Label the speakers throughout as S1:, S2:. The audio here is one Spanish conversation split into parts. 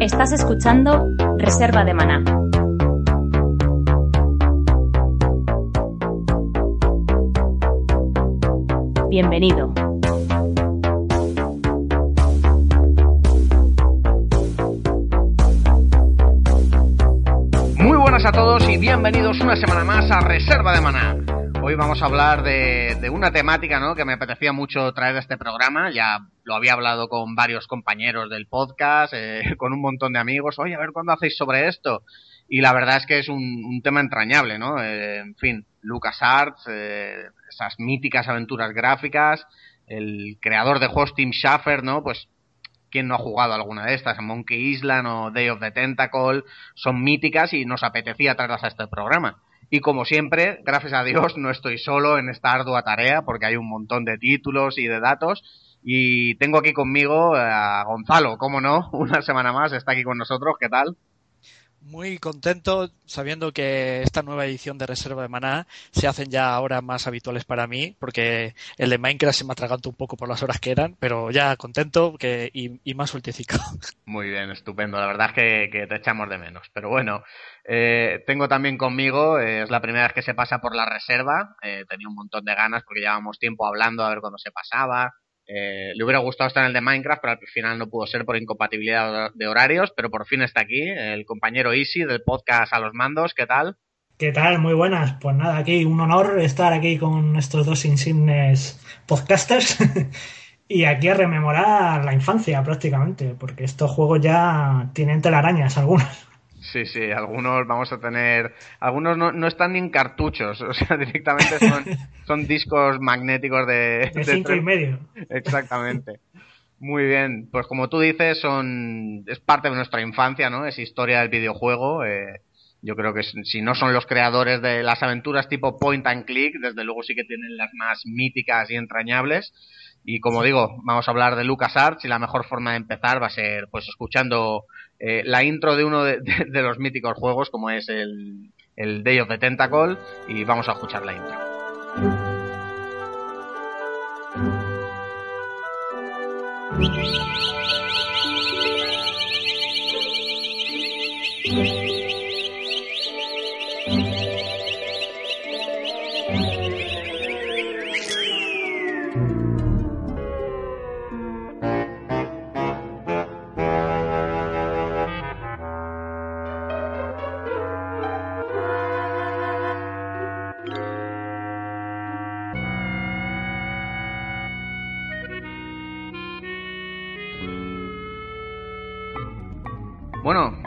S1: Estás escuchando Reserva de Maná. Bienvenido.
S2: Muy buenas a todos y bienvenidos una semana más a Reserva de Maná. Hoy vamos a hablar de, una temática ¿no? que me apetecía mucho traer a este programa. Ya lo había hablado con varios compañeros del podcast, eh, con un montón de amigos. Oye, a ver cuándo hacéis sobre esto. Y la verdad es que es un, tema entrañable, ¿no? Eh, en fin, LucasArts, eh, esas míticas aventuras gráficas, el creador de juegos Tim Schafer, ¿no? Pues ¿Quién no ha jugado alguna de estas? Monkey Island o Day of the Tentacle son míticas y nos apetecía traerlas a este programa. Y como siempre, gracias a Dios, no estoy solo en esta ardua tarea porque hay un montón de títulos y de datos. Y tengo aquí conmigo a Gonzalo, cómo no, una semana más está aquí con nosotros. ¿Qué tal?
S3: Muy contento sabiendo que esta nueva edición de Reserva de Maná se hacen ya ahora más habituales para mí, porque el de Minecraft se me atragantó un poco por las horas que eran, pero ya contento que, y, más sueltecico.
S2: Muy bien, estupendo. La verdad es que, te echamos de menos. Pero bueno, eh, tengo también conmigo, eh, es la primera vez que se pasa por la reserva. Eh, tenía un montón de ganas porque llevábamos tiempo hablando a ver cuándo se pasaba. Eh, le hubiera gustado estar en el de Minecraft, pero al final no pudo ser por incompatibilidad de horarios, pero por fin está aquí el compañero Easy del podcast A los Mandos. ¿Qué tal?
S4: ¿Qué tal? Muy buenas. Pues nada, aquí un honor estar aquí con estos dos insignes podcasters y aquí a rememorar la infancia prácticamente, porque estos juegos ya tienen telarañas algunos.
S2: Sí, sí, algunos vamos a tener, algunos no, no están ni en cartuchos, o sea, directamente son, son discos magnéticos de...
S4: De cinco y medio.
S2: Exactamente. Muy bien, pues como tú dices, son es parte de nuestra infancia, ¿no? Es historia del videojuego. Eh, yo creo que si no son los creadores de las aventuras tipo point and click, desde luego sí que tienen las más míticas y entrañables. Y como digo, vamos a hablar de LucasArts y la mejor forma de empezar va a ser pues escuchando eh, la intro de uno de, los míticos juegos como es el, el Day of the Tentacle y vamos a escuchar la intro.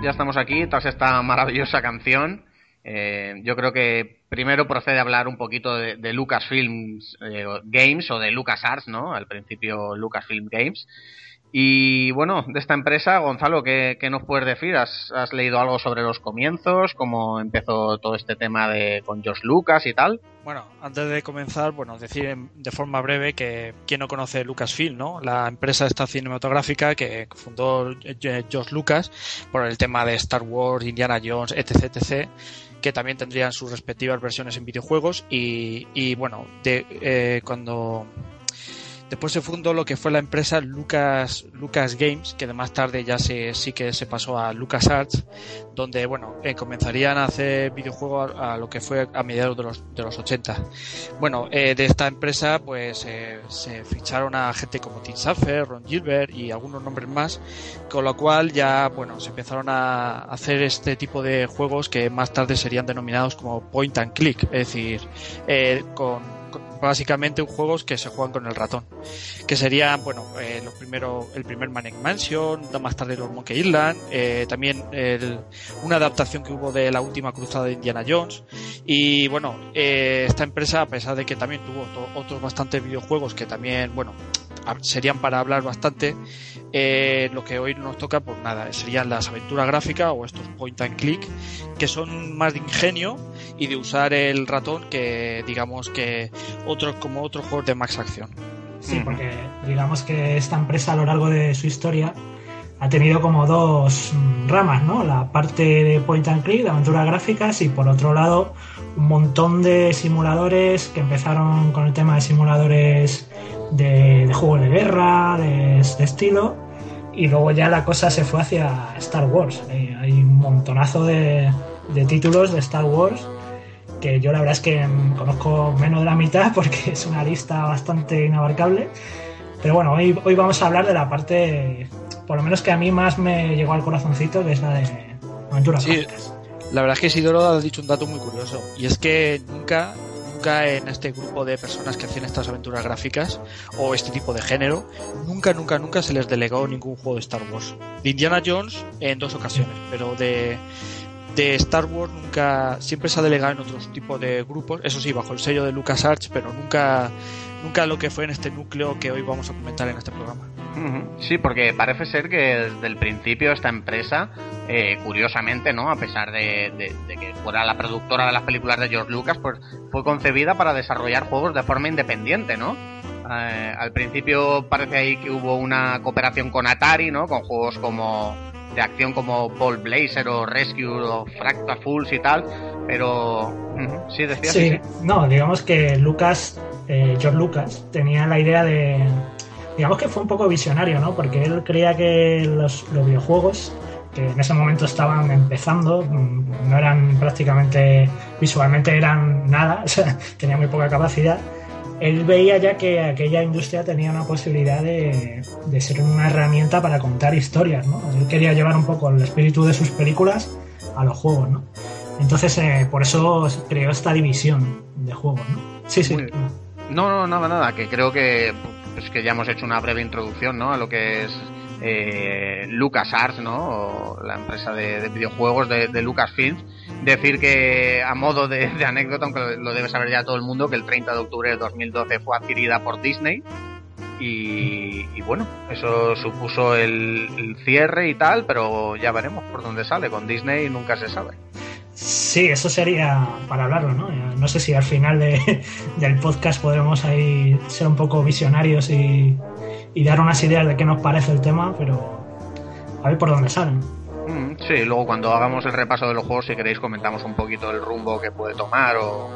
S2: Ya estamos aquí tras esta maravillosa canción. Eh, yo creo que primero procede a hablar un poquito de, Lucasfilm eh, Games o de LucasArts, ¿no? Al principio Lucasfilm Games. Y bueno, de esta empresa, Gonzalo, ¿qué, nos puedes decir? ¿Has, leído algo sobre los comienzos? ¿Cómo empezó todo este tema de con George Lucas y tal?
S3: Bueno, antes de comenzar, bueno, decir de forma breve que quien no conoce Lucasfilm, ¿no? La empresa esta cinematográfica que fundó George Lucas por el tema de Star Wars, Indiana Jones, etc, etc que también tendrían sus respectivas versiones en videojuegos y, bueno, de, eh, cuando Después se fundó lo que fue la empresa Lucas, Lucas Games, que más tarde ya se, sí que se pasó a Lucas Arts, donde bueno, eh, comenzarían a hacer videojuegos a, lo que fue a mediados de los, de los 80. Bueno, eh, de esta empresa pues eh, se ficharon a gente como Tim Schafer, Ron Gilbert y algunos nombres más, con lo cual ya bueno, se empezaron a hacer este tipo de juegos que más tarde serían denominados como point and click, es decir, con básicamente juegos que se juegan con el ratón. Que serían, bueno, eh, los primero, el primer Manic Mansion, más tarde los Monkey Island, eh, también una adaptación que hubo de la última cruzada de Indiana Jones. Y bueno, eh, esta empresa, a pesar de que también tuvo otros bastantes videojuegos que también, bueno, serían para hablar bastante, eh, lo que hoy nos toca, pues nada, serían las aventuras gráficas o estos point and click, que son más de ingenio y de usar el ratón que digamos que otros como otros juegos de max acción.
S4: Sí, porque digamos que esta empresa a lo largo de su historia ha tenido como dos mm, ramas, ¿no? La parte de point and click, de aventuras gráficas, y por otro lado un montón de simuladores que empezaron con el tema de simuladores de, juegos de guerra, de, de estilo, y luego ya la cosa se fue hacia Star Wars. hay un montonazo de, de títulos de Star Wars que yo la verdad es que conozco menos de la mitad porque es una lista bastante inabarcable. Pero bueno, hoy, hoy vamos a hablar de la parte, por lo menos que a mí más me llegó al corazoncito, que es la de aventuras sí,
S3: La verdad es que Isidoro ha dicho un dato muy curioso, y es que nunca, nunca en este grupo de personas que hacían estas aventuras gráficas o este tipo de género, nunca, nunca, nunca se les delegó ningún juego de Star Wars. De Indiana Jones en dos ocasiones, pero de de Star Wars nunca siempre se ha delegado en otros tipos de grupos, eso sí, bajo el sello de LucasArts, pero nunca nunca lo que fue en este núcleo que hoy vamos a comentar en este programa.
S2: Sí, porque parece ser que desde el principio esta empresa, eh, curiosamente, ¿no? A pesar de, que fuera la productora de las películas de George Lucas, pues fue concebida para desarrollar juegos de forma independiente, ¿no? Eh, al principio parece ahí que hubo una cooperación con Atari, ¿no? Con juegos como de acción como Ball Blazer o Rescue o Fractal Fools y tal, pero sí, decía
S4: sí, no, digamos que Lucas, eh, George Lucas, tenía la idea de, digamos que fue un poco visionario, ¿no? Porque él creía que los, videojuegos que en ese momento estaban empezando, mm, no eran prácticamente, visualmente eran nada, tenía muy poca capacidad él veía ya que aquella industria tenía una posibilidad de, ser una herramienta para contar historias, ¿no? Él quería llevar un poco el espíritu de sus películas a los juegos, ¿no? Entonces, eh, por eso creó esta división de juegos, ¿no? Sí, sí.
S2: No, no, nada, nada, que creo que, pues que ya hemos hecho una breve introducción, ¿no? A lo que es eh, LucasArts, ¿no? La empresa de, videojuegos de, Lucasfilms decir que, a modo de, anécdota, aunque lo debe saber ya todo el mundo, que el 30 de octubre de 2012 fue adquirida por Disney. Y, bueno, eso supuso el, cierre y tal, pero ya veremos por dónde sale. Con Disney nunca se sabe.
S4: Sí, eso sería para hablarlo, ¿no? No sé si al final del podcast podremos ahí ser un poco visionarios y, y dar unas ideas de qué nos parece el tema, pero a ver por dónde salen.
S2: Mm, sí, luego cuando hagamos el repaso de los juegos, si queréis, comentamos un poquito el rumbo que puede tomar o,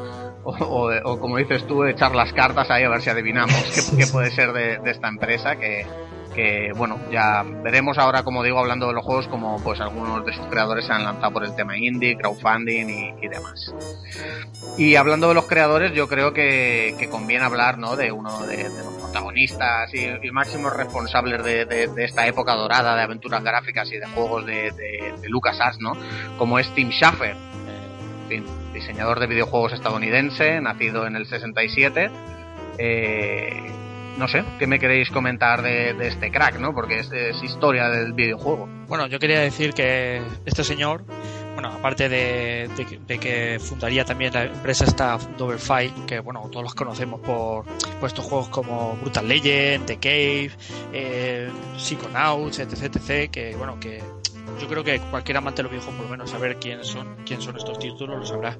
S2: o, como dices tú, echar las cartas ahí a ver si adivinamos qué, puede ser de, esta empresa que, que, bueno, ya veremos ahora, como digo, hablando de los juegos, como pues algunos de sus creadores se han lanzado por el tema indie, crowdfunding y, demás. Y hablando de los creadores, yo creo que, conviene hablar, ¿no? De uno de, los protagonistas y, máximos responsables de, esta época dorada de aventuras gráficas y de juegos de, LucasArts, ¿no? Como es Tim Schafer, eh, diseñador de videojuegos estadounidense, nacido en el 67. Eh, no sé, ¿qué me queréis comentar de, este crack, no? Porque es, es, historia del videojuego.
S3: Bueno, yo quería decir que este señor, bueno, aparte de, que fundaría también la empresa esta Double Fight, que bueno, todos los conocemos por, estos juegos como Brutal Legend, The Cave, eh, Psychonauts, etc, etc, que bueno, que yo creo que cualquier amante de los videojuegos, por lo menos, saber quién son, quién son estos títulos, lo sabrá.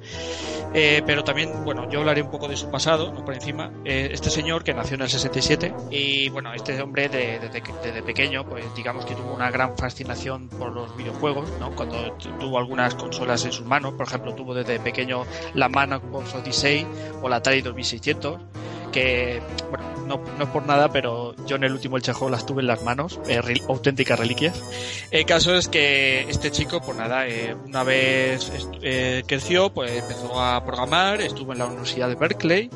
S3: Eh, pero también, bueno, yo hablaré un poco de su pasado, ¿no? por encima. Eh, este señor que nació en el 67 y, bueno, este hombre desde de, pequeño, pues digamos que tuvo una gran fascinación por los videojuegos, ¿no? Cuando tuvo algunas consolas en sus manos, por ejemplo, tuvo desde pequeño la Xbox Odyssey o la Atari 2600 que, bueno, no, no es por nada, pero yo en el último El Chejo las tuve en las manos, eh, auténticas reliquias. El caso es que este chico, pues nada, eh, una vez eh, creció, pues empezó a programar, estuvo en la Universidad de Berkeley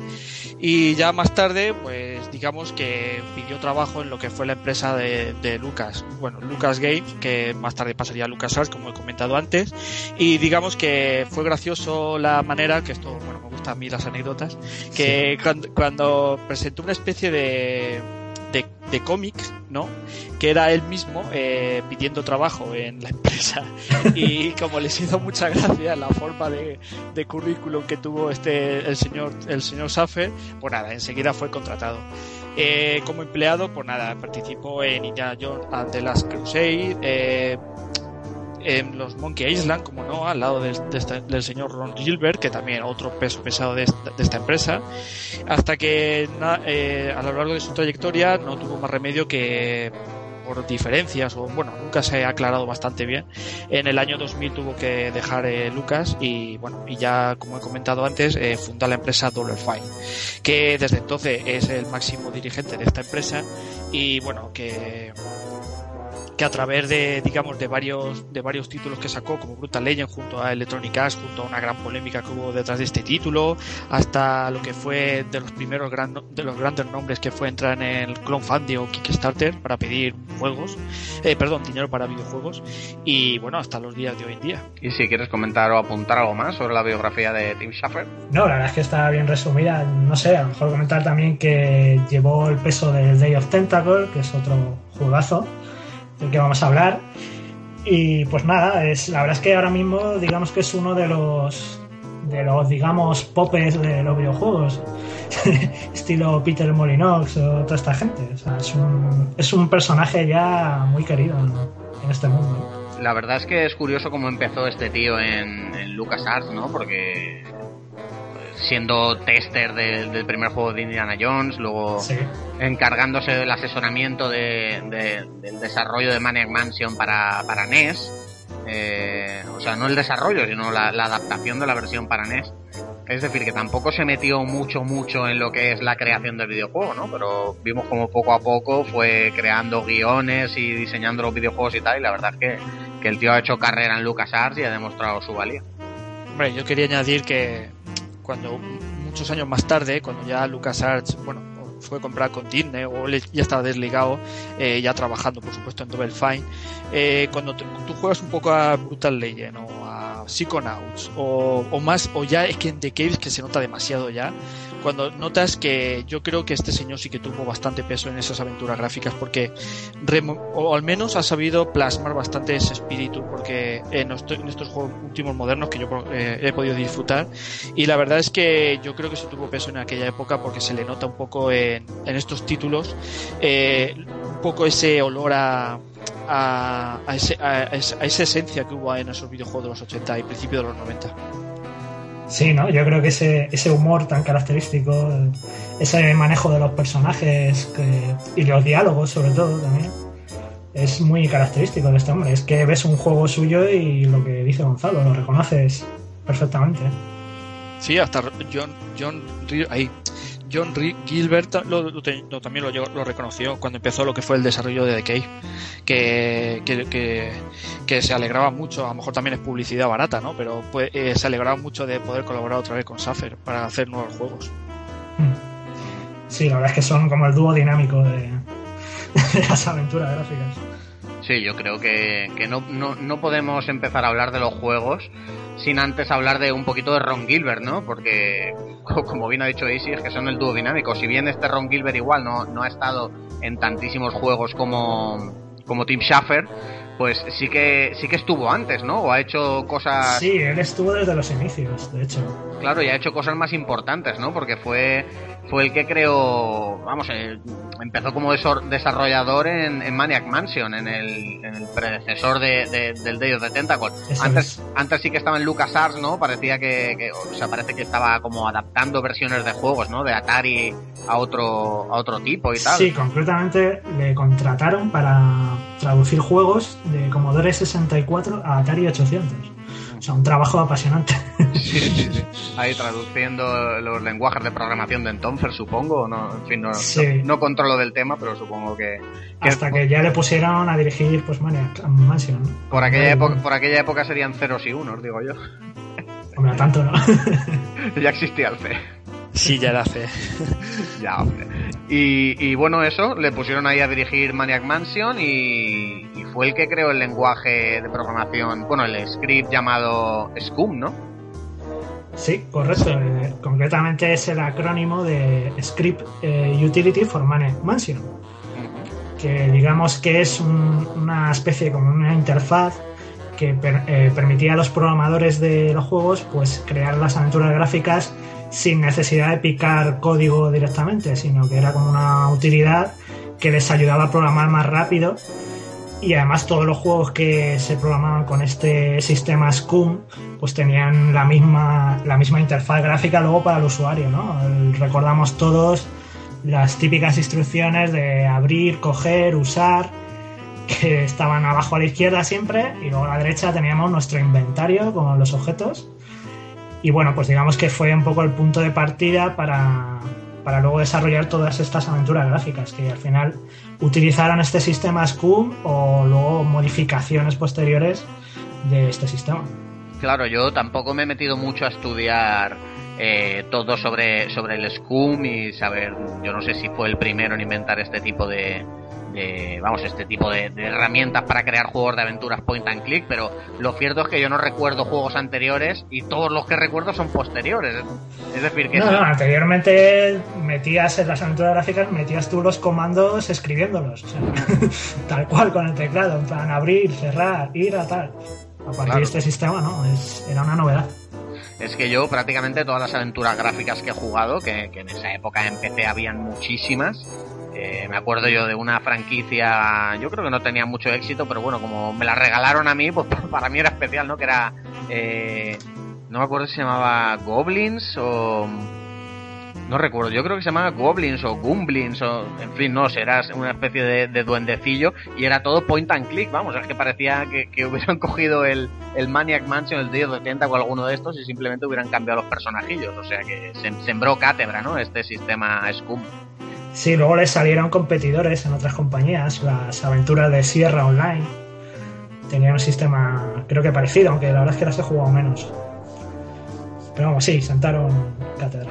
S3: y ya más tarde, pues digamos que pidió trabajo en lo que fue la empresa de, de Lucas, bueno, Lucas Games, que más tarde pasaría a LucasArts, como he comentado antes, y digamos que fue gracioso la manera, que esto, bueno, me gusta a mí las anécdotas, que cuando presentó una especie de de, de cómics, ¿no? Que era él mismo eh, pidiendo trabajo en la empresa. Y como les hizo mucha gracia la forma de, de currículum que tuvo este el señor el señor Saffer, pues nada, enseguida fue contratado. Eh, como empleado, pues nada, participó en Indiana Jones and the Last Crusade, eh, en los Monkey Island, como no, al lado del señor Ron Gilbert, que también otro peso pesado de esta, empresa, hasta que eh, a lo largo de su trayectoria no tuvo más remedio que por diferencias o bueno nunca se ha aclarado bastante bien en el año 2000 tuvo que dejar eh, Lucas y bueno y ya como he comentado antes eh, funda la empresa Dollar Fine que desde entonces es el máximo dirigente de esta empresa y bueno que que a través de, digamos, de varios, de varios títulos que sacó, como Brutal Legend junto a Electronic Arts, junto a una gran polémica que hubo detrás de este título, hasta lo que fue de los primeros gran, de los grandes nombres que fue entrar en el crowdfunding o Kickstarter para pedir juegos, eh, perdón, dinero para videojuegos, y bueno, hasta los días de hoy en día.
S2: Y si quieres comentar o apuntar algo más sobre la biografía de Tim Schafer.
S4: No, la verdad es que está bien resumida. No sé, a lo mejor comentar también que llevó el peso del Day of Tentacle, que es otro jugazo del que vamos a hablar. Y pues nada, es, la verdad es que ahora mismo digamos que es uno de los de los digamos popes de los videojuegos. Estilo Peter Molinox o toda esta gente. O sea, es un, es un personaje ya muy querido en, este mundo.
S2: La verdad es que es curioso cómo empezó este tío en, en LucasArts, ¿no? Porque siendo tester de, del primer juego de Indiana Jones, luego
S4: Sí.
S2: encargándose del asesoramiento de, de- del desarrollo de Maniac Mansion para, para NES. Eh, o sea, no el desarrollo, sino la, la adaptación de la versión para NES. Es decir, que tampoco se metió mucho, mucho en lo que es la creación del videojuego, ¿no? Pero vimos como poco a poco fue creando guiones y diseñando los videojuegos y tal, y la verdad es que, que el tío ha hecho carrera en LucasArts y ha demostrado su valía.
S3: Hombre, yo quería añadir que cuando muchos años más tarde, cuando ya LucasArts, bueno, fue comprar con Disney o ya estaba desligado, eh, ya trabajando, por supuesto, en Double Fine, eh, cuando te- tú juegas un poco a Brutal Legend o a Psychonauts o, o más, o ya es que en The Caves que se nota demasiado ya, cuando notas que yo creo que este señor sí que tuvo bastante peso en esas aventuras gráficas porque o al menos ha sabido plasmar bastante ese espíritu porque en, estos- en estos juegos últimos modernos que yo eh, he podido disfrutar. Y la verdad es que yo creo que sí tuvo peso en aquella época porque se le nota un poco en, estos títulos eh, un poco ese olor a a, a ese- a a esa esencia que hubo en esos videojuegos de los 80 y principios de los 90
S4: Sí, ¿no? Yo creo que ese, ese humor tan característico, ese manejo de los personajes que- y los diálogos sobre todo también, es muy característico de este hombre. Es que ves un juego suyo y lo que dice Gonzalo, lo reconoces perfectamente.
S3: Sí, hasta John, John, ahí, John Gilbert lo, lo también lo, reconoció cuando empezó lo que fue el desarrollo de Cave, que, que, se alegraba mucho, a lo mejor también es publicidad barata, ¿no? Pero pues, se alegraba mucho de poder colaborar otra vez con Safer para hacer nuevos juegos.
S4: Mm. Sí, la verdad es que son como el dúo dinámico de las aventuras gráficas.
S2: Sí, yo creo que, que no, no, no podemos empezar a hablar de los juegos sin antes hablar de un poquito de Ron Gilbert, ¿no? Porque, co- como bien ha dicho Easy, es que son el dúo dinámico. Si bien este Ron Gilbert igual no, no ha estado en tantísimos juegos como, como Tim Schafer, pues sí que, sí que estuvo antes, ¿no? O ha hecho cosas...
S4: Sí, él estuvo desde los inicios, de hecho.
S2: Claro, y ha hecho cosas más importantes, ¿no? Porque fue, fue el que creó, vamos, el- empezó como desarrollador en, en Maniac Mansion, en el, en el predecesor de, de- del Day of the Tentacle.
S4: Eso
S2: Antes,
S4: es.
S2: antes sí que estaba en LucasArts, ¿no? Parecía que, que- o sea, parece que estaba como adaptando versiones de juegos, ¿no? De Atari a otro, a otro tipo y tal.
S4: Sí, concretamente le contrataron para traducir juegos de Commodore 64 a Atari 800. O sea, un trabajo apasionante.
S2: Sí, sí, sí. Ahí traduciendo los lenguajes de programación de entonces, supongo. No, en fin, no,
S4: Sí.
S2: no, no controlo del tema, pero supongo que, que
S4: Hasta que ya le pusieron a dirigir pues Maniac Mansion. ¿no?
S2: Por aquella, época, por aquella época serían ceros y unos, digo yo.
S4: Hombre, tanto no.
S2: ya existía el C.
S3: Sí, ya era hace.
S2: ya, hombre. Y, y bueno, eso, le pusieron ahí a dirigir Maniac Mansion y, y fue el que creó el lenguaje de programación, bueno, el script llamado Scum, ¿no?
S4: sí, correcto. Eh, concretamente es el acrónimo de Script eh, Utility for Maniac Mansion. que digamos que es un- una especie como una interfaz que per- eh, permitía a los programadores de los juegos pues crear las aventuras gráficas sin necesidad de picar código directamente, sino que era como una utilidad que les ayudaba a programar más rápido y además todos los juegos que se programaban con este sistema SCUM pues tenían la misma, la misma interfaz gráfica luego para el usuario, ¿no? Recordamos todos las típicas instrucciones de abrir, coger, usar, que estaban abajo a la izquierda siempre, y luego a la derecha teníamos nuestro inventario con los objetos. Y bueno, pues digamos que fue un poco el punto de partida para, para luego desarrollar todas estas aventuras gráficas que al final utilizaran este sistema Scum o luego modificaciones posteriores de este sistema.
S2: Claro, yo tampoco me he metido mucho a estudiar eh, todo sobre, sobre el Scum y saber, yo no sé si fue el primero en inventar este tipo de, vamos, este tipo de, herramientas para crear juegos de aventuras point and click, pero lo cierto es que yo no recuerdo juegos anteriores y todos los que recuerdo son posteriores. Es decir, que...
S4: No, no, anteriormente metías en las aventuras gráficas, metías tú los comandos escribiéndolos, tal cual con el teclado, en plan abrir, cerrar, ir a tal. A partir de este sistema, ¿no? Es, era una novedad
S2: es que yo prácticamente todas las aventuras gráficas que he jugado, que, que en esa época en PC habían muchísimas, eh, me acuerdo yo de una franquicia, yo creo que no tenía mucho éxito, pero bueno, como me la regalaron a mí, pues para mí era especial, ¿no? Que era, eh, no me acuerdo si se llamaba Goblins o... No recuerdo, yo creo que se llamaba Goblins o Gumblins o... En fin, no era una especie de, duendecillo y era todo point and click, vamos, es que parecía que, hubieran cogido el, Maniac Mansion, el Dios de 80 o alguno de estos y simplemente hubieran cambiado los personajillos, o sea que se, sembró cátedra, ¿no? Este sistema Scum.
S4: Sí, luego le salieron competidores en otras compañías, las aventuras de Sierra Online. Tenían un sistema, creo que parecido, aunque la verdad es que las he jugado menos. Pero vamos, sí, sentaron cátedra.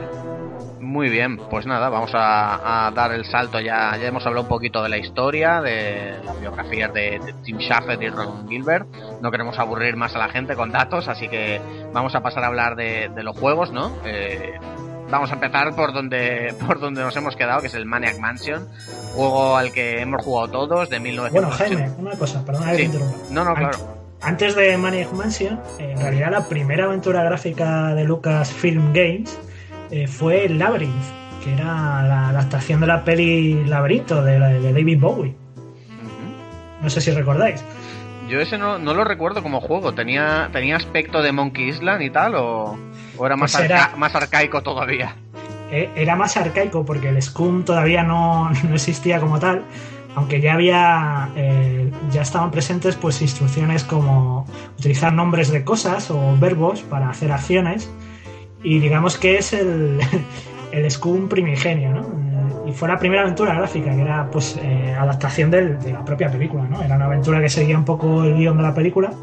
S2: Muy bien, pues nada, vamos a, dar el salto ya. Ya hemos hablado un poquito de la historia, de las biografías de, Tim Schafer y Ron Gilbert. No queremos aburrir más a la gente con datos, así que vamos a pasar a hablar de, los juegos, ¿no? Eh, vamos a empezar por donde, por donde nos hemos quedado, que es el Maniac Mansion, juego al que hemos jugado todos de 1980.
S4: Bueno, Jaime, una cosa, perdona que
S2: No, no, claro.
S4: Antes de Maniac Mansion, en realidad la primera aventura gráfica de Lucasfilm Games eh, fue Labyrinth, que era la adaptación de la peli Laberinto de, de David Bowie. No sé si recordáis.
S2: Yo ese no, no, lo recuerdo como juego. ¿Tenía, ¿Tenía aspecto de Monkey Island y tal? ¿O, era, más, pues más arcaico todavía?
S4: Eh, era más arcaico porque el Scum todavía no, existía como tal. Aunque ya había. Eh, ya estaban presentes pues instrucciones como utilizar nombres de cosas o verbos para hacer acciones. Y digamos que es el, el Scum primigenio, ¿no? y fue la primera aventura gráfica, que era pues eh, adaptación de la propia película, ¿no? Era una aventura que seguía un poco el guion de la película.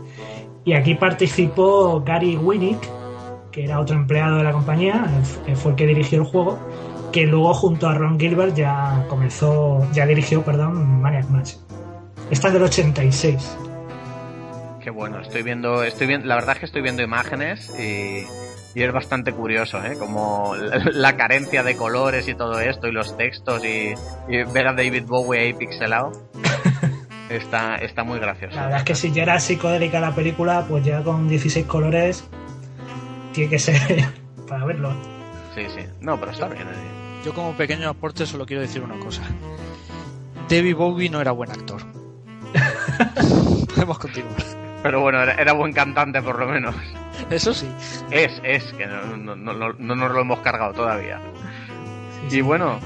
S4: Y aquí participó Gary Winnick, que era otro empleado de la compañía, fue el que dirigió el juego, que luego junto a Ron Gilbert ya comenzó, ya dirigió, perdón, Maniac Mansion. Esta es del 86.
S2: Qué bueno, estoy viendo, estoy viendo, la verdad es que estoy viendo imágenes y y es bastante curioso, ¿eh? Como la carencia de colores y todo esto, y los textos, y, ver a David Bowie ahí pixelado. está, está muy gracioso.
S4: La verdad es que si ya era psicodélica la película, pues ya con 16 colores tiene que ser para verlo.
S2: Sí, sí. No, pero está bien. ¿eh?
S3: Yo como pequeño aporte solo quiero decir una cosa. David Bowie no era buen actor. Podemos continuar.
S2: Pero bueno, era buen cantante por lo menos.
S3: Eso sí.
S2: Es, es, que no, no, no, no nos lo hemos cargado todavía. y bueno,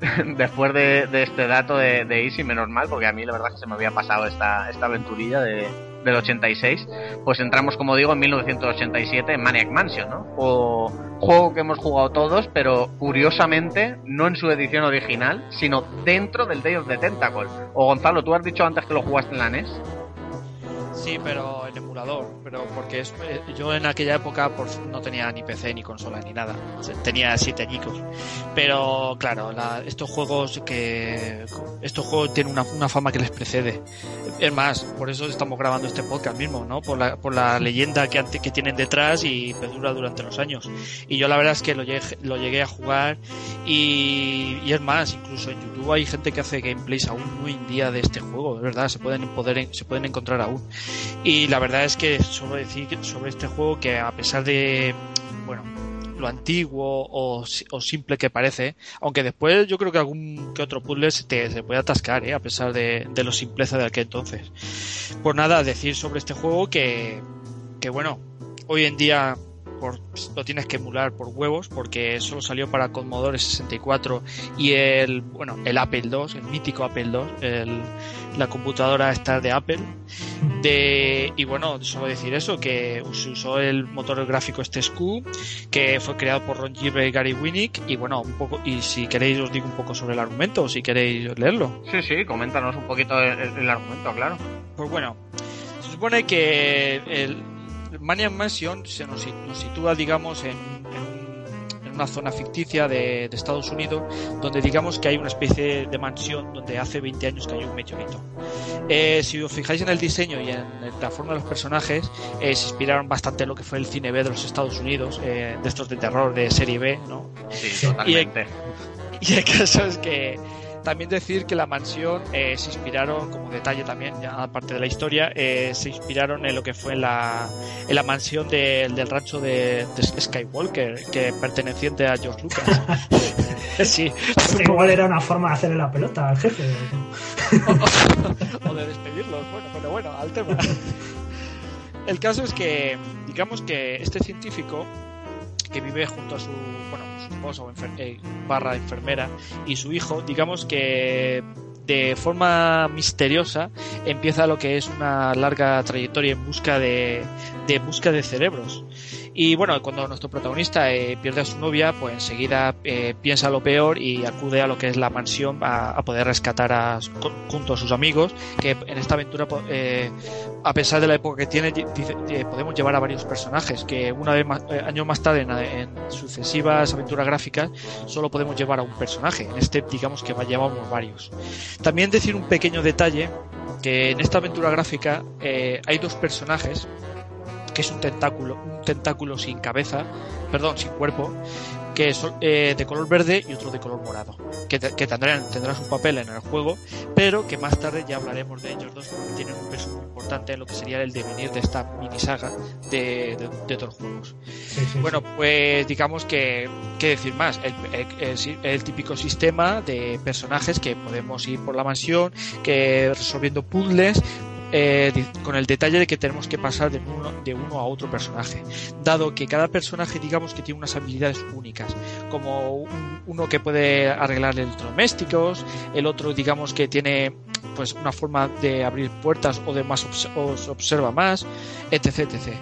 S2: después de, este dato de, de, Easy, menos mal, porque a mí la verdad es que se me había pasado esta, esta aventurilla de, del 86, pues entramos, como digo, en 1987 en Maniac Mansion, ¿no? O juego que hemos jugado todos, pero curiosamente no en su edición original, sino dentro del Day of the Tentacle. O Gonzalo, tú has dicho antes que lo jugaste en la NES.
S3: Sí, pero en emulador, pero porque es, eh, yo en aquella época por, no tenía ni PC ni consola ni nada, tenía siete añicos. Pero claro, estos juegos que estos juegos tienen una, una, fama que les precede. Es más, por eso estamos grabando este podcast mismo, ¿no? Por la, por la leyenda que, que tienen detrás y perdura durante los años. Y yo la verdad es que lo llegué, lo llegué a jugar y, y es más, incluso en YouTube hay gente que hace gameplays aún muy en día de este juego, de verdad, se pueden poder se pueden encontrar aún. Y la verdad es que solo decir sobre este juego que a pesar de, bueno, lo antiguo o, simple que parece, aunque después yo creo que algún que otro puzzle se, te, se puede atascar, ¿eh? a pesar de, de lo simpleza de aquel entonces. Pues nada, decir sobre este juego que, que bueno, hoy en día por, lo tienes que emular por huevos porque solo salió para Commodore 64 y el bueno el Apple II, el mítico Apple II, el, la computadora esta de Apple. De, y bueno, solo decir eso, que se usó el motor gráfico este SKU, que fue creado por Ron Gilbert y Gary Winnick, y bueno, un poco, y si queréis os digo un poco sobre el argumento, si queréis leerlo.
S2: Sí, sí, coméntanos un poquito el, el argumento, claro.
S3: Pues bueno, se supone que el Maniac Mansion se nos, nos sitúa, digamos, en, una zona ficticia de, de, Estados Unidos, donde digamos que hay una especie de mansión donde hace 20 años cayó un meteorito. Eh, si os fijáis en el diseño y en la forma de los personajes, eh, se inspiraron bastante en lo que fue el cine B de los Estados Unidos, eh, de estos de terror de serie B, ¿no?
S2: Sí, totalmente.
S3: Y el caso es que también decir que la mansión eh, se inspiraron, como detalle también, ya aparte de la historia, eh, se inspiraron en lo que fue la, en la mansión de, del rancho de, de, Skywalker, que perteneciente a George Lucas. sí.
S4: Igual era una forma de hacerle la pelota al jefe.
S3: o, o de despedirlo, bueno, pero bueno, al tema. El caso es que, digamos que este científico que vive junto a su, bueno, su esposa o enfer eh, barra enfermera y su hijo, digamos que de forma misteriosa empieza lo que es una larga trayectoria en busca de, de busca de cerebros. Y bueno, cuando nuestro protagonista eh, pierde a su novia, pues enseguida eh, piensa lo peor y acude a lo que es la mansión a, poder rescatar a, junto a sus amigos, que en esta aventura, eh, a pesar de la época que tiene, eh, podemos llevar a varios personajes, que una vez más, eh, años más tarde en, en, sucesivas aventuras gráficas solo podemos llevar a un personaje. En este digamos que llevamos varios. También decir un pequeño detalle, que en esta aventura gráfica eh, hay dos personajes que es un tentáculo, un tentáculo sin cabeza, perdón, sin cuerpo, que es eh, de color verde y otro de color morado, que, que tendrán, tendrán su papel en el juego, pero que más tarde ya hablaremos de ellos dos porque tienen un peso muy importante en lo que sería el devenir de esta mini saga de, de, de otros juegos. Sí, sí, bueno, sí. pues digamos que, ¿qué decir más? El, el, el, el, típico sistema de personajes que podemos ir por la mansión, que resolviendo puzzles, eh, con el detalle de que tenemos que pasar de uno, de uno, a otro personaje, dado que cada personaje digamos que tiene unas habilidades únicas, como un, uno que puede arreglar electrodomésticos, el otro digamos que tiene pues una forma de abrir puertas o de más observa más, etc, etc.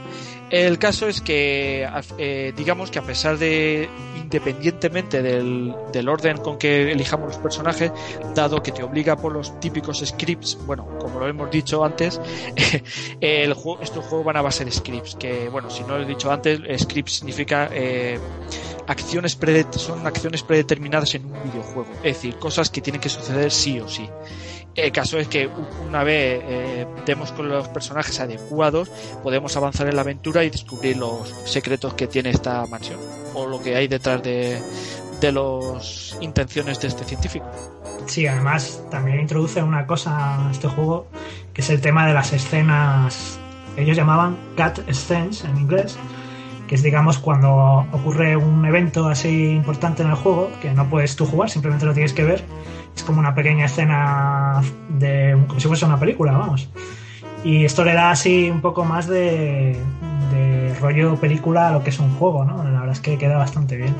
S3: El caso es que, eh, digamos que a pesar de, independientemente del, del, orden con que elijamos los personajes, dado que te obliga por los típicos scripts, bueno, como lo hemos dicho antes, el juego, estos juegos van a base scripts, que bueno, si no lo he dicho antes, scripts significa eh, acciones son acciones predeterminadas en un videojuego, es decir, cosas que tienen que suceder sí o sí. El caso es que una vez eh, demos con los personajes adecuados, podemos avanzar en la aventura y descubrir los secretos que tiene esta mansión o lo que hay detrás de, de las intenciones de este científico.
S4: Sí, además también introduce una cosa a este juego que es el tema de las escenas. Ellos llamaban cat scenes en inglés, que es digamos cuando ocurre un evento así importante en el juego que no puedes tú jugar, simplemente lo tienes que ver es como una pequeña escena de como si fuese una película, vamos. Y esto le da así un poco más de, de rollo película a lo que es un juego, ¿no? La verdad es que queda bastante bien.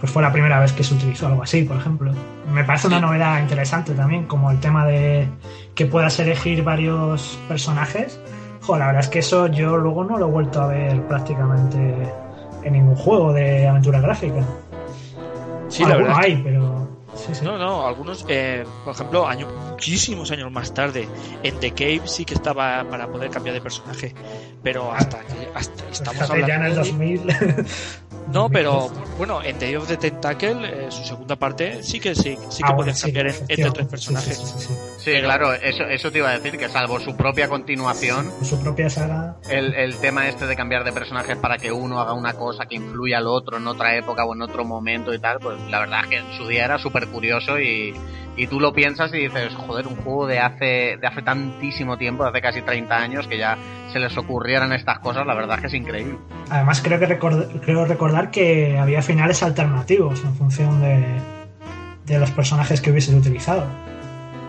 S4: Pues fue la primera vez que se utilizó algo así, por ejemplo. Me parece una novedad interesante también, como el tema de que puedas elegir varios personajes. Jo, la verdad es que eso yo luego no lo he vuelto a ver prácticamente en ningún juego de aventura gráfica.
S3: Sí, la verdad.
S4: hay, pero
S3: Sí, sí. No, no, algunos, eh, por ejemplo, años, muchísimos años más tarde, en The Cave sí que estaba para poder cambiar de personaje, pero hasta, hasta estamos
S4: hablando ya en el 2000.
S3: No, pero bueno, en The of the Tentacle, eh, su segunda parte, sí que sí, sí que ah, puedes cambiar en, entre tres personajes.
S2: Sí, sí, sí pero... claro, eso, eso te iba a decir, que salvo su propia continuación,
S4: su propia saga.
S2: El, el tema este de cambiar de personajes para que uno haga una cosa que influya al otro en otra época o en otro momento y tal, pues la verdad es que en su día era súper curioso y, y tú lo piensas y dices, joder, un juego de hace, de hace tantísimo tiempo, de hace casi 30 años, que ya se les ocurrieran estas cosas, la verdad es que es increíble.
S4: Además, creo que record, creo recordar que había finales alternativos en función de, de los personajes que hubiesen utilizado.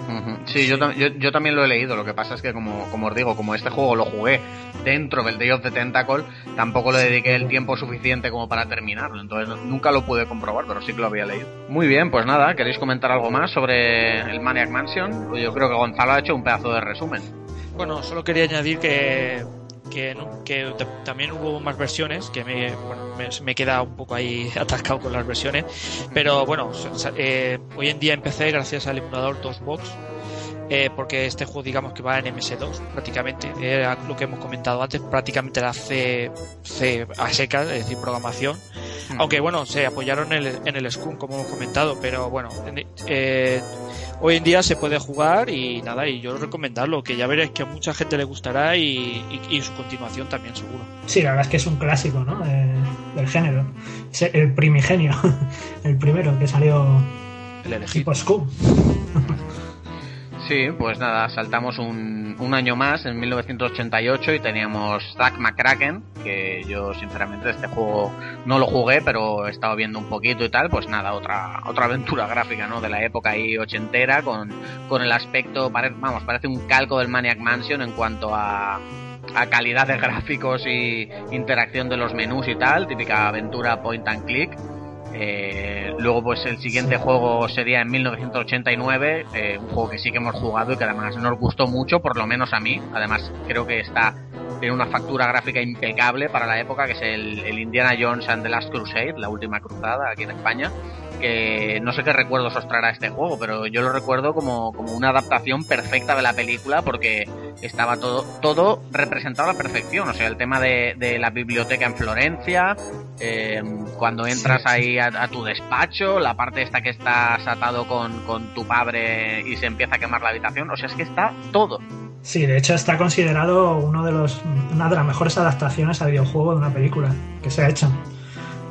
S2: Uh Sí, yo, yo, también lo he leído. Lo que pasa es que, como, como os digo, como este juego lo jugué dentro del Day of the Tentacle, tampoco le dediqué el tiempo suficiente como para terminarlo. Entonces nunca lo pude comprobar, pero sí que lo había leído. Muy bien, pues nada, ¿queréis comentar algo más sobre el Maniac Mansion? Yo creo que Gonzalo ha hecho un pedazo de resumen.
S3: Bueno, solo quería añadir que que, que también hubo más versiones, que me, bueno, me, queda un poco ahí atascado con las versiones, pero bueno, eh, hoy en día empecé gracias al emulador DOSBox, eh, porque este juego digamos que va en MS2 prácticamente, era lo que hemos comentado antes, prácticamente la C, C a seca, es decir, programación, aunque bueno, se apoyaron en el, en el Scum como hemos comentado, pero bueno, eh, hoy en día se puede jugar y nada, y yo recomendarlo, que ya veréis que a mucha gente le gustará y, y, su continuación también seguro.
S4: Sí, la verdad es que es un clásico, ¿no? del género. el primigenio, el primero que salió
S3: el elegido.
S4: Tipo
S2: Sí, pues nada, saltamos un, un, año más, en 1988, y teníamos Zack McCracken, que yo sinceramente este juego no lo jugué, pero he estado viendo un poquito y tal, pues nada, otra otra aventura gráfica, ¿no? De la época ahí ochentera, con, con el aspecto, vamos, parece un calco del Maniac Mansion en cuanto a, a calidad de gráficos y interacción de los menús y tal, típica aventura point and click eh, luego, pues el siguiente juego sería en 1989, eh, un juego que sí que hemos jugado y que además nos gustó mucho, por lo menos a mí. Además, creo que está tiene una factura gráfica impecable para la época, que es el, el Indiana Jones and the Last Crusade, la última cruzada aquí en España que no sé qué recuerdos os traerá este juego, pero yo lo recuerdo como, como una adaptación perfecta de la película porque estaba todo, todo representado a la perfección. O sea, el tema de, de la biblioteca en Florencia, eh, cuando entras ahí a, tu despacho, la parte esta que estás atado con, con tu padre y se empieza a quemar la habitación. O sea, es que está todo.
S4: Sí, de hecho está considerado uno de los, una de las mejores adaptaciones a videojuego de una película que se ha hecho.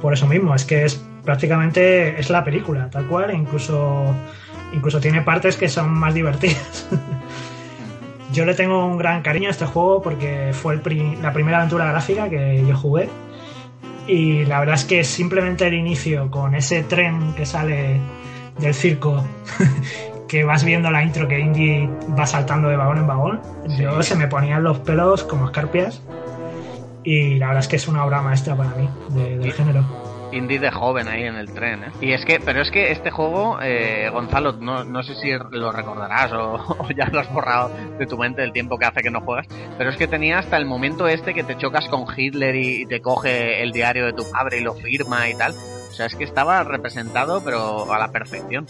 S4: Por eso mismo, es que es prácticamente es la película, tal cual, incluso, incluso tiene partes que son más divertidas. yo le tengo un gran cariño a este juego porque fue la primera aventura gráfica que yo jugué. Y la verdad es que simplemente el inicio con ese tren que sale del circo, que vas viendo la intro que Indy va saltando de vagón en vagón, yo se me ponían los pelos como escarpias. Y la verdad es que es una obra maestra para mí del género
S2: indie de joven ahí en el tren, ¿eh? Y es que, pero es que este juego, eh, Gonzalo, no, no, sé si lo recordarás o, ya lo has borrado de tu mente el tiempo que hace que no juegas, pero es que tenía hasta el momento este que te chocas con Hitler y, te coge el diario de tu padre y lo firma y tal. O sea, es que estaba representado, pero a la perfección.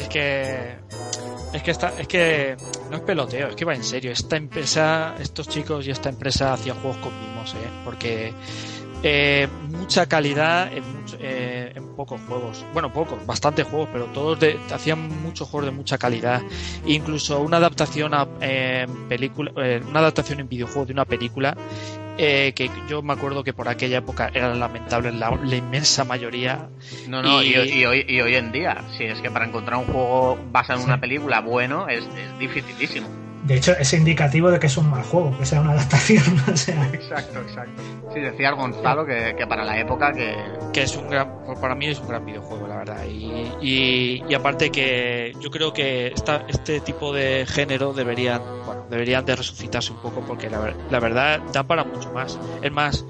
S3: Es que es que está, es que no es peloteo, es que va en serio. Esta empresa, estos chicos y esta empresa hacían juegos con mimos, ¿eh? porque eh, mucha calidad en, eh, en, pocos juegos. Bueno, pocos, bastantes juegos, pero todos de, hacían muchos juegos de mucha calidad. Incluso una adaptación a eh, película, eh, una adaptación en videojuego de una película eh, que yo me acuerdo que por aquella época era lamentable la, la inmensa mayoría.
S2: No, no, y, y, hoy, y hoy en día, si es que para encontrar un juego basado en una película bueno es, es dificilísimo.
S4: De hecho, es indicativo de que es un mal juego, que sea una adaptación. o sea.
S2: Exacto, exacto. Sí, decía Gonzalo que, que para la época que...
S3: Que es un gran, para mí es un gran videojuego, la verdad. Y, y, y aparte que yo creo que esta, este tipo de género deberían, bueno, deberían de resucitarse un poco porque la, la verdad da para mucho más. Es más,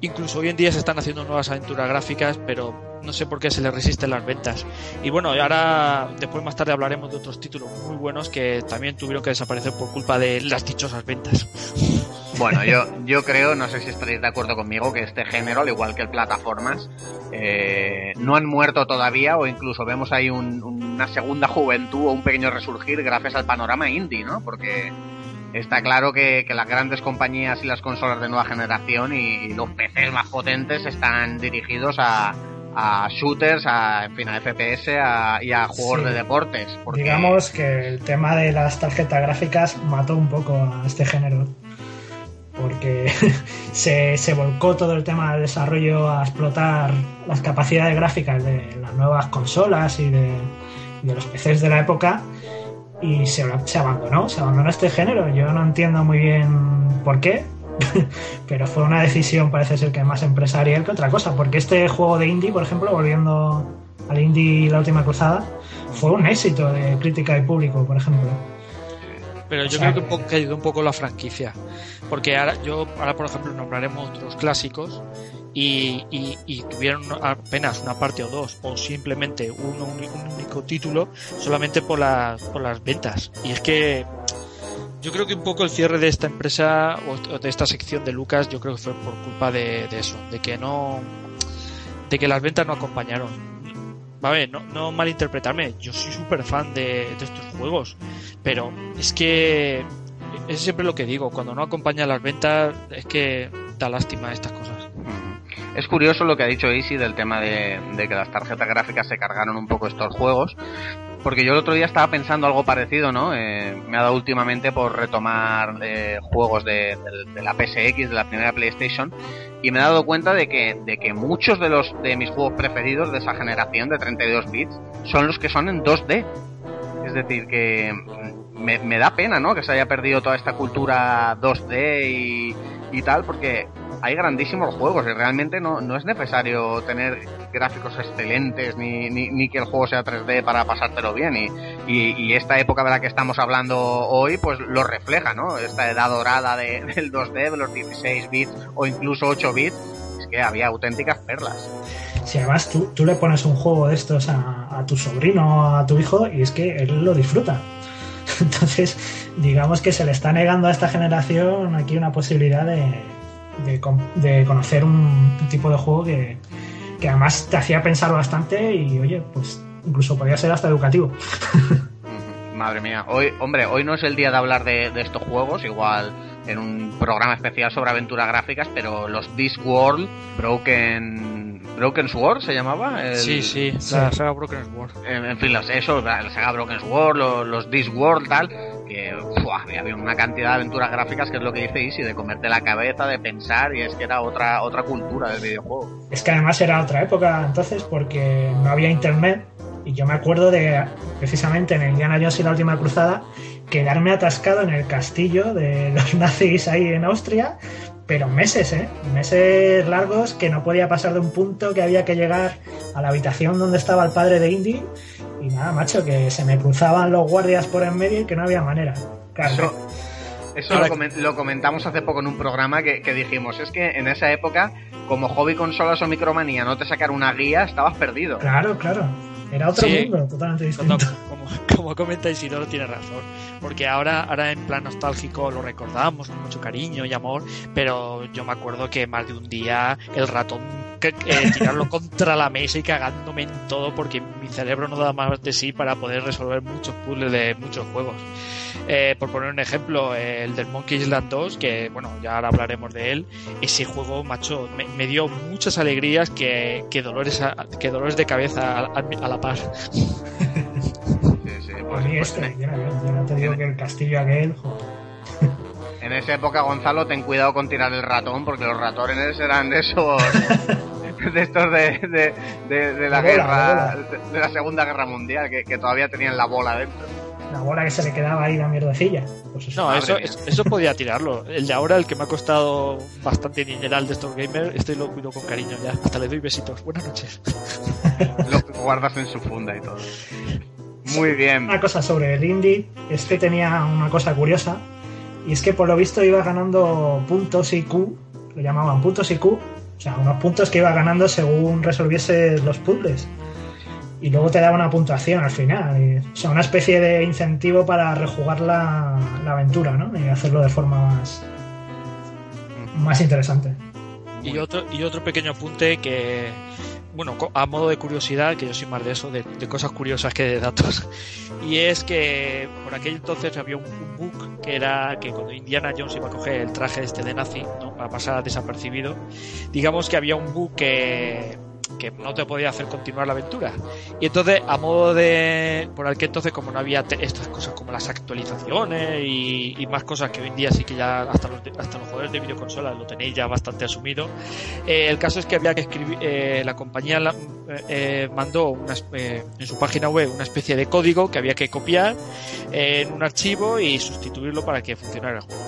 S3: incluso hoy en día se están haciendo nuevas aventuras gráficas, pero no sé por qué se le resisten las ventas. Y bueno, ahora después más tarde hablaremos de otros títulos muy buenos que también tuvieron que desaparecer por culpa de las dichosas ventas.
S2: Bueno, yo, yo creo, no sé si estaréis de acuerdo conmigo, que este género, al igual que el plataformas, eh, no han muerto todavía o incluso vemos ahí una segunda juventud o un pequeño resurgir gracias al panorama indie, ¿no? Porque está claro que, que, las grandes compañías y las consolas de nueva generación y, los PCs más potentes están dirigidos a, a shooters, a, en fin, a FPS y a juegos de deportes.
S4: Digamos que el tema de las tarjetas gráficas mató un poco a este género. Porque se, se volcó todo el tema del desarrollo a explotar las capacidades gráficas de las nuevas consolas y de, de los PCs de la época y se, se, abandonó, se abandonó este género. Yo no entiendo muy bien por qué, pero fue una decisión, parece ser que más empresarial que otra cosa, porque este juego de indie, por ejemplo, volviendo al indie La Última Cruzada, fue un éxito de crítica y público, por ejemplo.
S3: Pero yo creo que, un poco, que ayudó un poco la franquicia. Porque ahora, yo, ahora por ejemplo, nombraremos otros clásicos y, y, tuvieron apenas una parte o dos, o simplemente un, un, único título, solamente por, las por las ventas. Y es que yo creo que un poco el cierre de esta empresa o de esta sección de Lucas, yo creo que fue por culpa de, eso, de que no. de que las ventas no acompañaron ver, no, no malinterpretarme, yo soy súper fan de, estos juegos, pero es que es siempre lo que digo, cuando no acompaña las ventas es que da lástima estas cosas.
S2: Es curioso lo que ha dicho Easy del tema de, que las tarjetas gráficas se cargaron un poco estos juegos, porque yo el otro día estaba pensando algo parecido, ¿no? Eh, me ha dado últimamente por retomar eh, juegos de, la PSX, de la primera PlayStation, y me he dado cuenta de que, de que muchos de los de mis juegos preferidos de esa generación de 32 bits son los que son en 2D. Es decir, que me, me da pena, ¿no? Que se haya perdido toda esta cultura 2D y, y tal, porque hay grandísimos juegos y realmente no, no es necesario tener gráficos excelentes ni, ni, que el juego sea 3D para pasártelo bien y, y, esta época de la que estamos hablando hoy pues lo refleja, ¿no? Esta edad dorada de, del 2D, de los 16 bits o incluso 8 bits, es que había auténticas perlas.
S4: Si además tú, tú le pones un juego de estos a, a tu sobrino o a tu hijo y es que él lo disfruta. Entonces, digamos que se le está negando a esta generación aquí una posibilidad de, de, conocer un, tipo de juego que, además te hacía pensar bastante y oye, pues incluso podría ser hasta educativo.
S2: Madre mía, hoy, hombre, hoy no es el día de hablar de, de, estos juegos, igual en un programa especial sobre aventuras gráficas, pero los Discworld, Broken Broken Sword se llamaba.
S3: Sí, sí, la saga Broken Sword.
S2: En, fin, los, eso, la saga Broken Sword, los, los Discworld, tal, que había una cantidad de aventuras gráficas que es lo que dice Easy, de comerte la cabeza, de pensar, y es que era otra, otra cultura del videojuego.
S4: Es que además era otra época entonces porque no había internet, y yo me acuerdo de, precisamente en el Indiana Jones y la Última Cruzada, quedarme atascado en el castillo de los nazis ahí en Austria pero meses, ¿eh? Meses largos que no podía pasar de un punto que había que llegar a la habitación donde estaba el padre de Indy y nada, macho, que se me cruzaban los guardias por en medio y que no había manera. Claro.
S2: Eso, lo, comentamos hace poco en un programa que, dijimos, es que en esa época, como hobby consolas o micromanía, no te sacar una guía, estabas perdido.
S4: Claro, claro. Era otro mundo totalmente distinto.
S3: Como, como, comenta Isidoro, tiene razón. Porque ahora, ahora en plan nostálgico lo recordamos con mucho cariño y amor, pero yo me acuerdo que más de un día el ratón eh, tirarlo contra la mesa y cagándome en todo porque mi cerebro no da más de sí para poder resolver muchos puzzles de muchos juegos. Eh, por poner un ejemplo, el del Monkey Island 2, que bueno, ya ahora hablaremos de él, ese juego, macho, me, dio muchas alegrías que, que, dolores, que dolores de cabeza a, la par. Sí,
S4: sí, pues, este, yo, no te digo que el castillo aquel...
S2: En esa época, Gonzalo, ten cuidado con tirar el ratón, porque los ratones eran de esos. de estos de, de, la, guerra. De, la Segunda Guerra Mundial, que, que, todavía tenían la bola dentro.
S4: La bola que se le quedaba ahí, la mierdecilla.
S3: Pues eso, no, eso, eso, podía tirarlo. El de ahora, el que me ha costado bastante dineral de estos gamers, este lo cuido con cariño ya. Hasta le doy besitos. Buenas noches.
S2: lo guardas en su funda y todo. Muy bien.
S4: Una cosa sobre el indie es que tenía una cosa curiosa y es que por lo visto iba ganando puntos IQ, lo llamaban puntos IQ, o sea, unos puntos que iba ganando según resolviese los puzzles. Y luego te daba una puntuación al final. o sea, una especie de incentivo para rejugar la, aventura, ¿no? Y hacerlo de forma más, más interesante.
S3: Y otro, y otro pequeño apunte que, bueno, a modo de curiosidad, que yo soy más de eso, de, cosas curiosas que de datos, y es que por aquel entonces había un, book que era que cuando Indiana Jones iba a coger el traje este de nazi, ¿no? para pasar desapercibido, digamos que había un book que que no te podía hacer continuar la aventura. Y entonces, a modo de. Por aquel entonces, como no había estas cosas como las actualizaciones y, más cosas que hoy en día sí que ya hasta los, hasta los jugadores de videoconsolas lo tenéis ya bastante asumido, eh, el caso es que había que escribir. Eh, la compañía eh, mandó una, en su página web una especie de código que había que copiar en un archivo y sustituirlo para que funcionara el juego.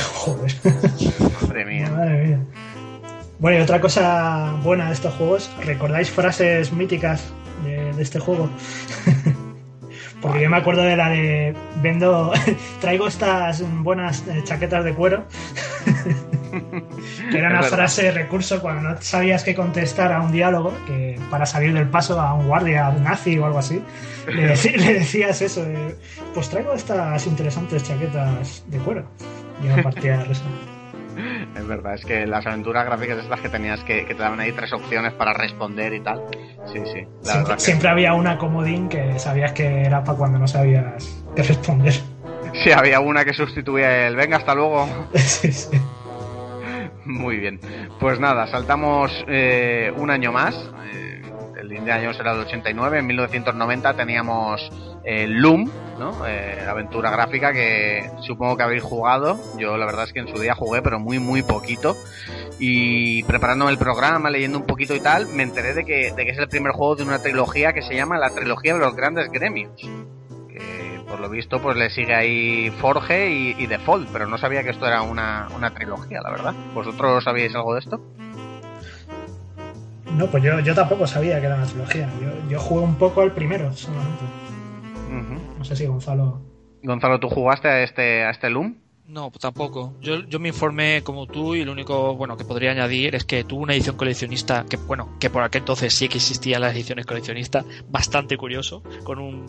S4: Joder.
S2: Madre mía.
S4: Madre mía. Bueno, y otra cosa buena de estos juegos, ¿recordáis frases míticas de, de este juego? Porque yo me acuerdo de la de vendo, traigo estas buenas eh, chaquetas de cuero. que era una frase recurso cuando no sabías qué contestar a un diálogo, que para salir del paso a un guardia nazi o algo así, le, decías eso, pues traigo estas interesantes chaquetas de cuero. Y una partida de risa.
S2: Es verdad, es que las aventuras gráficas estas que tenías que, que te daban ahí tres opciones para responder y tal. Sí, sí.
S4: siempre, había una comodín que sabías que era para cuando no sabías qué responder.
S2: Sí, había una que sustituía el venga, hasta luego. sí, sí. Muy bien. Pues nada, saltamos eh, un año más. Eh, el de año será el 89. En 1990 teníamos eh, Loom, ¿no? aventura gráfica que supongo que habéis jugado. Yo la verdad es que en su día jugué, pero muy, muy poquito. Y preparándome el programa, leyendo un poquito y tal, me enteré de que, que es el primer juego de una trilogía que se llama la trilogía de los grandes gremios por lo visto, pues le sigue ahí Forge y, Default, pero no sabía que esto era una, trilogía, la verdad. ¿Vosotros sabíais algo de esto?
S4: No, pues yo, yo tampoco sabía que era una trilogía. Yo, yo jugué un poco al primero solamente. No sé si Gonzalo.
S2: Gonzalo, ¿tú jugaste a este, a este Loom?
S3: No, tampoco. Yo, yo me informé como tú y lo único bueno que podría añadir es que tuvo una edición coleccionista que bueno que por aquel entonces sí que existían las ediciones coleccionistas bastante curioso con un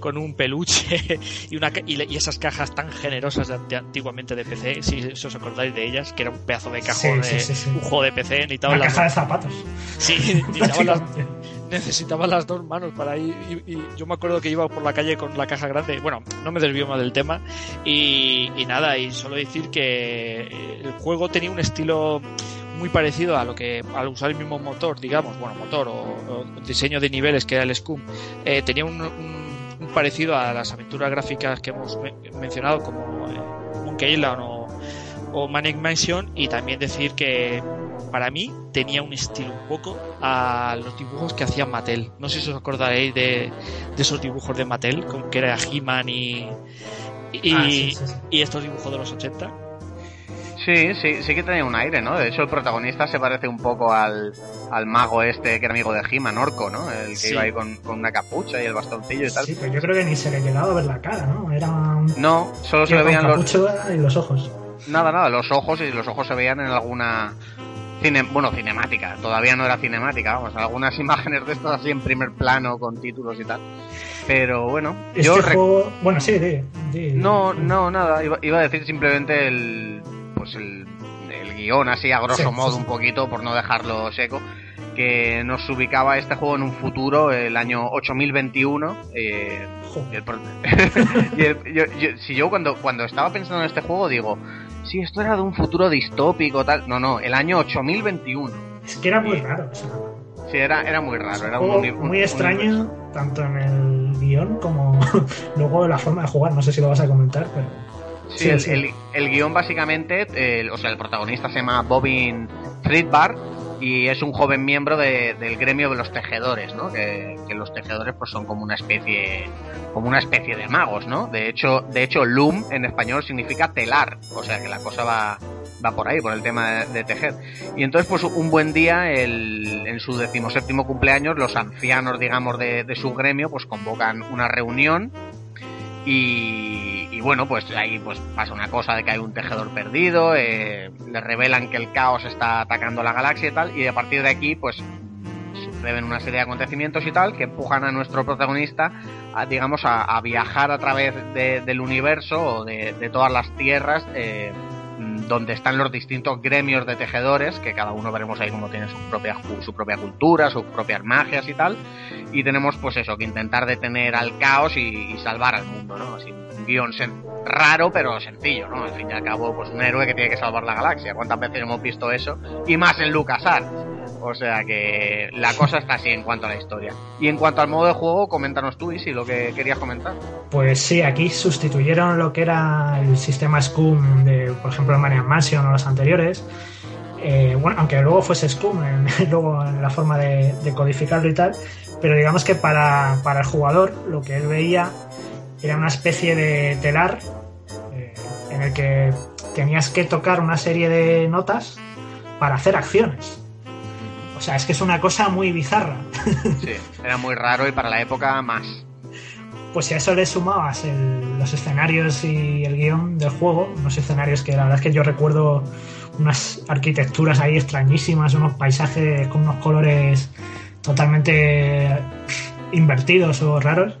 S3: con un peluche y, una, y, esas cajas tan generosas de, antiguamente de PC, si, os acordáis de ellas, que era un pedazo de cajón, de, un juego de PC,
S4: necesitaba una caja de zapatos.
S3: Sí, necesitaba las, dos manos para ir. Y, yo me acuerdo que iba por la calle con la caja grande. Bueno, no me desvío más del tema. Y, nada, y solo decir que el juego tenía un estilo muy parecido a lo que al usar el mismo motor, digamos, bueno, motor o, diseño de niveles que era el Scum, eh, tenía un parecido a las aventuras gráficas que hemos mencionado como eh, Monkey Island o Manic Mansion y también decir que para mí tenía un estilo un poco a los dibujos que hacía Mattel. No sé si os acordaréis de, esos dibujos de Mattel, con que era He-Man y, y, ah, y estos dibujos de los 80
S2: Sí, sí, sí que tenía un aire, ¿no? De hecho, el protagonista se parece un poco al, al mago este que era amigo de He-Man, Orco, ¿no? El que iba ahí con, una capucha y el bastoncillo y tal.
S4: Sí, pero yo creo que ni se le llegaba a ver la cara, ¿no? Era un...
S2: No, solo se le veían los...
S4: y los ojos.
S2: Nada, nada, los ojos y los ojos se veían en alguna... Cine... bueno, cinemática, todavía no era cinemática, vamos, algunas imágenes de estas así en primer plano con títulos y tal. Pero bueno,
S4: este yo juego... Bueno, sí, de,
S2: No, no, nada, iba, iba, a decir simplemente el pues el, guion así a grosso modo un poquito por no dejarlo seco que nos ubicaba este juego en un futuro el año 8021 eh, si yo cuando cuando estaba pensando en este juego digo si esto era de un futuro distópico tal no no el año 8021
S4: es que era muy raro
S2: Sí, era, era muy raro. Era
S4: muy extraño, tanto en el guion como luego en la forma de jugar. No sé si lo vas a comentar, pero.
S2: Sí, el, el, guion básicamente, o sea, el protagonista se llama Bobin Friedbar y es un joven miembro del gremio de los tejedores, ¿no? Que, los tejedores pues son como una especie como una especie de magos, ¿no? De hecho, de hecho loom en español significa telar, o sea que la cosa va va por ahí, por el tema de, tejer. Y entonces, pues un buen día, el, en su decimoséptimo cumpleaños, los ancianos, digamos, de, de su gremio, pues convocan una reunión y, bueno, pues ahí pues pasa una cosa de que hay un tejedor perdido, eh, le revelan que el caos está atacando la galaxia y tal, y a partir de aquí pues suceden una serie de acontecimientos y tal que empujan a nuestro protagonista a, digamos a, viajar a través del universo o de, todas las tierras eh, donde están los distintos gremios de tejedores, que cada uno veremos ahí como tiene su propia, su propia cultura, sus propias magias y tal, y tenemos pues eso, que intentar detener al caos y, salvar al mundo, ¿no? Así, un guion raro pero sencillo, ¿no? Al fin y al cabo, pues un héroe que tiene que salvar la galaxia. ¿Cuántas veces hemos visto eso? Y más en LucasArts. O sea que la cosa está así en cuanto a la historia. Y en cuanto al modo de juego, coméntanos tú, y si lo que querías comentar.
S4: Pues sí, aquí sustituyeron lo que era el sistema Scum de, por ejemplo, el Maniac Mansion o los anteriores. Eh, bueno, aunque luego fuese Scum, luego en la forma de, codificarlo y tal, pero digamos que para, el jugador lo que él veía era una especie de telar eh, en el que tenías que tocar una serie de notas para hacer acciones. O sea, es que es una cosa muy bizarra.
S2: Sí, era muy raro y para la época más.
S4: Pues si a eso le sumabas el- los escenarios y el guion del juego, unos escenarios que la verdad es que yo recuerdo unas arquitecturas ahí extrañísimas, unos paisajes con unos colores totalmente invertidos o raros,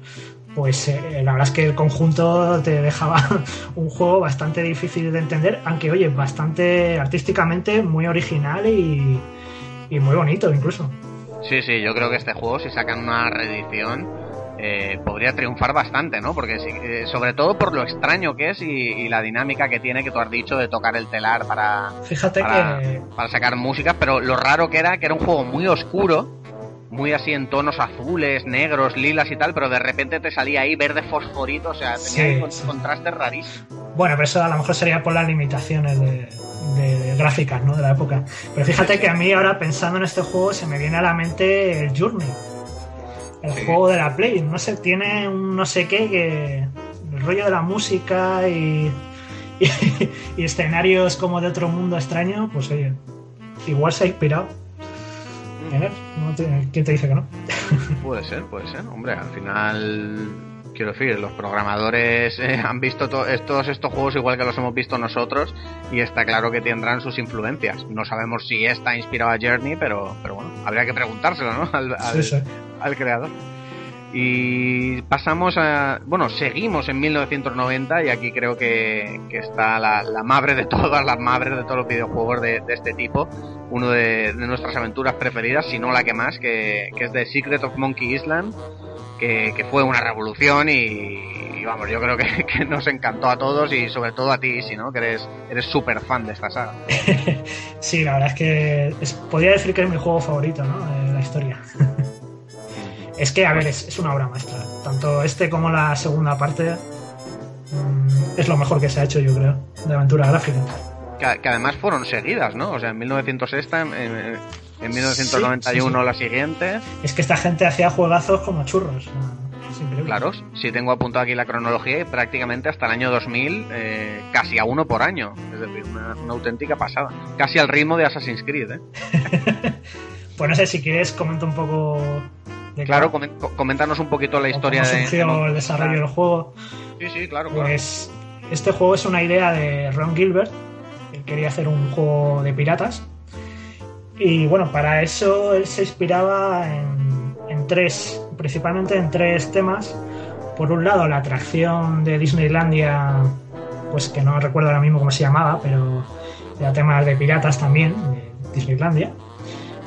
S4: pues eh, la verdad es que el conjunto te dejaba un juego bastante difícil de entender, aunque oye, bastante artísticamente muy original y, y muy bonito incluso.
S2: Sí, sí, yo creo que este juego, si sacan una reedición, eh, podría triunfar bastante, ¿no? Porque sí, eh, sobre todo por lo extraño que es y, y la dinámica que tiene, que tú has dicho, de tocar el telar para,
S4: Fíjate
S2: para,
S4: que
S2: para sacar música, pero lo raro que era que era un juego muy oscuro, muy así en tonos azules, negros, lilas y tal, pero de repente te salía ahí verde fosforito, o sea, tenía
S4: Sí,
S2: ahí
S4: sí.
S2: contrastes rarísimos.
S4: Bueno, pero eso a lo mejor sería por las limitaciones de, de gráficas ¿no? de la época. Pero fíjate que a mí ahora pensando en este juego se me viene a la mente el Journey. El
S2: Sí.
S4: juego de la Play. No sé, tiene un no sé qué que... El rollo de la música y, y, y escenarios como de otro mundo extraño, pues oye, igual se ha inspirado. en él. No te- ¿Quién te dice que no?
S2: Puede ser, puede ser. Hombre, al final, quiero decir, los programadores eh, han visto to- estos, estos juegos igual que los hemos visto nosotros y está claro que tendrán sus influencias. No sabemos si está inspirado a Journey, pero, pero bueno, habría que preguntárselo, ¿no? Al, al-
S4: Sí, sí.
S2: al creador. Y pasamos a. Bueno, seguimos en 1990 y aquí creo que, que está la, la madre de todas las madres de todos los videojuegos de, de este tipo. Uno de, de nuestras aventuras preferidas, si no la que más, que, que es The Secret of Monkey Island, que, que fue una revolución y, y vamos, yo creo que, que nos encantó a todos y sobre todo a ti, si no, que eres eres súper fan de esta saga.
S4: Sí, la verdad es que es- podría decir que es mi juego favorito, ¿no? De la historia. Es que, a ver, es, es una obra maestra. Tanto este como la segunda parte mm, es lo mejor que se ha hecho, yo creo, de aventura gráfica.
S2: Que, que además fueron seguidas, ¿no? O sea, en 1906, en, en, en 1991
S4: Sí, sí, sí.
S2: la siguiente.
S4: Es que esta gente hacía juegazos como churros. ¿no? Es increíble.
S2: Claro, si tengo apuntado aquí la cronología, y prácticamente hasta el año 2000, eh, casi a uno por año. Es decir, una, una auténtica pasada. Casi al ritmo de Assassin's Creed, ¿eh?
S4: Pues no sé si quieres, comento un poco de
S2: Claro,
S4: cómo-
S2: coméntanos un poquito la
S4: cómo
S2: historia de...
S4: surgió el desarrollo del juego.
S2: Sí, sí, claro, claro.
S4: Pues este juego es una idea de Ron Gilbert. Él quería hacer un juego de piratas. Y bueno, para eso él se inspiraba en, en tres, principalmente en tres temas. Por un lado, la atracción de Disneylandia, pues que no recuerdo ahora mismo cómo se llamaba, pero era temas de piratas también, de Disneylandia.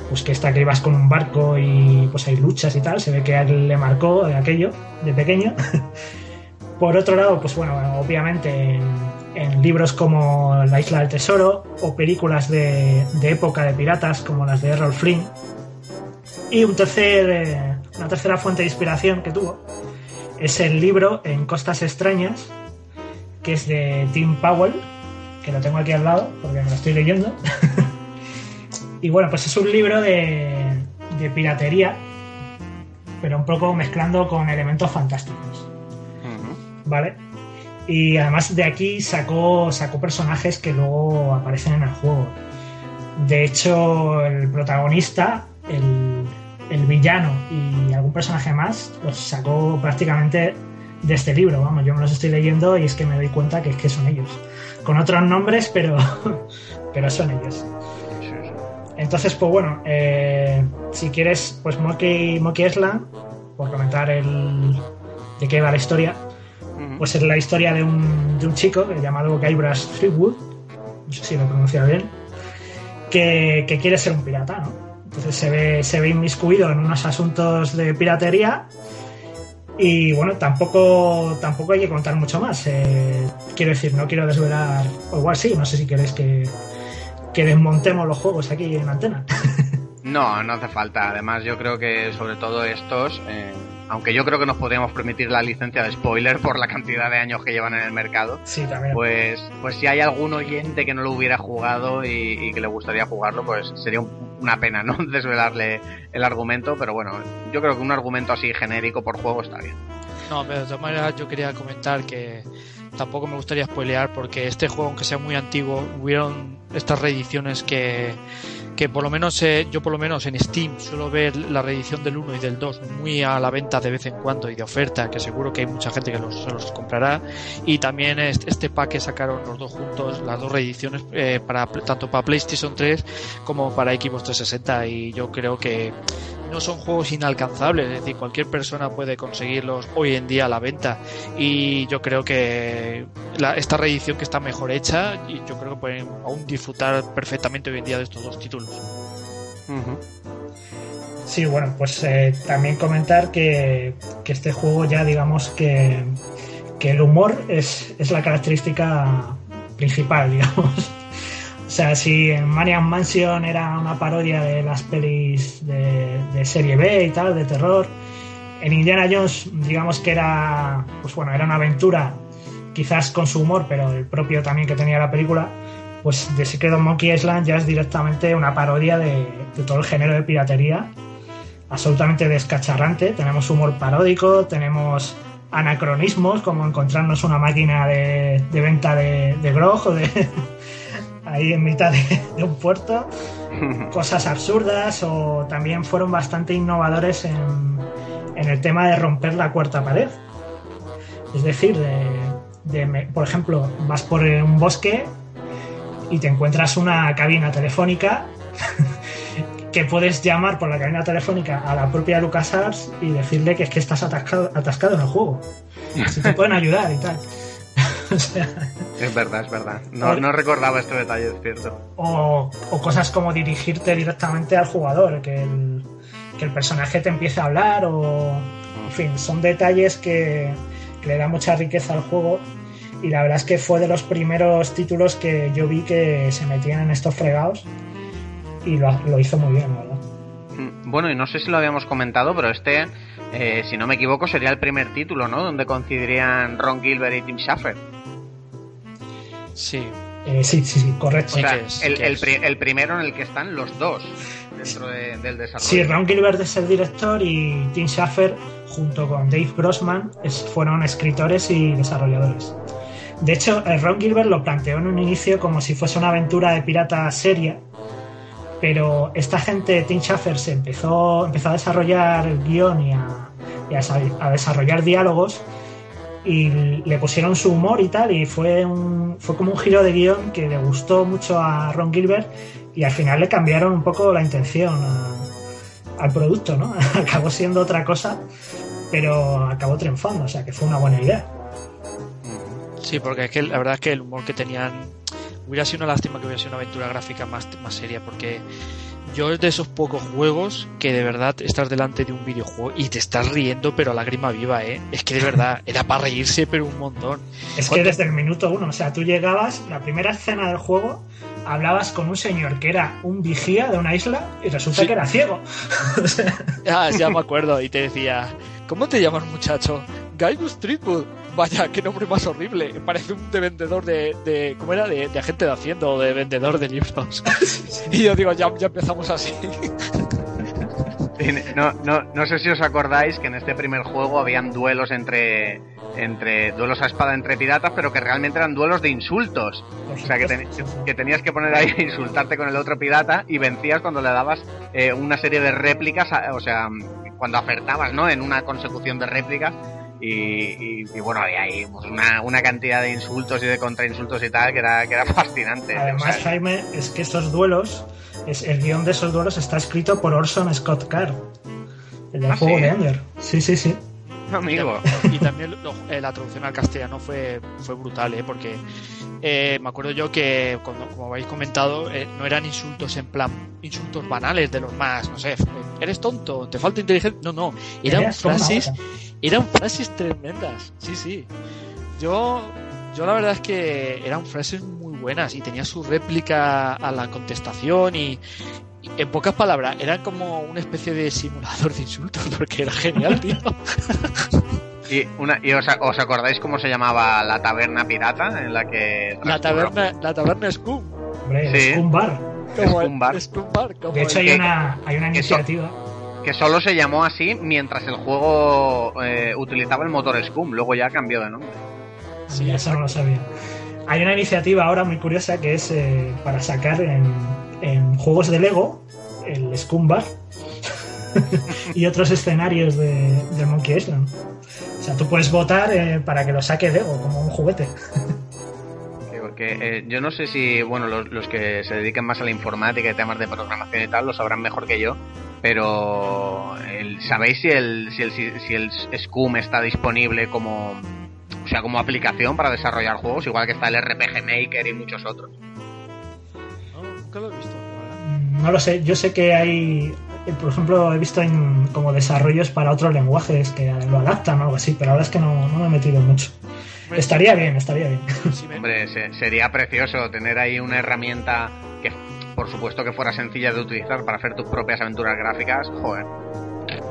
S4: Pues que esta que ibas con un barco y pues hay luchas y tal, se ve que a él le marcó de aquello, de pequeño. Por otro lado, pues bueno, obviamente en, libros como La Isla del Tesoro o películas de, de época de piratas como las de Errol Flynn. Y un tercer, eh, una tercera fuente de inspiración que tuvo es el libro En Costas Extrañas, que es de Tim Powell, que lo tengo aquí al lado porque me lo estoy leyendo. y bueno, pues es un libro de, de piratería, pero un poco mezclando con elementos fantásticos. ¿vale? Y además de aquí sacó, sacó personajes que luego aparecen en el juego. De hecho, el protagonista, el, el villano y algún personaje más los sacó prácticamente de este libro. Vamos, yo me los estoy leyendo y es que me doy cuenta que que son ellos. Con otros nombres, pero, pero son ellos. Entonces, pues bueno, eh, si quieres, pues Monkey, Monkey Island, por comentar el, de qué va la historia, Pues es la historia de un, de un chico llamado Guybrush Threepwood, no sé si lo he pronunciado bien, que, que quiere ser un pirata, ¿no? Entonces se ve, se ve inmiscuido en unos asuntos de piratería y bueno, tampoco, tampoco hay que contar mucho más. Eh, quiero decir, no quiero desvelar, o igual sí, no sé si queréis que, que desmontemos los juegos aquí en antena.
S2: No, no hace falta. Además, yo creo que sobre todo estos, eh, aunque yo creo que nos podríamos permitir la licencia de spoiler por la cantidad de años que llevan en el mercado,
S4: Sí, también.
S2: pues, pues si hay algún oyente que no lo hubiera jugado y, y que le gustaría jugarlo, pues sería un- una pena, ¿no? Desvelarle el argumento, pero bueno, yo creo que un argumento así genérico por juego está bien.
S3: No, pero de todas maneras yo quería comentar que tampoco me gustaría spoilear porque este juego, aunque sea muy antiguo, hubieron estas reediciones que, que por lo menos eh, yo por lo menos en Steam suelo ver la reedición del 1 y del 2 muy a la venta de vez en cuando y de oferta, que seguro que hay mucha gente que los, comprará. Y también este, este pack que sacaron los dos juntos, las dos reediciones, eh, para tanto para PlayStation 3 como para Xbox 360. Y yo creo que no son juegos inalcanzables, es decir, cualquier persona puede conseguirlos hoy en día a la venta y yo creo que la, esta reedición que está mejor hecha y yo creo que pueden aún disfrutar perfectamente hoy en día de estos dos títulos.
S4: Sí, bueno, pues eh, también comentar que, que, este juego ya digamos que, que el humor es, es la característica principal, digamos. O sea, si Maniac Mansion era una parodia de las pelis de, serie B y tal, de terror, en Indiana Jones, digamos que era, pues bueno, era una aventura, quizás con su humor, pero el propio también que tenía la película, pues The Secret of Monkey Island ya es directamente una parodia de, todo el género de piratería, absolutamente descacharrante. Tenemos humor paródico, tenemos anacronismos, como encontrarnos una máquina de, de venta de, de grog o de ahí en mitad de, de, un puerto, cosas absurdas o también fueron bastante innovadores en, en el tema de romper la cuarta pared. Es decir, de, de, por ejemplo, vas por un bosque y te encuentras una cabina telefónica que puedes llamar por la cabina telefónica a la propia LucasArts y decirle que es que estás atascado, atascado en el juego. Si te pueden ayudar y tal.
S2: o sea, es verdad, es verdad. No, no, recordaba este detalle, es cierto.
S4: O, o, cosas como dirigirte directamente al jugador, que el, que el personaje te empiece a hablar, o. En fin, son detalles que, que le dan mucha riqueza al juego. Y la verdad es que fue de los primeros títulos que yo vi que se metían en estos fregados. Y lo, lo hizo muy bien, ¿verdad?
S2: Bueno, y no sé si lo habíamos comentado, pero este, eh, si no me equivoco, sería el primer título, ¿no? Donde coincidirían Ron Gilbert y Tim Schafer.
S3: Sí.
S4: Eh, sí, sí, sí, correcto.
S2: O sea, es, el, el, pri el, primero en el que están los dos dentro de, del desarrollo.
S4: Sí, Ron Gilbert es el director y Tim Schafer, junto con Dave Grossman, es, fueron escritores y desarrolladores. De hecho, Ron Gilbert lo planteó en un inicio como si fuese una aventura de pirata seria, pero esta gente, Tim Schafer, se empezó, empezó a desarrollar el guion y a, y a, a desarrollar diálogos y le pusieron su humor y tal y fue un fue como un giro de guion que le gustó mucho a Ron Gilbert y al final le cambiaron un poco la intención al producto, ¿no? acabó siendo otra cosa, pero acabó triunfando, o sea que fue una buena idea.
S3: Sí, porque es que la verdad es que el humor que tenían hubiera sido una lástima que hubiera sido una aventura gráfica más, más seria, porque yo es de esos pocos juegos que de verdad estás delante de un videojuego y te estás riendo, pero a lágrima viva, ¿eh? Es que de verdad, era para reírse, pero un montón.
S4: Es que desde el minuto uno, o sea, tú llegabas, la primera escena del juego, hablabas con un señor que era un vigía de una isla y resulta sí. que era ciego.
S3: ah, ya me acuerdo, y te decía, ¿cómo te llamas, muchacho? Guy Streetwood. Vaya, qué nombre más horrible. Parece un de vendedor de, de ¿cómo era? De, de, agente de Hacienda o de vendedor de libros. y yo digo, ya, ya empezamos así.
S2: no, no, no sé si os acordáis que en este primer juego habían duelos entre entre duelos a espada entre piratas, pero que realmente eran duelos de insultos. O sea, que, ten, que tenías que poner ahí a insultarte con el otro pirata y vencías cuando le dabas eh, una serie de réplicas, a, o sea, cuando acertabas, ¿no? En una consecución de réplicas y, y, y, bueno, había ahí pues una, una, cantidad de insultos y de contrainsultos y tal que era, que era fascinante.
S4: Además, Jaime, es que estos duelos, es, el guion de esos duelos está escrito por Orson Scott Card, el del
S2: ¿Ah,
S4: juego
S2: sí?
S4: de Ender. Sí, sí, sí.
S2: Amigo.
S3: Y también lo, eh, la traducción al castellano fue, fue brutal, ¿eh? porque eh, me acuerdo yo que, cuando, como habéis comentado, eh, no eran insultos en plan, insultos banales de los más, no sé, eres tonto, te falta inteligencia. No, no, eran frases, eran frases tremendas. Sí, sí. Yo, yo la verdad es que eran frases muy buenas y tenía su réplica a la contestación y en pocas palabras, era como una especie de simulador de insultos porque era genial, tío.
S2: Y, una, y os, os, acordáis cómo se llamaba la taberna pirata en la que...
S3: La taberna, la taberna Scum.
S4: Hombre, sí. Scum Bar.
S3: Como
S2: Scum Bar.
S3: Scum Bar como
S4: de hecho, hay una, hay una iniciativa.
S2: Que solo se llamó así mientras el juego eh, utilizaba el motor Scum, luego ya cambió de nombre.
S4: Sí, eso no lo sabía. Hay una iniciativa ahora muy curiosa que es eh, para sacar en, en juegos de Lego el Scum Bar y otros escenarios de, de Monkey Island. O sea, tú puedes votar eh, para que lo saque Lego como un juguete.
S2: Que, eh, yo no sé si, bueno, los, los, que se dediquen más a la informática y temas de programación y tal lo sabrán mejor que yo, pero el, ¿sabéis si el, si el, si el Scum está disponible como, o sea, como aplicación para desarrollar juegos, igual que está el RPG Maker y muchos otros?
S3: No lo
S4: sé, yo sé que hay, por ejemplo, he visto en, como desarrollos para otros lenguajes que lo adaptan o algo así, pero ahora es que no, no me he metido mucho. Estaría bien, estaría bien.
S2: Hombre, se, sería precioso tener ahí una herramienta que, por supuesto, que fuera sencilla de utilizar para hacer tus propias aventuras gráficas. Joder.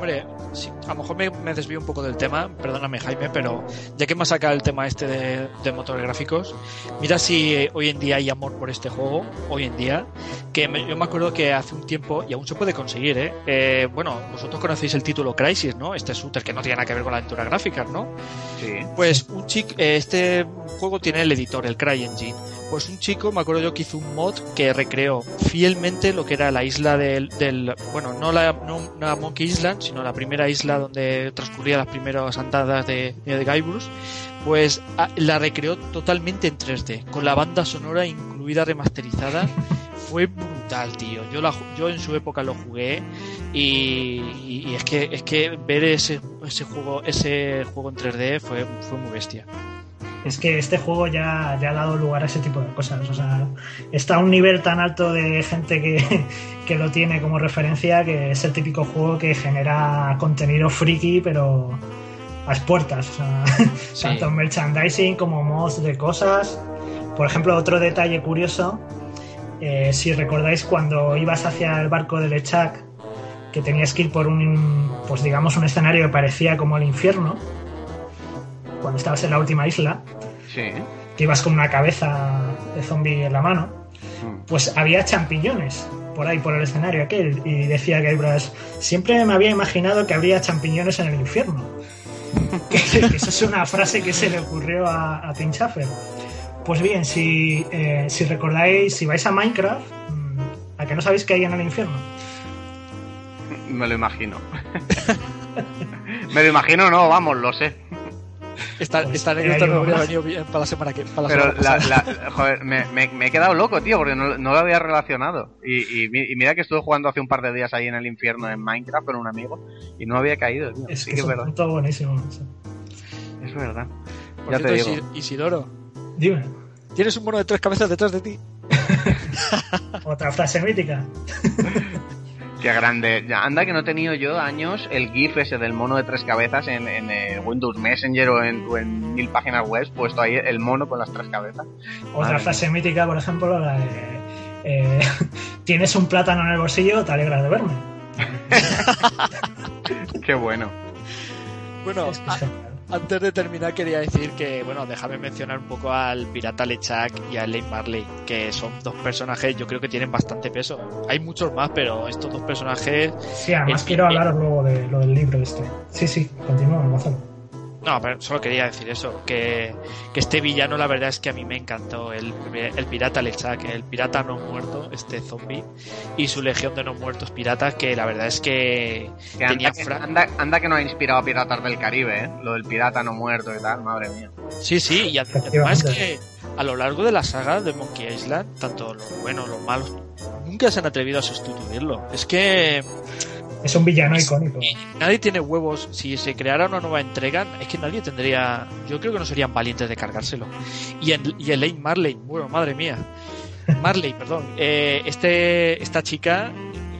S3: Hombre, sí, a lo mejor me, me, desvío un poco del tema, perdóname Jaime, pero ya que me ha sacado el tema este de, de, motores gráficos, mira si eh, hoy en día hay amor por este juego, hoy en día, que me, yo me acuerdo que hace un tiempo, y aún se puede conseguir, ¿eh? eh bueno, vosotros conocéis el título Crisis, ¿no? Este shooter que no tiene nada que ver con la aventura gráfica, ¿no?
S2: Sí.
S3: Pues un chico, eh, este juego tiene el editor, el CryEngine. Pues un chico, me acuerdo yo que hizo un mod que recreó fielmente lo que era la isla del, del bueno, no la, no la Monkey Island, sino la primera isla donde transcurría las primeras andadas de, de Guybrush, pues a, la recreó totalmente en 3D, con la banda sonora incluida remasterizada. Fue brutal, tío. Yo, la, yo en su época lo jugué y, y, y es que es que ver ese, ese juego ese juego en 3D fue, fue muy bestia
S4: es que este juego ya, ya, ha dado lugar a ese tipo de cosas. O sea, está a un nivel tan alto de gente que, que, lo tiene como referencia que es el típico juego que genera contenido friki, pero a puertas. O sea, sí. tanto merchandising como mods de cosas. Por ejemplo, otro detalle curioso, eh, si recordáis cuando ibas hacia el barco de Lechak, que tenías que ir por un, pues digamos, un escenario que parecía como el infierno cuando estabas en la última isla,
S2: sí.
S4: que ibas con una cabeza de zombie en la mano, pues había champiñones por ahí, por el escenario aquel, y decía Guybrush, siempre me había imaginado que habría champiñones en el infierno. que, eso es una frase que se le ocurrió a, a Tim Schafer. Pues bien, si, eh, si recordáis, si vais a Minecraft, ¿a que no sabéis qué hay en el infierno?
S2: Me lo imagino. me lo imagino, no, vamos, lo sé.
S3: Esta, pues esta anécdota me habría venido bien para la semana que para la
S2: Pero
S3: semana
S2: la, la, joder, me, me, me, he quedado loco, tío, porque no, no lo había relacionado. Y, y, y, mira que estuve jugando hace un par de días ahí en el infierno en Minecraft con un amigo y no había caído, tío.
S4: Es
S2: sí
S4: que,
S2: que
S4: es
S2: verdad.
S4: todo buenísimo.
S2: Es verdad.
S3: Por
S2: ya
S3: cierto,
S2: te digo.
S3: Isidoro,
S4: Dime.
S3: tienes un mono de tres cabezas detrás de ti.
S4: Otra frase mítica.
S2: Qué grande. Ya, anda que no he tenido yo años el GIF ese del mono de tres cabezas en, en eh, Windows Messenger o en, o en, mil páginas web, puesto ahí el mono con las tres cabezas.
S4: Otra Madre frase mía. mítica, por ejemplo, la de eh, tienes un plátano en el bolsillo, te alegras de verme.
S2: Qué bueno.
S3: Bueno, es que a, antes de terminar quería decir que, bueno, déjame mencionar un poco al pirata Lechak y a Lane Marley, que son dos personajes, yo creo que tienen bastante peso. Hay muchos más, pero estos dos personajes...
S4: Sí, además quiero hablaros luego de lo del libro este. Sí, sí, continúa, Gonzalo.
S3: No, pero solo quería decir eso, que, que, este villano la verdad es que a mí me encantó, el, el pirata Lechak, el pirata no muerto, este zombie, y su legión de no muertos piratas, que la verdad es que,
S2: que
S3: tenía
S2: anda, que, anda, anda, que no ha inspirado a Piratas del Caribe, ¿eh? lo del pirata no muerto y tal, madre mía.
S3: Sí, sí, y además que a lo largo de la saga de Monkey Island, tanto los buenos, los malos, nunca se han atrevido a sustituirlo. Es que
S4: es un villano icónico.
S3: Nadie tiene huevos. Si se creara una nueva entrega, es que nadie tendría. Yo creo que no serían valientes de cargárselo. Y, en, y Elaine Marley, bueno, madre mía. Marley, perdón. Eh, este, esta chica,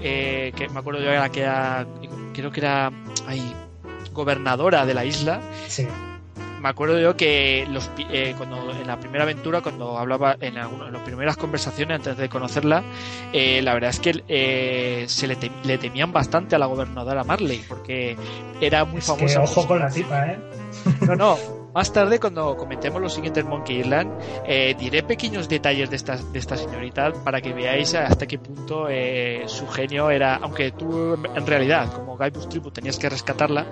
S3: eh, que me acuerdo yo era que era. Creo que era. Ay, gobernadora de la isla.
S4: Sí
S3: me acuerdo yo que los, eh, cuando en la primera aventura, cuando hablaba en, alguna, en las primeras conversaciones antes de conocerla, eh, la verdad es que eh, se le, tem le, temían bastante a la gobernadora Marley porque era muy
S4: es
S3: famosa.
S4: Que, ojo con la tipa, ¿eh?
S3: No, no. Más tarde, cuando comentemos los siguientes Monkey Island, eh, diré pequeños detalles de esta, de esta señorita para que veáis hasta qué punto eh, su genio era, aunque tú en realidad, como Guybrush Tribute, tenías que rescatarla,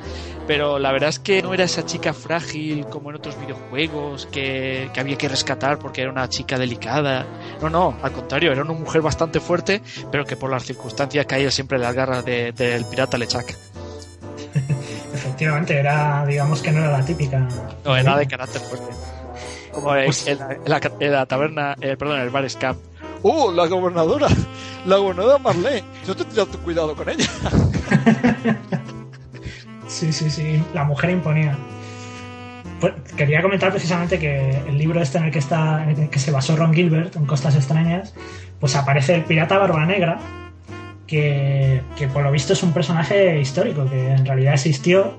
S3: pero la verdad es que no era esa chica frágil como en otros videojuegos que, había que rescatar porque era una chica delicada. No, no, al contrario, era una mujer bastante fuerte, pero que por las circunstancias caía siempre en las garras de- del pirata Lechak.
S4: Efectivamente, era, digamos que no era la típica.
S3: No, era de carácter fuerte. Como en, en la, en la- en la taberna, eh, perdón, en el bar Scam. ¡Oh, la gobernadora! La gobernadora Marlene. Yo tendría tu cuidado con ella.
S4: Sí, sí, sí, la mujer imponía. Pues, quería comentar precisamente que el libro este en el que está, en el que se basó Ron Gilbert, en Costas Extrañas, pues aparece el pirata Barba Negra, que, que por lo visto es un personaje histórico, que en realidad existió.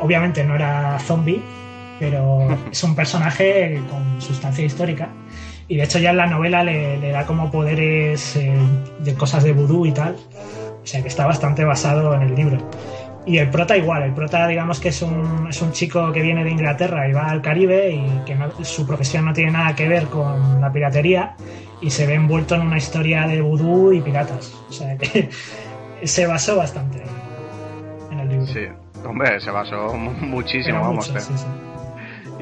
S4: Obviamente no era zombie, pero es un personaje con sustancia histórica. Y de hecho ya en la novela le, le da como poderes eh, de cosas de vudú y tal. O sea que está bastante basado en el libro. Y el prota igual, el prota digamos que es un, es un chico que viene de Inglaterra y va al Caribe y que no- su profesión no tiene nada que ver con la piratería y se ve envuelto en una historia de vudú y piratas. O sea que se basó bastante en el libro.
S2: Sí, hombre, se basó mu- muchísimo,
S4: Pero
S2: vamos.
S4: mucho,
S2: eh.
S4: sí, sí.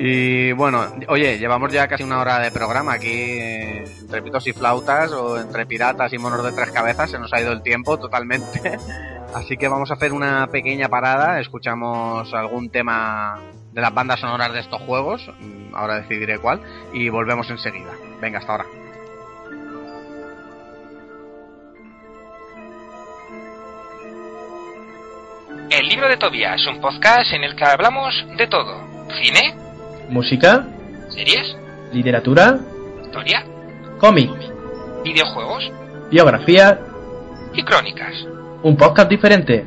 S2: Y bueno, oye, llevamos ya casi una hora de programa aquí, eh, entre pitos y flautas, o entre piratas y monos de tres cabezas, se nos ha ido el tiempo totalmente. Así que vamos a hacer una pequeña parada, escuchamos algún tema de las bandas sonoras de estos juegos, mm, ahora decidiré cuál, y volvemos enseguida. Venga, hasta ahora.
S5: El libro de Tobias, un podcast en el que hablamos de todo. Cine,
S6: Música,
S5: series,
S6: literatura,
S5: historia,
S6: cómic,
S5: videojuegos
S6: biografía,
S5: y crónicas.
S6: un podcast diferente.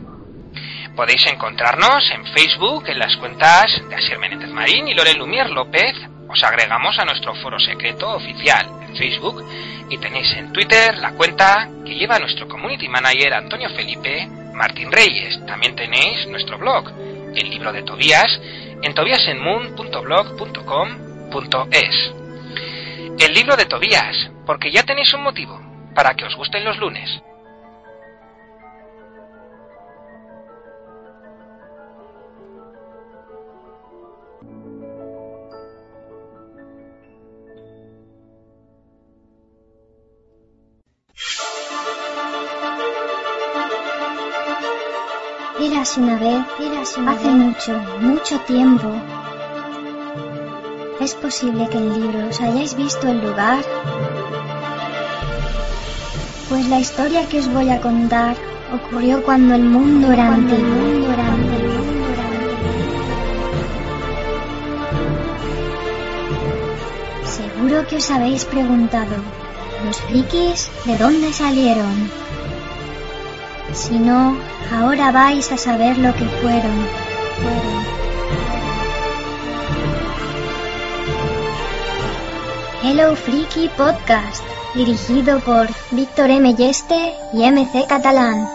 S5: Podéis encontrarnos en Facebook en las cuentas de Asier Menéndez Marín y Loren Lumier López. Os agregamos a nuestro foro secreto oficial en Facebook y tenéis en Twitter la cuenta que lleva nuestro community manager Antonio Felipe Martín Reyes. También tenéis nuestro blog, el libro de Tobías, en tobiasenmoon.blog.com.es. El libro de Tobías, porque ya tenéis un motivo para que os gusten los lunes.
S7: Eras una vez, eras una hace mucho, mucho tiempo. ¿Es posible que en libros hayáis visto el lugar? Pues la historia que os voy a contar ocurrió cuando el mundo era antiguo. Seguro que os habéis preguntado, ¿los frikis de dónde salieron? Si no, ahora vais a saber lo que fueron. Hello Freaky Podcast, dirigido por Víctor M. Yeste y MC Catalán.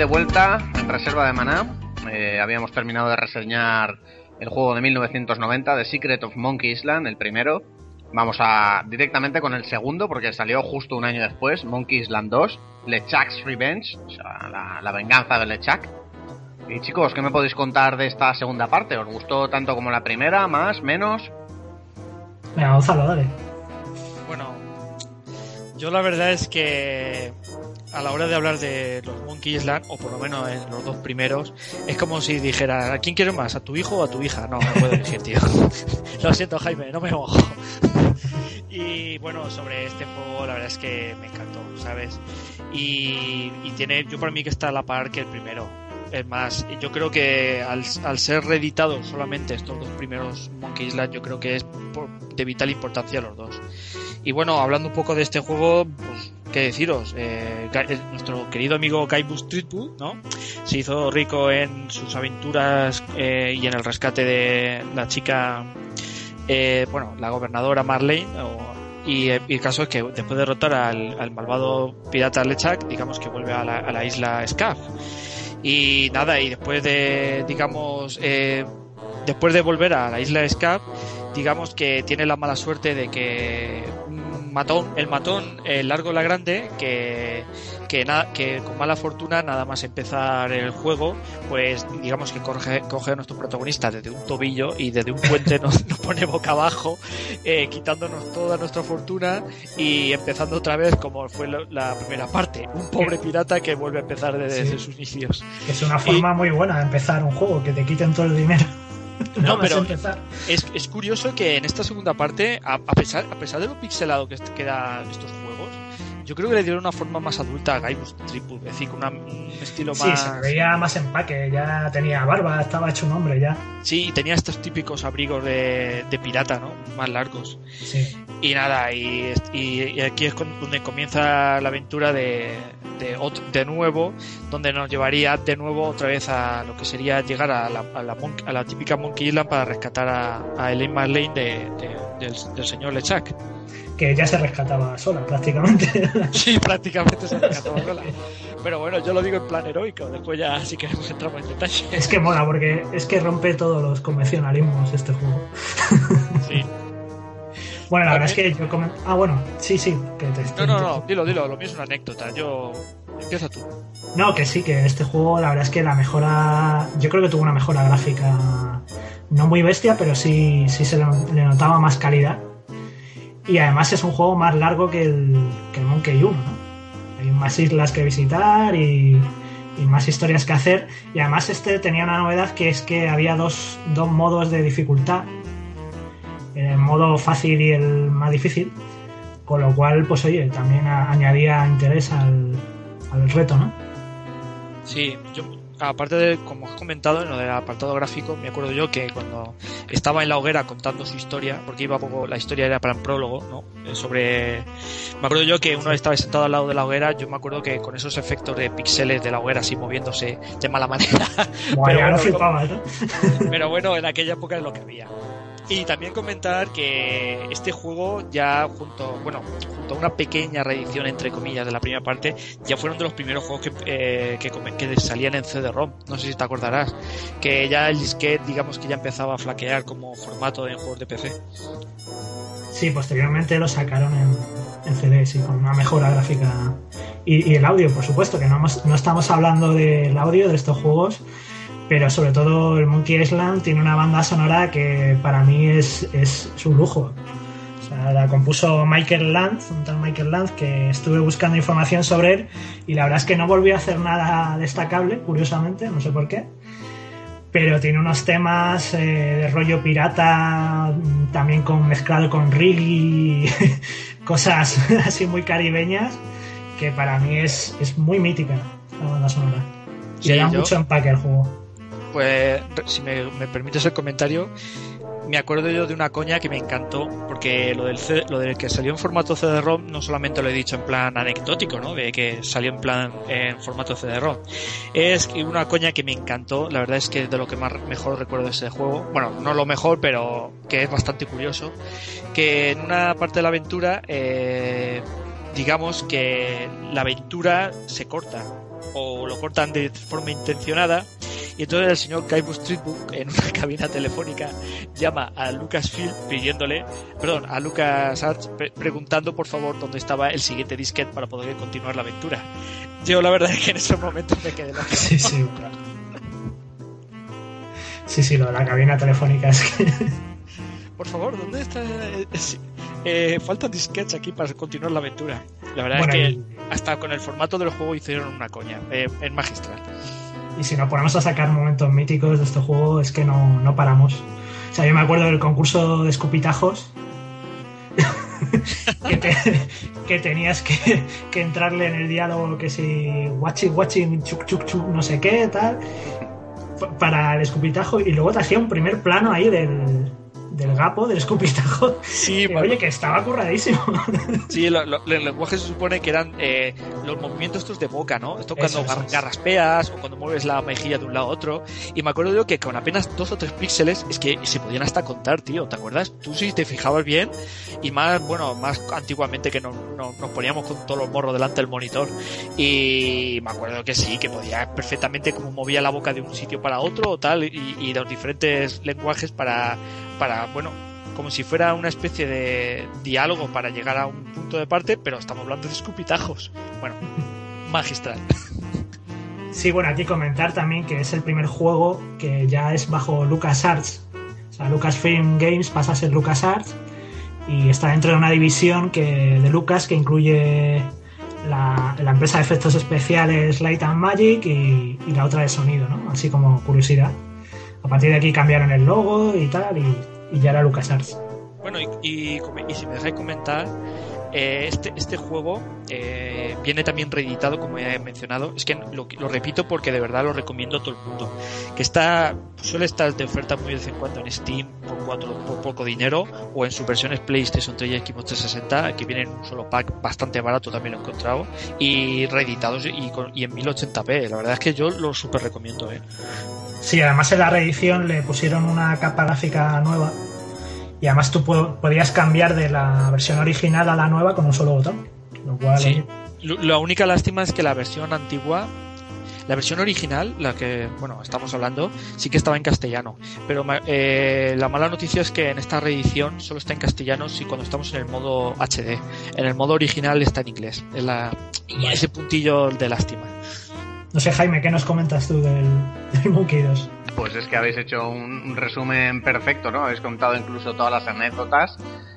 S2: De vuelta en Reserva de Maná. Eh, habíamos terminado de reseñar el juego de 1990, The Secret of Monkey Island, el primero. Vamos a directamente con el segundo, porque salió justo un año después, Monkey Island 2, LeChuck's Revenge, o sea, la, la venganza de LeChuck. Y chicos, ¿qué me podéis contar de esta segunda parte? ¿Os gustó tanto como la primera? ¿Más? ¿Menos?
S4: Venga, Gonzalo, dale.
S3: Bueno, yo la verdad es que a la hora de hablar de los Monkey Island, o por lo menos en los dos primeros, es como si dijera, ¿a quién quieres más? ¿A tu hijo o a tu hija? No, no puedo elegir, tío. lo siento, Jaime, no me mojo. y bueno, sobre este juego, la verdad es que me encantó, ¿sabes? Y, y tiene, yo para mí que está a la par que el primero. Es más, yo creo que al, ser reeditados solamente estos dos primeros Monkey Island, yo creo que es por- de vital importancia los dos. Y bueno, hablando un poco de este juego, pues, qué deciros, eh, eh, nuestro querido amigo Guybrush Streetwood, ¿no? Se hizo rico en sus aventuras eh, y en el rescate de la chica, eh, bueno, la gobernadora Marlene, eh, y el caso es que después de derrotar al, al malvado pirata Lechak, digamos que vuelve a la, a la isla Scaff. Y nada, y después de, digamos, eh, después de volver a la isla Scaff, digamos que tiene la mala suerte de que matón, el matón, el largo la grande, que, que, que con mala fortuna, nada más empezar el juego, pues digamos que coge, coge a nuestro protagonista desde un tobillo y desde un puente nos, nos pone boca abajo, eh, quitándonos toda nuestra fortuna y empezando otra vez como fue lo- la primera parte, un pobre pirata que vuelve a empezar desde
S4: Sí.
S3: sus inicios.
S4: Es una forma muy buena de empezar un juego, que te quiten todo el dinero.
S3: No, pero-. Es, es curioso que en esta segunda parte, a, a pesar, a pesar de lo pixelado que, est- que eran estos yo creo que le dieron una forma más adulta a Guybrush Threepwood, es decir, con una- un estilo
S4: Sí,
S3: más...
S4: se le veía más empaque, ya tenía barba, estaba hecho un hombre ya.
S3: Sí, y tenía estos típicos abrigos de, de pirata, ¿no? Más largos.
S4: Sí.
S3: Y nada, y, y- y aquí es con- donde comienza la aventura de, de, de nuevo, donde nos llevaría de nuevo otra vez a lo que sería llegar a la, a la, mon- a la típica Monkey Island para rescatar a, a Elaine Marlane de, de- del, del señor Lechak.
S4: Que ya se rescataba sola prácticamente.
S3: Sí, prácticamente se rescató sola. Pero bueno, yo lo digo en plan heroico, después ya si queremos entramos en detalle.
S4: es que mola, porque es que rompe todos los convencionalismos este juego.
S3: Sí.
S4: Bueno, la verdad es que yo comen- Ah, bueno, sí, sí. Que te
S3: No, no, no, dilo, dilo, lo mío es una anécdota. Yo. Empieza tú.
S4: No, que sí, que este juego la verdad es que la mejora, yo creo que tuvo una mejora gráfica no muy bestia, pero sí, sí se le notaba más calidad. Y además es un juego más largo que el, que Monkey 1, ¿no? Hay más islas que visitar y, más historias que hacer. Y además este tenía una novedad que es que había dos, dos modos de dificultad. El modo fácil y el más difícil. Con lo cual, pues oye, también añadía interés al, al reto, ¿no?
S3: Sí. Aparte de, como has comentado, en lo del apartado gráfico, me acuerdo yo que cuando estaba en la hoguera contando su historia, porque iba poco, la historia era para el prólogo, ¿no? Eh, Sobre. Me acuerdo yo que uno estaba sentado al lado de la hoguera, yo me acuerdo que con esos efectos de píxeles de la hoguera así moviéndose de mala manera,
S4: Buah,
S3: Pero bueno,
S4: lo flipabas, ¿no?
S3: Pero bueno, en aquella época es lo que había. Y también comentar que este juego ya junto, bueno, junto a una pequeña reedición entre comillas de la primera parte, ya fueron de los primeros juegos que, eh, que, salían en CD-ROM. No sé si te acordarás. Que ya el disquete, digamos que ya empezaba a flaquear como formato en juegos de PC.
S4: Sí, posteriormente lo sacaron en, en CD, sí, con una mejora gráfica. Y, y el audio, por supuesto, que no, hemos- no estamos hablando del audio de estos juegos, pero sobre todo el Monkey Island tiene una banda sonora que para mí es, es, un lujo. O sea, la compuso Michael Land, un tal Michael Land, que estuve buscando información sobre él y la verdad es que no volvió a hacer nada destacable, curiosamente, no sé por qué pero tiene unos temas eh, de rollo pirata, también con mezclado con reggae, cosas así muy caribeñas, que para mí es, es muy mítica la banda sonora. Y
S3: Sí,
S4: da
S3: yo-
S4: mucho empaque al juego.
S3: Pues, si me, permites el comentario, me acuerdo yo de una coña que me encantó, porque lo del, C- lo del que salió en formato CD-ROM no solamente lo he dicho en plan anecdótico, ¿no? De que salió en plan en formato CD-ROM. Es una coña que me encantó, la verdad es que de lo que más mejor recuerdo de ese juego, bueno, no lo mejor, pero que es bastante curioso, que en una parte de la aventura, eh, digamos que la aventura se corta o lo cortan de forma intencionada. Y entonces el señor Guybrush Streetbook en una cabina telefónica llama a Lucasfilm pidiéndole, perdón, a Lucas Arts pre- preguntando por favor dónde estaba el siguiente disquete para poder continuar la aventura. Yo la verdad es que en esos momentos me quedé loco.
S4: Sí, sí. Sí, sí, lo de la cabina telefónica es que.
S3: Por favor, ¿dónde está? Eh, eh, faltan disquetes aquí para continuar la aventura. La verdad
S4: Bueno,
S3: es que
S4: y-
S3: hasta con el formato del juego hicieron una coña. Eh, es magistral.
S4: Y si nos ponemos a sacar momentos míticos de este juego, es que no, no paramos. O sea, yo me acuerdo del concurso de escupitajos. que, te- que tenías que, que entrarle en el diálogo que si watching, watching, chuk, chuk, chuk, no sé qué, tal, pa- para el escupitajo. Y luego te hacía un primer plano ahí del, del gapo, del escupitajo.
S3: Sí,
S4: Que, oye, que estaba curradísimo.
S3: Sí, lo- lo- el lenguaje se supone que eran eh, los movimientos estos de boca, ¿no? Esto cuando
S4: Eso, eso
S3: gar-
S4: es.
S3: garraspeas o cuando mueves la mejilla de un lado a otro. Y me acuerdo yo que con apenas dos o tres píxeles es que se podían hasta contar, tío. ¿Te acuerdas? Tú sí te fijabas bien y más, bueno, más antiguamente que no- no- nos poníamos con todos los morros delante del monitor. Y me acuerdo que sí, que podía perfectamente como movía la boca de un sitio para otro o tal y, y los diferentes lenguajes para, para, bueno, como si fuera una especie de diálogo para llegar a un punto de parte, pero estamos hablando de escupitajos. Bueno, magistral.
S4: Sí, bueno, aquí comentar también que es el primer juego que ya es bajo LucasArts. O sea, Lucasfilm Games pasa a ser LucasArts y está dentro de una división que, de Lucas que incluye la, la empresa de efectos especiales Light and Magic y, y la otra de sonido, ¿no? Así como curiosidad. A partir de aquí cambiaron el logo y tal y, ya era LucasArts.
S3: Bueno, y, y, si me dejáis comentar, eh, este, este juego eh, viene también reeditado, como ya he mencionado. Es que lo, lo repito porque de verdad lo recomiendo a todo el mundo. Que está suele estar de oferta muy de vez en cuando en Steam por, cuatro, por poco dinero o en sus versiones PlayStation 3 y Xbox 360 que vienen en un solo pack bastante barato también lo he encontrado y reeditados y, y en 1080p. La verdad es que yo lo super recomiendo. ¿eh?
S4: Sí, además en la reedición le pusieron una capa gráfica nueva y además tú po- podías cambiar de la versión original a la nueva con un solo botón. Lo cual,
S3: Sí. La única lástima es que la versión antigua, la versión original, la que, bueno, estamos hablando, sí que estaba en castellano. Pero eh, la mala noticia es que en esta reedición solo está en castellano si cuando estamos en el modo HD. En el modo original está en inglés. Es la, ese puntillo de lástima.
S4: No sé, Jaime, ¿qué nos comentas tú del, del Monkey 2?
S2: Pues es que habéis hecho un, un resumen perfecto, ¿no? Habéis contado incluso todas las anécdotas.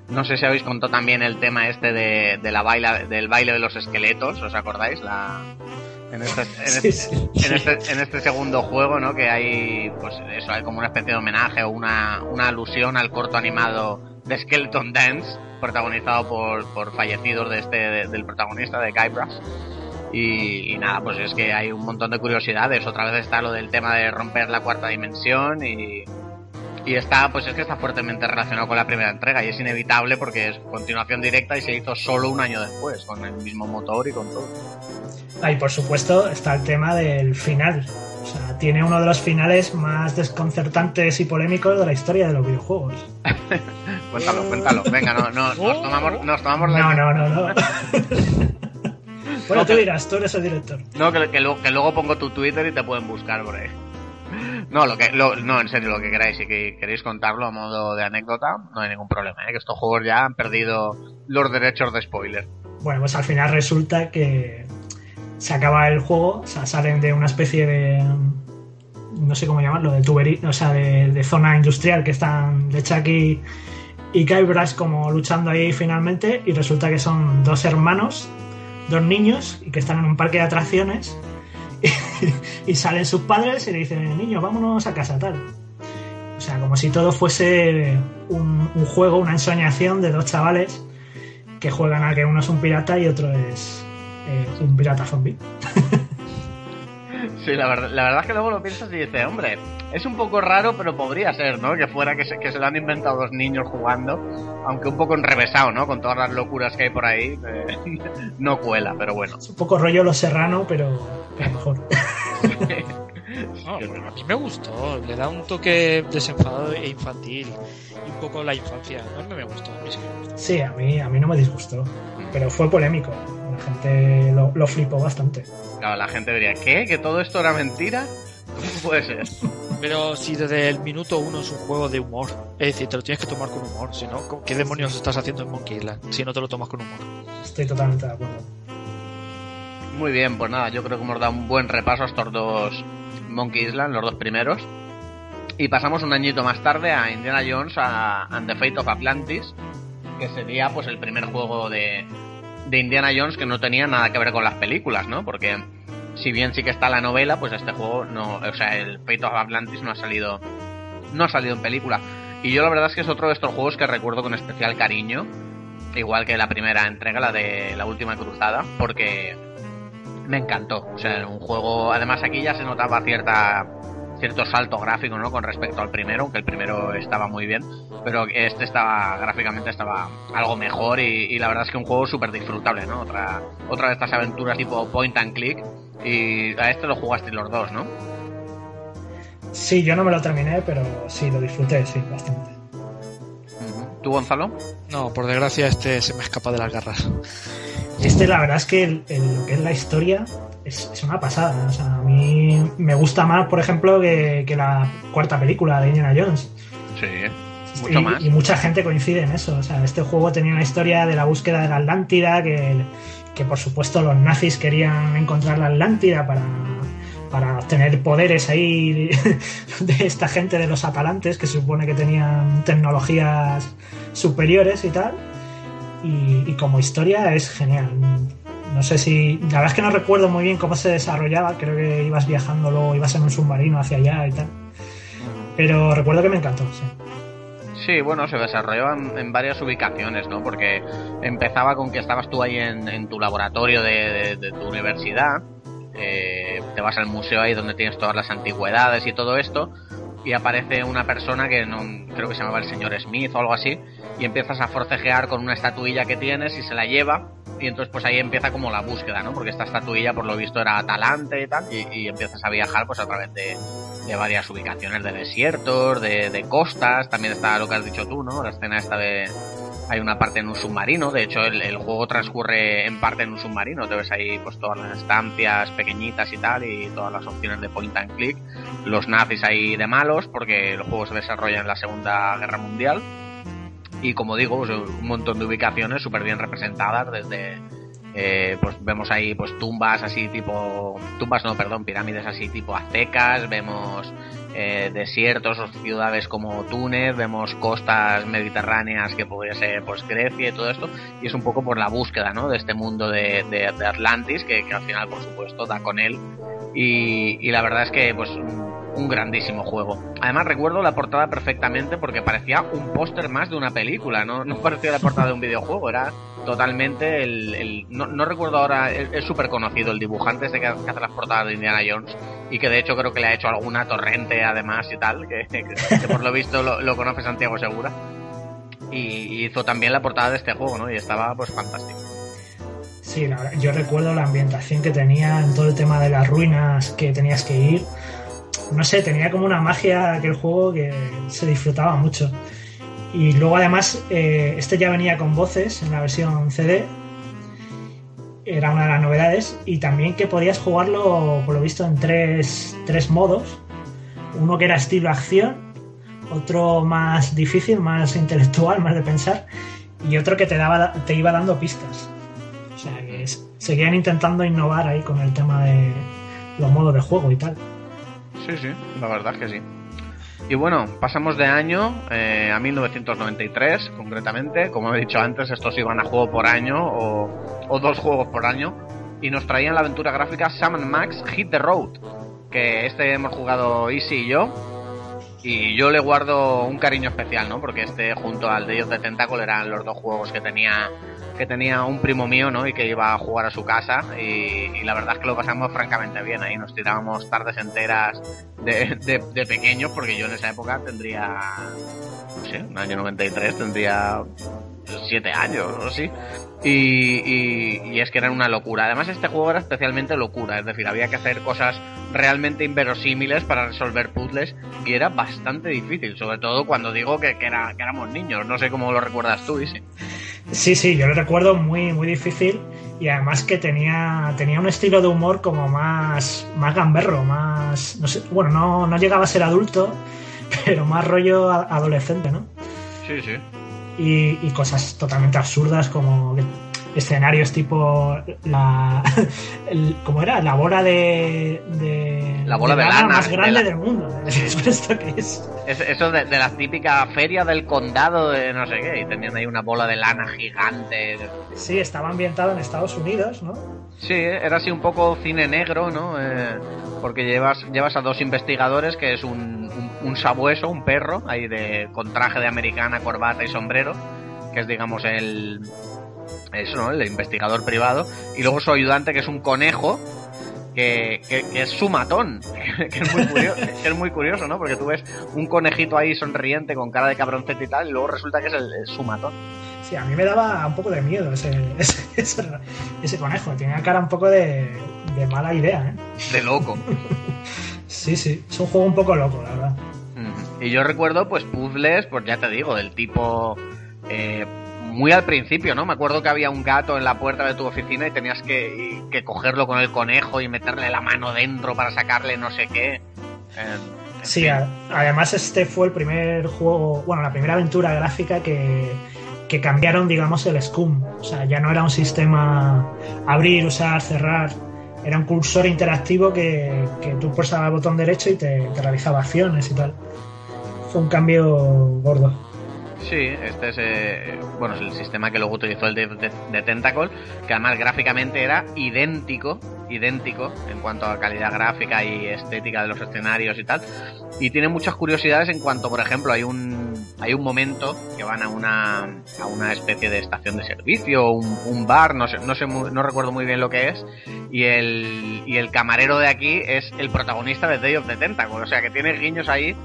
S2: No sé si habéis contado también el tema este de, de la baila, del baile de los esqueletos, ¿os acordáis? La, en, este, en,
S4: Sí,
S2: este,
S4: sí.
S2: en, este, en este segundo juego, ¿no? Que hay, pues eso, hay como una especie de homenaje o una, una alusión al corto animado de Skeleton Dance, protagonizado por, por fallecidos de este, de- del protagonista, de Guybrush. Y, y nada, pues es que hay un montón de curiosidades. Otra vez está lo del tema de romper la cuarta dimensión y, y está, pues es que está fuertemente relacionado con la primera entrega y es inevitable porque es continuación directa y se hizo solo un año después, con el mismo motor y con todo.
S4: Ah, y por supuesto está el tema del final. O sea, tiene uno de los finales más desconcertantes y polémicos de la historia de los videojuegos.
S2: Cuéntalo, cuéntalo. Venga, no, no, nos tomamos, nos tomamos la
S4: No, no, no, no. bueno, tú dirás, tú eres el director.
S2: No, que, que luego, que luego pongo tu Twitter y te pueden buscar por ahí. No, lo que, lo- no, en serio, lo que queráis, si que queréis contarlo a modo de anécdota, no hay ningún problema, ¿eh? que estos juegos ya han perdido los derechos de spoiler.
S4: Bueno, pues al final resulta que se acaba el juego, o sea, salen de una especie de. No sé cómo llamarlo, de tubería, o sea, de, de zona industrial que están de Chucky y Guybrush como luchando ahí finalmente, y resulta que son dos hermanos, dos niños, y que están en un parque de atracciones, y, salen sus padres y le dicen, niños, vámonos a casa, tal. O sea, como si todo fuese un, un juego, una ensoñación de dos chavales que juegan a que uno es un pirata y otro es eh, un pirata zombie.
S2: Sí, la verdad, la verdad es que luego lo piensas y dices, hombre, es un poco raro, pero podría ser, ¿no? Que fuera que se, que se lo han inventado dos niños jugando, aunque un poco enrevesado, ¿no? Con todas las locuras que hay por ahí, eh, no cuela, pero bueno.
S4: Es un poco rollo Los Serrano, pero, pero mejor.
S3: No, a mí me gustó. Le da un toque desenfadado e infantil. Y un poco la infancia. A mí me gustó. a mí sí.
S4: Sí, a mí, a mí no me disgustó, pero fue polémico. La gente lo, lo flipó bastante.
S2: Claro, la gente diría, ¿qué? ¿Que todo esto era mentira? ¿Cómo puede ser?
S3: Pero si desde el minuto uno es un juego de humor, es decir, te lo tienes que tomar con humor, si no, ¿qué demonios estás haciendo en Monkey Island si no te lo tomas con humor?
S4: Estoy totalmente de acuerdo.
S2: Muy bien, pues nada, yo creo que hemos dado un buen repaso a estos dos Monkey Island, los dos primeros. Y pasamos un añito más tarde a Indiana Jones a, and the Fate of Atlantis, que sería pues el primer juego de, de Indiana Jones que no tenía nada que ver con las películas, ¿no? Porque si bien sí que está la novela, pues este juego no, o sea, el Fate of Atlantis no ha salido no ha salido en película. Y yo la verdad es que es otro de estos juegos que recuerdo con especial cariño, igual que la primera entrega, la de la última cruzada, porque me encantó. O sea, un juego, además aquí ya se notaba cierta cierto salto gráfico, ¿no? Con respecto al primero, aunque el primero estaba muy bien, pero este estaba gráficamente estaba algo mejor y, y la verdad es que un juego súper disfrutable, ¿no? Otra otra de estas aventuras tipo point and click y a este lo jugaste los dos, ¿no?
S4: Sí, yo no me lo terminé, pero sí, lo disfruté, sí, bastante.
S2: ¿Tú, Gonzalo?
S3: No, por desgracia este se me escapa de las garras.
S4: Este, la verdad es que el, el- lo que es la historia es, es una pasada. O sea, a mí me gusta más, por ejemplo, que, que la cuarta película de Indiana Jones.
S2: Sí, mucho
S4: y,
S2: más.
S4: y mucha gente coincide en eso. O sea, este juego tenía una historia de la búsqueda de la Atlántida, que, que por supuesto los nazis querían encontrar la Atlántida para, para obtener poderes ahí de esta gente de los atalantes, que se supone que tenían tecnologías superiores y tal. Y, y como historia es genial. No sé si. La verdad es que no recuerdo muy bien cómo se desarrollaba. Creo que ibas viajando luego, ibas en un submarino hacia allá y tal. Pero recuerdo que me encantó, sí.
S2: Sí, bueno, se desarrolló en, varias ubicaciones, ¿no? Porque empezaba con que estabas tú ahí en, tu laboratorio de, de- de tu universidad, eh, te vas al museo ahí donde tienes todas las antigüedades y todo esto, y aparece una persona que no, creo que se llamaba el señor Smith o algo así, y empiezas a forcejear con una estatuilla que tienes y se la lleva, y entonces pues ahí empieza como la búsqueda, ¿no? Porque esta estatuilla por lo visto era Atalante y tal, y, y empiezas a viajar pues a través de, de varias ubicaciones de desiertos, de, de costas, también está lo que has dicho tú, ¿no? La escena esta de... Hay una parte en un submarino, de hecho el, juego transcurre en parte en un submarino, te ves ahí pues todas las estancias pequeñitas y tal, y todas las opciones de point and click, los nazis ahí de malos, porque el juego se desarrolla en la Segunda Guerra Mundial, y como digo, pues, un montón de ubicaciones súper bien representadas desde eh, pues vemos ahí pues tumbas así tipo tumbas no perdón pirámides así tipo aztecas vemos eh, desiertos o ciudades como Túnez vemos costas mediterráneas que podría ser pues Grecia y todo esto y es un poco por la búsqueda ¿no? de este mundo de, de- Atlantis que, que al final por supuesto da con él y, y la verdad es que pues un, grandísimo juego. Además recuerdo la portada perfectamente porque parecía un póster más de una película, no, no parecía la portada de un videojuego, era totalmente el... no, no recuerdo ahora, es súper conocido el dibujante este que, hace las portadas de Indiana Jones y que de hecho creo que le ha hecho alguna torrente además y tal, que, por lo visto lo, conoce Santiago Segura. Y, hizo también la portada de este juego, ¿no? Y estaba pues fantástico.
S4: Sí, la yo recuerdo la ambientación que tenía en todo el tema de las ruinas que tenías que ir. No sé, tenía como una magia aquel juego que se disfrutaba mucho. Y luego además, eh, este ya venía con voces en la versión CD. Era una de las novedades. Y también que podías jugarlo, por lo visto, en tres, tres modos. Uno que era estilo acción, otro más difícil, más intelectual, más de pensar. Y otro que te, daba, te iba dando pistas. O sea que seguían intentando innovar ahí con el tema de los modos de juego y tal.
S2: Sí, sí, la verdad que sí. Y bueno, pasamos de año eh, a 1993, concretamente. Como he dicho antes, estos iban a juego por año o, o dos juegos por año. Y nos traían la aventura gráfica Sam Max Hit the Road. Que este hemos jugado Easy y yo. Y yo le guardo un cariño especial, ¿no? Porque este junto al de ellos de Tentacle eran los dos juegos que tenía que tenía un primo mío, ¿no? Y que iba a jugar a su casa y, la verdad es que lo pasamos francamente bien ahí. Nos tirábamos tardes enteras de, de, de pequeños porque yo en esa época tendría, no sé, un año 93 tendría siete años o así. Y, y, y es que era una locura. Además este juego era especialmente locura, es decir, había que hacer cosas realmente inverosímiles para resolver puzzles y era bastante difícil, sobre todo cuando digo que, que, era, que éramos niños. No sé cómo lo recuerdas tú, Isi.
S4: Sí, sí, yo lo recuerdo muy, muy difícil y además que tenía, tenía un estilo de humor como más, más gamberro, más, no sé, bueno, no, no llegaba a ser adulto, pero más rollo adolescente, ¿no?
S2: Sí, sí.
S4: Y, y cosas totalmente absurdas como escenarios tipo la el- ¿cómo era? la bola de, de
S2: La bola de
S4: lana
S2: lana,
S4: más
S2: de
S4: grande
S2: la-
S4: del mundo ¿Esto qué es?
S2: Es- eso de, de la típica feria del condado de no sé qué, y tenían ahí una bola de lana gigante.
S4: sí estaba ambientado en Estados Unidos ¿no?
S2: Sí, era así un poco cine negro, ¿no? Eh, porque llevas, llevas a dos investigadores, que es un, un, un sabueso, un perro, ahí de, con traje de americana, corbata y sombrero, que es, digamos, el... Eso, ¿no? El investigador privado. Y luego su ayudante, que es un conejo, que, que, que es su matón, que es, muy curioso, que es muy curioso, ¿no? Porque tú ves un conejito ahí sonriente con cara de cabroncete y tal, y luego resulta que es el, su matón.
S4: sí a mí me daba un poco de miedo ese, ese, ese, ese conejo tenía cara un poco de, de mala idea ¿eh?
S2: De loco.
S4: sí sí es un juego un poco loco la verdad.
S2: Y yo recuerdo, pues, puzzles, pues ya te digo, del tipo. eh, muy al principio, ¿no? Me acuerdo que había un gato en la puerta de tu oficina y tenías que, y- que cogerlo con el conejo y meterle la mano dentro para sacarle no sé qué. Eh,
S4: Sí, a- además este fue el primer juego, bueno, la primera aventura gráfica que, que cambiaron, digamos, el SCUM. O sea, ya no era un sistema abrir, usar, cerrar. Era un cursor interactivo que, que tú pulsabas el botón derecho y te, te realizaba acciones y tal. Fue un cambio gordo.
S2: Sí, este es eh, bueno, es el sistema que luego utilizó el de, de- de Tentacle, que además gráficamente era idéntico, idéntico en cuanto a calidad gráfica y estética de los escenarios y tal. Y tiene muchas curiosidades en cuanto, por ejemplo, hay un hay un momento que van a una a una especie de estación de servicio, un, un bar, no sé, no sé no recuerdo muy bien lo que es, y el y el camarero de aquí es el protagonista de Day of the Tentacle, o sea que tiene guiños ahí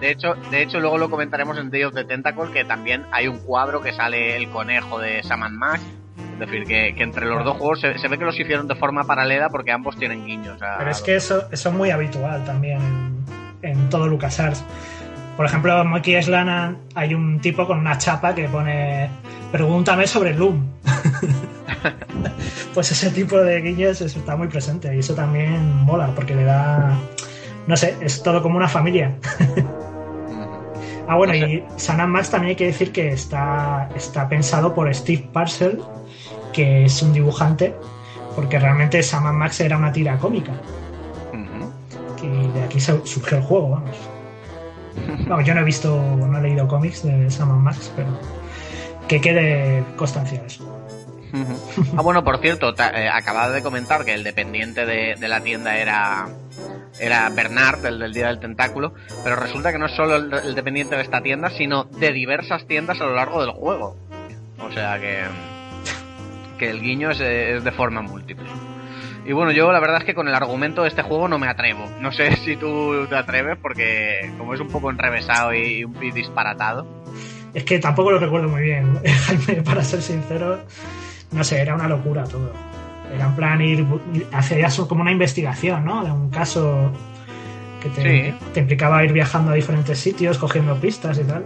S2: de hecho, de hecho, luego lo comentaremos en Day of the Tentacle, que también hay un cuadro que sale el conejo de Sam Max. Es decir, que, que entre los dos juegos se, se ve que los hicieron de forma paralela porque ambos tienen guiños. a-
S4: Pero es que eso, eso es muy habitual también en, en todo LucasArts. Por ejemplo, en Monkey Island hay un tipo con una chapa que pone pregúntame sobre Loom. pues ese tipo de guiños eso está muy presente y eso también mola porque le da no sé, es todo como una familia. Ah, bueno,
S2: No sé.
S4: y San Max también hay que decir que está, está pensado por Steve Parcell, que es un dibujante, porque realmente Sam Max era una tira cómica. Y de aquí su- surgió el juego, vamos. Vamos, yo no he visto, no he leído cómics de Sam Max, pero que quede constancia de eso.
S2: Ah, bueno, por cierto, eh, acababa de comentar que el dependiente de, de la tienda era era Bernard, el del Día del Tentáculo, pero resulta que no es solo el, dependiente de esta tienda, sino de diversas tiendas a lo largo del juego. O sea que que el guiño es, es de forma múltiple. Y bueno, yo la verdad es que con el argumento de este juego no me atrevo. No sé si tú te atreves porque como es un poco enrevesado y, y disparatado.
S4: Es que tampoco lo recuerdo muy bien, para ser sincero. No sé, era una locura todo. Era en plan ir, ir- hacías como una investigación, ¿no? De un caso que te,
S2: Sí.
S4: te implicaba ir viajando a diferentes sitios, cogiendo pistas y tal.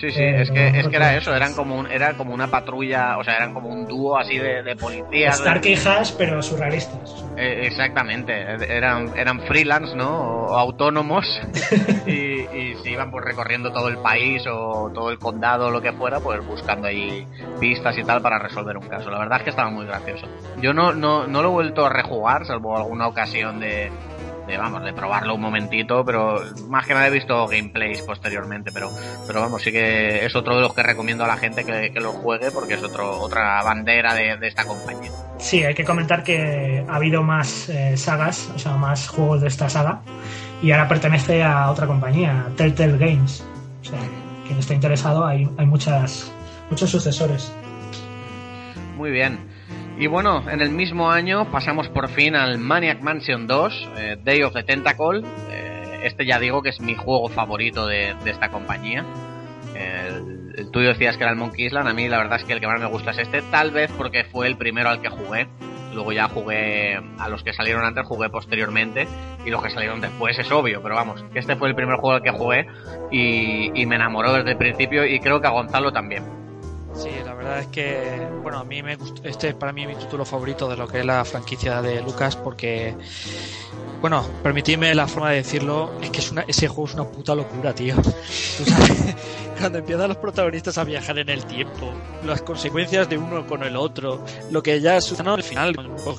S2: Sí, sí,
S4: Eh,
S2: es que, es que era eso, eran como, un, era como una patrulla, o sea, eran como un dúo así de, de policías.
S4: Stark y Hash, pero surrealistas.
S2: Eh, exactamente, eran, eran freelance, ¿no? O autónomos y, y se iban pues recorriendo todo el país o todo el condado o lo que fuera, pues buscando ahí pistas y tal para resolver un caso. La verdad es que estaba muy gracioso. Yo no, no, no lo he vuelto a rejugar, salvo alguna ocasión de, de, vamos, de probarlo un momentito, pero más que nada he visto gameplays posteriormente, pero, pero vamos, sí que es otro de los que recomiendo a la gente que, que lo juegue porque es otro, otra bandera de, de esta compañía.
S4: Sí, hay que comentar que ha habido más eh, sagas, o sea, más juegos de esta saga, y ahora pertenece a otra compañía, Telltale Games. O sea, quien esté interesado, hay, hay muchas, muchos sucesores.
S2: Muy bien. Y bueno, en el mismo año pasamos por fin al Maniac Mansion 2, eh, Day of the Tentacle. Eh, este ya digo que es mi juego favorito de, de esta compañía. El, decías que era el Monkey Island, a mí la verdad es que el que más me gusta es este, tal vez porque fue el primero al que jugué. Luego ya jugué a los que salieron antes, jugué posteriormente. Y los que salieron después es obvio, pero vamos, este fue el primer juego al que jugué y, y me enamoró desde el principio y creo que a Gonzalo también.
S3: Sí, la verdad es que, bueno, a mí me este es para mí mi título favorito de lo que es la franquicia de Lucas porque, bueno, permitidme la forma de decirlo, es que es una, ese juego es una puta locura, tío. Tú sabes, cuando empiezan los protagonistas a viajar en el tiempo, las consecuencias de uno con el otro, lo que ya sucede no al final,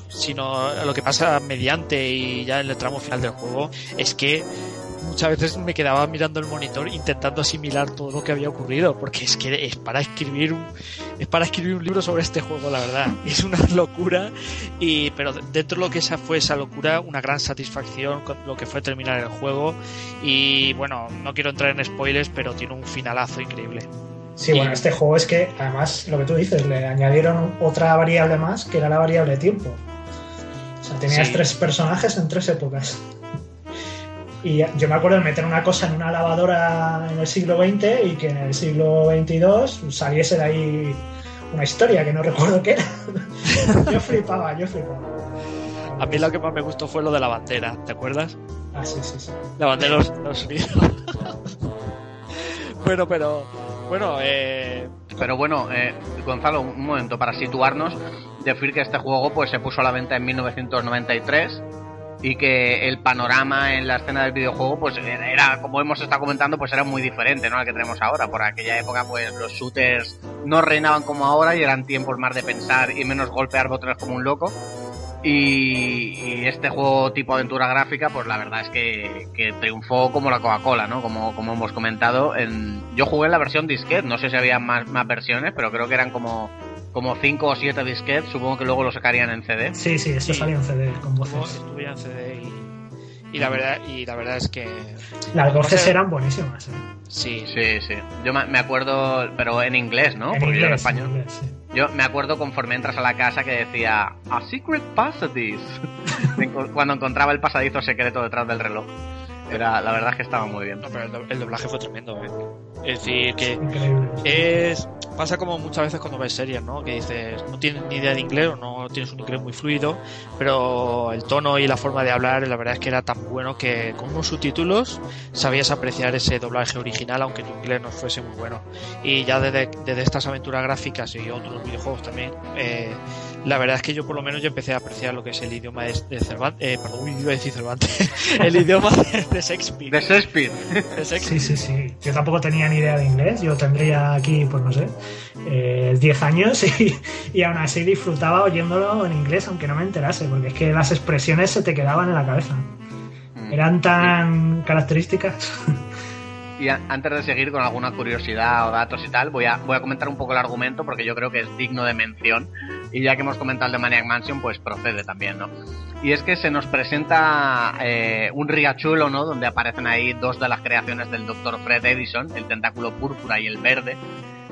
S3: sino lo que pasa mediante y ya en el tramo final del juego, es que muchas veces me quedaba mirando el monitor intentando asimilar todo lo que había ocurrido, porque es que es para escribir un, es para escribir un libro sobre este juego, la verdad. Es una locura, y, pero dentro de lo que esa fue esa locura, una gran satisfacción con lo que fue terminar el juego. Y bueno, no quiero entrar en spoilers, pero tiene un finalazo increíble.
S4: Sí, bueno, este juego es que además lo que tú dices, le añadieron otra variable más que era la variable tiempo. O sea, tenías
S3: Sí.
S4: tres personajes en tres épocas. Y yo me acuerdo de meter una cosa en una lavadora en el siglo XX y que en el siglo XXII saliese de ahí una historia que no recuerdo qué era. yo flipaba, yo flipaba.
S3: A mí lo que más me gustó fue lo de la bandera, ¿te acuerdas?
S4: Ah, sí, sí, sí.
S3: La bandera de los Estados Unidos. bueno, pero, bueno, eh,
S2: Pero bueno, eh, Gonzalo, un momento, para situarnos, decir que este juego pues se puso a la venta en 1993 y que el panorama en la escena del videojuego pues era, como hemos estado comentando, pues era muy diferente ¿no? al que tenemos ahora. Por aquella época pues los shooters no reinaban como ahora y eran tiempos más de pensar y menos golpear botones como un loco. Y, y este juego tipo aventura gráfica, pues la verdad es que, que triunfó como la Coca-Cola, ¿no? Como, como hemos comentado. En, yo jugué en la versión disquete, no sé si había más, más versiones, pero creo que eran como como 5 o 7 disquetes, supongo que luego lo sacarían en CD.
S4: Sí, sí, esto
S3: Sí.
S4: salió en CD con voces.
S3: estuve en CD y, y la verdad y la verdad es que
S4: Las voces
S3: O sea,
S4: eran buenísimas. ¿eh?
S3: sí,
S2: Sí, sí. Yo me acuerdo, pero en inglés, ¿no?
S4: en
S2: Porque yo en
S4: inglés, en
S2: español.
S4: inglés, sí.
S2: Yo me acuerdo conforme entras a la casa que decía A secret passage cuando encontraba el pasadizo secreto detrás del reloj. Era, la verdad es que estaba muy bien.
S3: no, pero el, do- el doblaje fue tremendo, ¿eh? Es decir, que es pasa como muchas veces cuando ves series, ¿no? Que dices, no tienes ni idea de inglés o no tienes un inglés muy fluido, pero el tono y la forma de hablar, la verdad es que era tan bueno que con unos subtítulos sabías apreciar ese doblaje original, aunque tu inglés no fuese muy bueno. Y ya desde, desde estas aventuras gráficas y otros videojuegos también, eh, la verdad es que yo por lo menos ya empecé a apreciar lo que es el idioma de, de Cervantes, eh, perdón, iba a decir Cervantes, el idioma de, de Shakespeare.
S2: De Shakespeare.
S3: de Shakespeare.
S4: Sí, sí, sí. Yo tampoco tenía ni idea de inglés. Yo tendría aquí, pues no sé, eh, 10 años y, y aún así disfrutaba oyéndolo en inglés, aunque no me enterase, porque es que las expresiones se te quedaban en la cabeza.
S2: Mm.
S4: Eran tan características.
S2: Y antes de seguir con alguna curiosidad o datos y tal, voy a, voy a comentar un poco el argumento porque yo creo que es digno de mención. Y ya que hemos comentado el de Maniac Mansion, pues procede también, ¿no? Y es que se nos presenta eh, un riachuelo, ¿no? Donde aparecen ahí dos de las creaciones del Dr. Fred Edison, el tentáculo púrpura y el verde.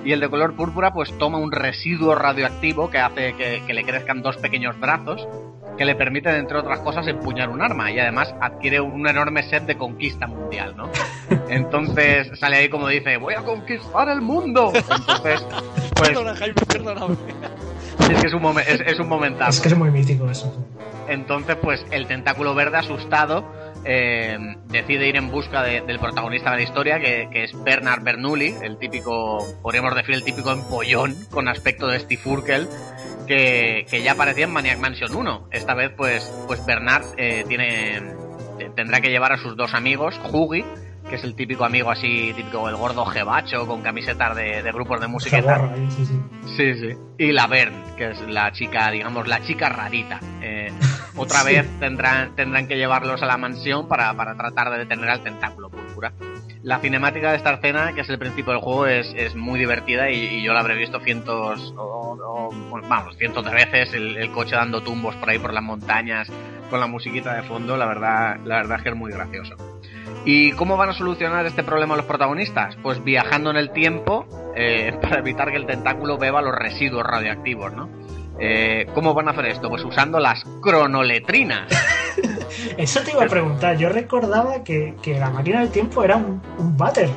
S2: Y el de color púrpura, pues toma un residuo radioactivo que hace que, que le crezcan dos pequeños brazos que le permiten, entre otras cosas, empuñar un arma y además adquiere un enorme set de conquista mundial, ¿no? Entonces sale ahí como dice, voy a conquistar el mundo. Entonces, pues
S3: Perdona, Jaime, perdóname.
S2: Es que es un, momen- es, es un momentazo.
S4: es que es muy mítico eso.
S2: Entonces, pues el tentáculo verde asustado eh, decide ir en busca de- del protagonista de la historia, que, que es Bernard Bernoulli, el típico, podríamos decir, el típico empollón con aspecto de Steve Urkel, que, que ya aparecía en Maniac Mansion 1. Esta vez, pues, pues Bernard eh, tiene, tendrá que llevar a sus dos amigos, Huggy, que es el típico amigo así, típico el gordo jebacho con camisetas de, de grupos de música y tal.
S4: Zaborra ahí, sí, sí.
S2: Sí, sí. Y la Vern, que es la chica, digamos, la chica rarita. Eh, otra
S4: Sí.
S2: vez tendrán, tendrán que llevarlos a la mansión para, para tratar de detener al tentáculo púrpura. La cinemática de esta escena, que es el principio del juego, es, es muy divertida y, y yo la habré visto cientos, o, vamos, cientos de veces, el, el coche dando tumbos por ahí por las montañas, con la musiquita de fondo, la verdad, la verdad es que es muy gracioso. ¿Y cómo van a solucionar este problema los protagonistas? Pues viajando en el tiempo eh, para evitar que el tentáculo beba los residuos radioactivos, ¿no? Eh, ¿Cómo van a hacer esto? Pues usando las cronoletrinas.
S4: Eso te iba a preguntar. Yo recordaba que, que la máquina del tiempo era un, un váter.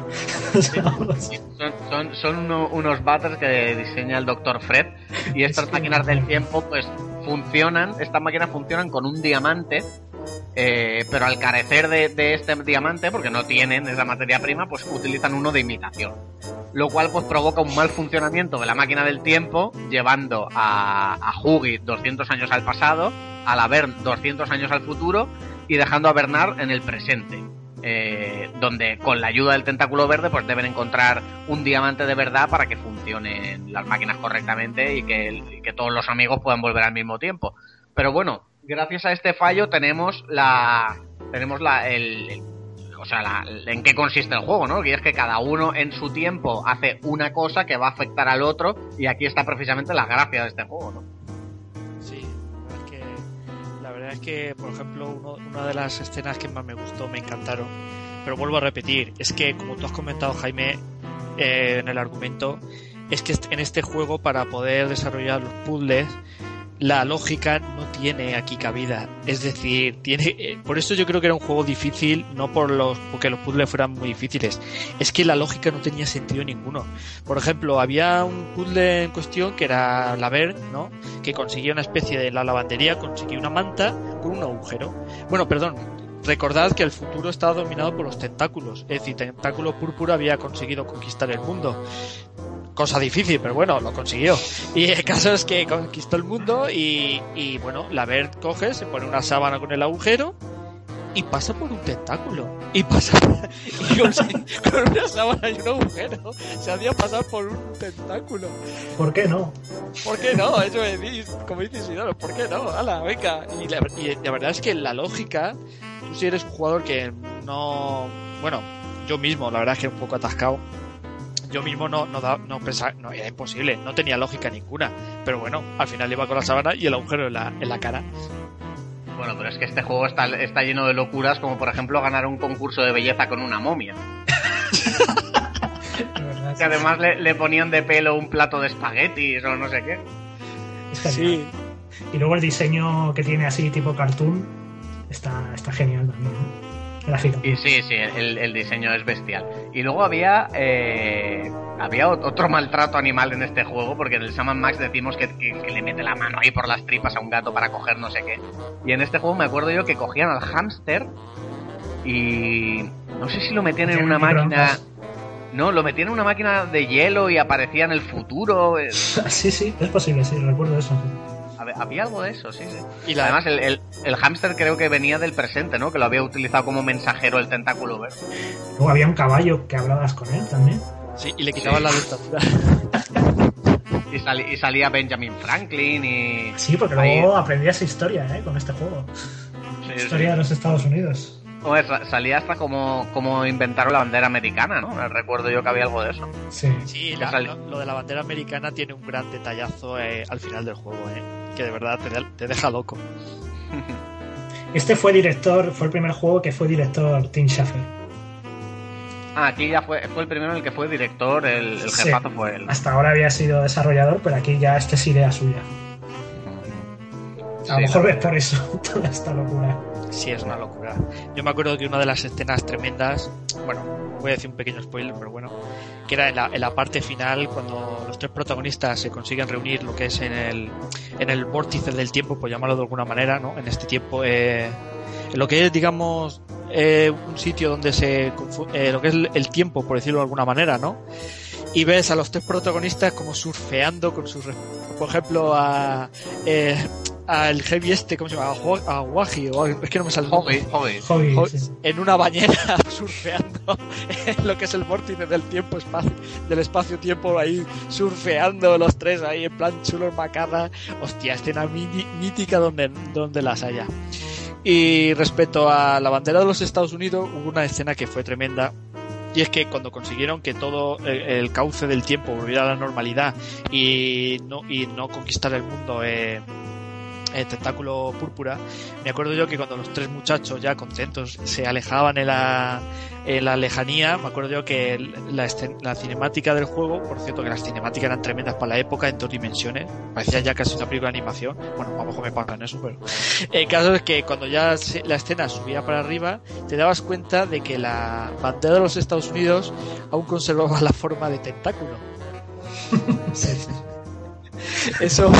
S2: Son, son, son uno- unos butters que diseña el Dr. Fred y estas
S4: Es que-
S2: máquinas del tiempo pues funcionan, estas máquinas funcionan con un diamante eh, pero al carecer de, este diamante, porque no tienen esa materia prima, pues utilizan uno de imitación. Lo cual pues provoca un mal funcionamiento de la máquina del tiempo, llevando a, a Hugi 200 años al pasado, a la Bern 200 años al futuro y dejando a Bernard en el presente. Eh, donde con la ayuda del tentáculo verde pues deben encontrar un diamante de verdad para que funcionen las máquinas correctamente y que todos los amigos puedan volver al mismo tiempo. Pero bueno, gracias a este fallo tenemos la tenemos la el, o sea, la, en qué consiste el juego, ¿no? Que es que cada uno en su tiempo hace una cosa que va a afectar al otro y aquí está precisamente la gracia de este juego, ¿no?
S3: Sí, es que la verdad es que, por ejemplo, uno, una de las escenas que más me gustó, me encantaron, pero vuelvo a repetir, es que como tú has comentado, Jaime, eh, en el argumento, es que en este juego para poder desarrollar los puzzles la lógica no tiene aquí cabida. Es decir, tiene, eh, por eso yo creo que era un juego difícil, no por los, porque los puzzles fueran muy difíciles. Es que la lógica no tenía sentido ninguno. Por ejemplo, había un puzzle en cuestión que era la Ver, ¿no? Que conseguía una especie de la lavandería, conseguía una manta con un agujero. Bueno, perdón, recordad que el futuro estaba dominado por los tentáculos. Es decir, Tentáculo Púrpura había conseguido conquistar el mundo cosa difícil, pero bueno, lo consiguió. Y el caso es que conquistó el mundo y, y bueno, la Bert coge, se pone una sábana con el agujero y pasa por un tentáculo. Y pasa y con, con, una sábana y un agujero se hacía pasar por un tentáculo.
S4: ¿Por qué no?
S3: ¿Por qué no? Eso como dice Isidoro, ¿por qué no? ¡Hala, venga! Y la, y la verdad es que la lógica, tú si eres un jugador que no... Bueno, yo mismo, la verdad es que un poco atascado yo mismo no, no, da, no pensaba, no, era imposible, no tenía lógica ninguna. Pero bueno, al final iba con la sábana y el agujero en la, en la cara.
S2: Bueno, pero es que este juego está, está lleno de locuras, como por ejemplo ganar un concurso de belleza con una momia. que además le, le, ponían de pelo un plato de espaguetis o no sé qué.
S4: Sí. Y luego el diseño que tiene así tipo cartoon está, está genial también. Gráfico.
S2: Y sí, sí, el, el, diseño es bestial. Y luego había eh, había otro maltrato animal en este juego, porque en el Saman Max decimos que, que, que, le mete la mano ahí por las tripas a un gato para coger no sé qué. Y en este juego me acuerdo yo que cogían al hámster y no sé si lo metían en una máquina... No, lo metían en una máquina de hielo y aparecía en el futuro.
S4: Sí, sí, es posible, sí, recuerdo eso.
S2: Había algo de eso, sí, sí. Y la... además el, el, el hámster creo que venía del presente, ¿no? Que lo había utilizado como mensajero el tentáculo verde.
S4: Luego había un caballo que hablabas con él también.
S3: Sí, y le quitaban sí. la dictadura.
S2: y, sal, y, salía Benjamin Franklin y...
S4: Sí, porque Ahí... luego aprendías historia, ¿eh? Con este juego. Sí, historia de los Estados Unidos.
S2: Pues salía hasta como, como inventaron la bandera americana, ¿no? Recuerdo yo que había algo de eso.
S4: Sí,
S3: sí la, lo, lo, de la bandera americana tiene un gran detallazo eh, al final del juego, ¿eh? Que de verdad te, te deja loco.
S4: Este fue director, fue el primer juego que fue director Tim Schafer.
S2: Ah, aquí ya fue, fue el primero en el que fue director, el, el sí. jefazo fue él.
S4: Hasta ahora había sido desarrollador, pero aquí ya este es idea suya. A lo sí, mejor es por eso toda esta locura.
S3: Sí, es una locura. Yo me acuerdo que una de las escenas tremendas, bueno, voy a decir un pequeño spoiler, pero bueno, que era en la, parte final cuando los tres protagonistas se consiguen reunir lo que es en el, en el vórtice del tiempo, por llamarlo de alguna manera, ¿no? En este tiempo, eh, lo que es, digamos, eh, un sitio donde se eh, lo que es el tiempo, por decirlo de alguna manera, ¿no? Y ves a los tres protagonistas como surfeando con sus, por ejemplo, a eh, al heavy este, ¿cómo se llama? A Waji, es que no me sale
S2: Hobby, hobby.
S4: Hobby, sí.
S3: en una bañera surfeando en lo que es el vórtice del tiempo espacio del espacio tiempo ahí surfeando los tres ahí en plan chulos macarra hostia escena mítica donde donde las haya y respecto a la bandera de los Estados Unidos hubo una escena que fue tremenda y es que cuando consiguieron que todo el, el, cauce del tiempo volviera a la normalidad y no, y no conquistar el mundo eh, el tentáculo púrpura, me acuerdo yo que cuando los tres muchachos ya contentos se alejaban en la, en la lejanía, me acuerdo yo que la, la, cinemática del juego, por cierto que las cinemáticas eran tremendas para la época en dos dimensiones, parecía ya casi una película de animación, bueno, a lo mejor me pagan eso, pero el caso es que cuando ya la escena subía para arriba, te dabas cuenta de que la bandera de los Estados Unidos aún conservaba la forma de tentáculo. Eso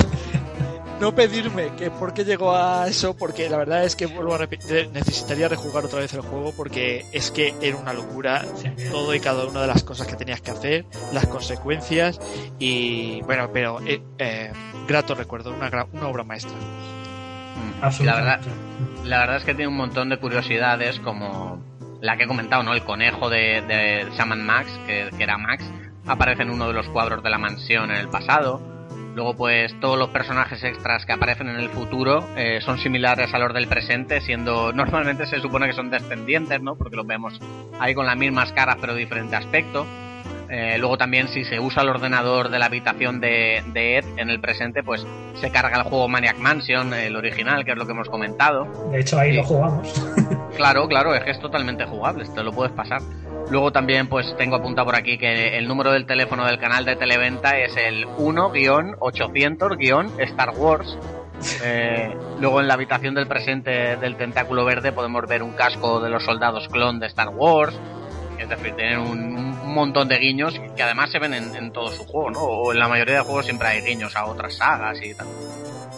S3: no pedirme que por qué llegó a eso, porque la verdad es que vuelvo a repetir, necesitaría rejugar otra vez el juego porque es que era una locura todo y cada una de las cosas que tenías que hacer, las consecuencias y bueno, pero eh, eh, grato recuerdo, una, una obra maestra.
S2: Mm. La verdad, la verdad es que tiene un montón de curiosidades como la que he comentado, ¿no? El conejo de, de Shaman Max, que, que era Max, aparece en uno de los cuadros de la mansión en el pasado Luego, pues todos los personajes extras que aparecen en el futuro eh, son similares a los del presente, siendo normalmente se supone que son descendientes, ¿no? Porque los vemos ahí con las mismas caras pero diferente aspecto. Eh, luego también si se usa el ordenador de la habitación de, Ed en el presente, pues se carga el juego Maniac Mansion, el original, que es lo que hemos comentado.
S4: De hecho ahí lo jugamos.
S2: claro, claro, es que es totalmente jugable, te lo puedes pasar. Luego también pues tengo apuntado por aquí que el número del teléfono del canal de Televenta es el 1-800-Star Wars. Eh, luego en la habitación del presente del tentáculo verde podemos ver un casco de los soldados clon de Star Wars. Es decir, tienen un, montón de guiños que además se ven en, todo su juego, ¿no? O en la mayoría de juegos siempre hay guiños a otras sagas y tal.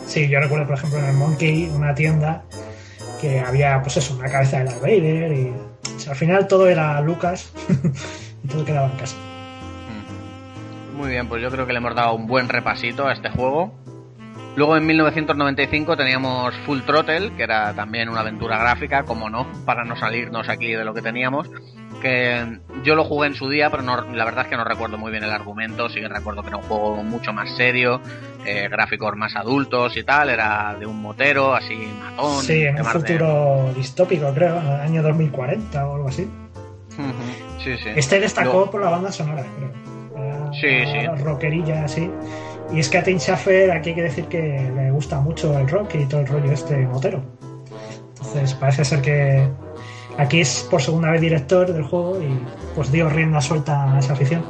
S4: Sí, yo recuerdo por ejemplo en el Monkey una tienda que había pues eso, una cabeza de Darth Vader y al final todo era Lucas y todo quedaba en casa.
S2: Muy bien, pues yo creo que le hemos dado un buen repasito a este juego. Luego en 1995 teníamos Full Throttle, que era también una aventura gráfica, como no, para no salirnos aquí de lo que teníamos. Yo lo jugué en su día, pero no, la verdad es que no recuerdo muy bien el argumento. Sí que recuerdo que era un juego mucho más serio, eh, gráficos más adultos y tal. Era de un motero, así matón.
S4: Sí, en un futuro distópico, creo, año 2040 o algo así.
S2: sí, sí.
S4: Este destacó por la banda sonora, creo.
S2: sí, sí.
S4: Rockerilla así. Y es que a Tim Schafer aquí hay que decir que le gusta mucho el rock y todo el rollo este motero. Entonces parece ser que aquí es por segunda vez director del juego y pues dio rienda suelta a esa afición.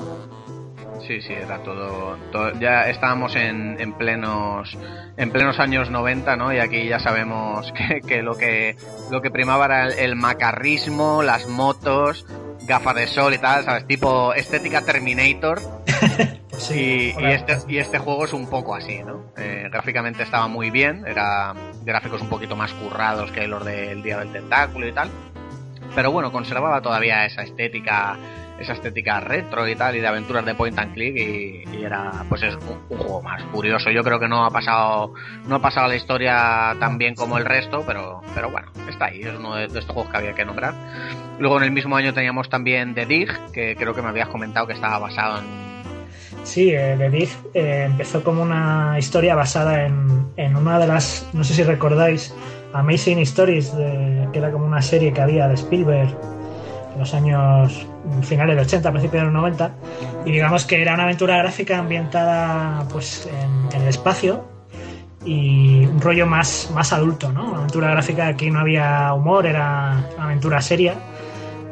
S2: Sí, sí, era todo, ya estábamos en, en, plenos en plenos años 90, ¿no? Y aquí ya sabemos que, que lo que lo que primaba era el macarrismo, las motos, gafas de sol y tal, ¿sabes? Tipo estética Terminator. y, este, y este juego es un poco así, ¿no? Eh, gráficamente estaba muy bien, era gráficos un poquito más currados que los del Día del Tentáculo y tal. Pero bueno, conservaba todavía esa estética esa estética retro y tal y de aventuras de point and click y, era pues es un, juego más curioso. Yo creo que no ha pasado no ha pasado la historia tan bien como el resto pero pero bueno está ahí es uno de, de estos juegos que había que nombrar. Luego en el mismo año teníamos también The Dig que creo que me habías comentado que estaba basado en
S4: Sí, eh, The Dig eh, empezó como una historia basada en, en, una de las, no sé si recordáis, Amazing Stories, que era como una serie que había de Spielberg en los años finales de 80, principios de los 90, y digamos que era una aventura gráfica ambientada pues en, el espacio y un rollo más, más adulto, ¿no? Una aventura gráfica aquí no había humor, era una aventura seria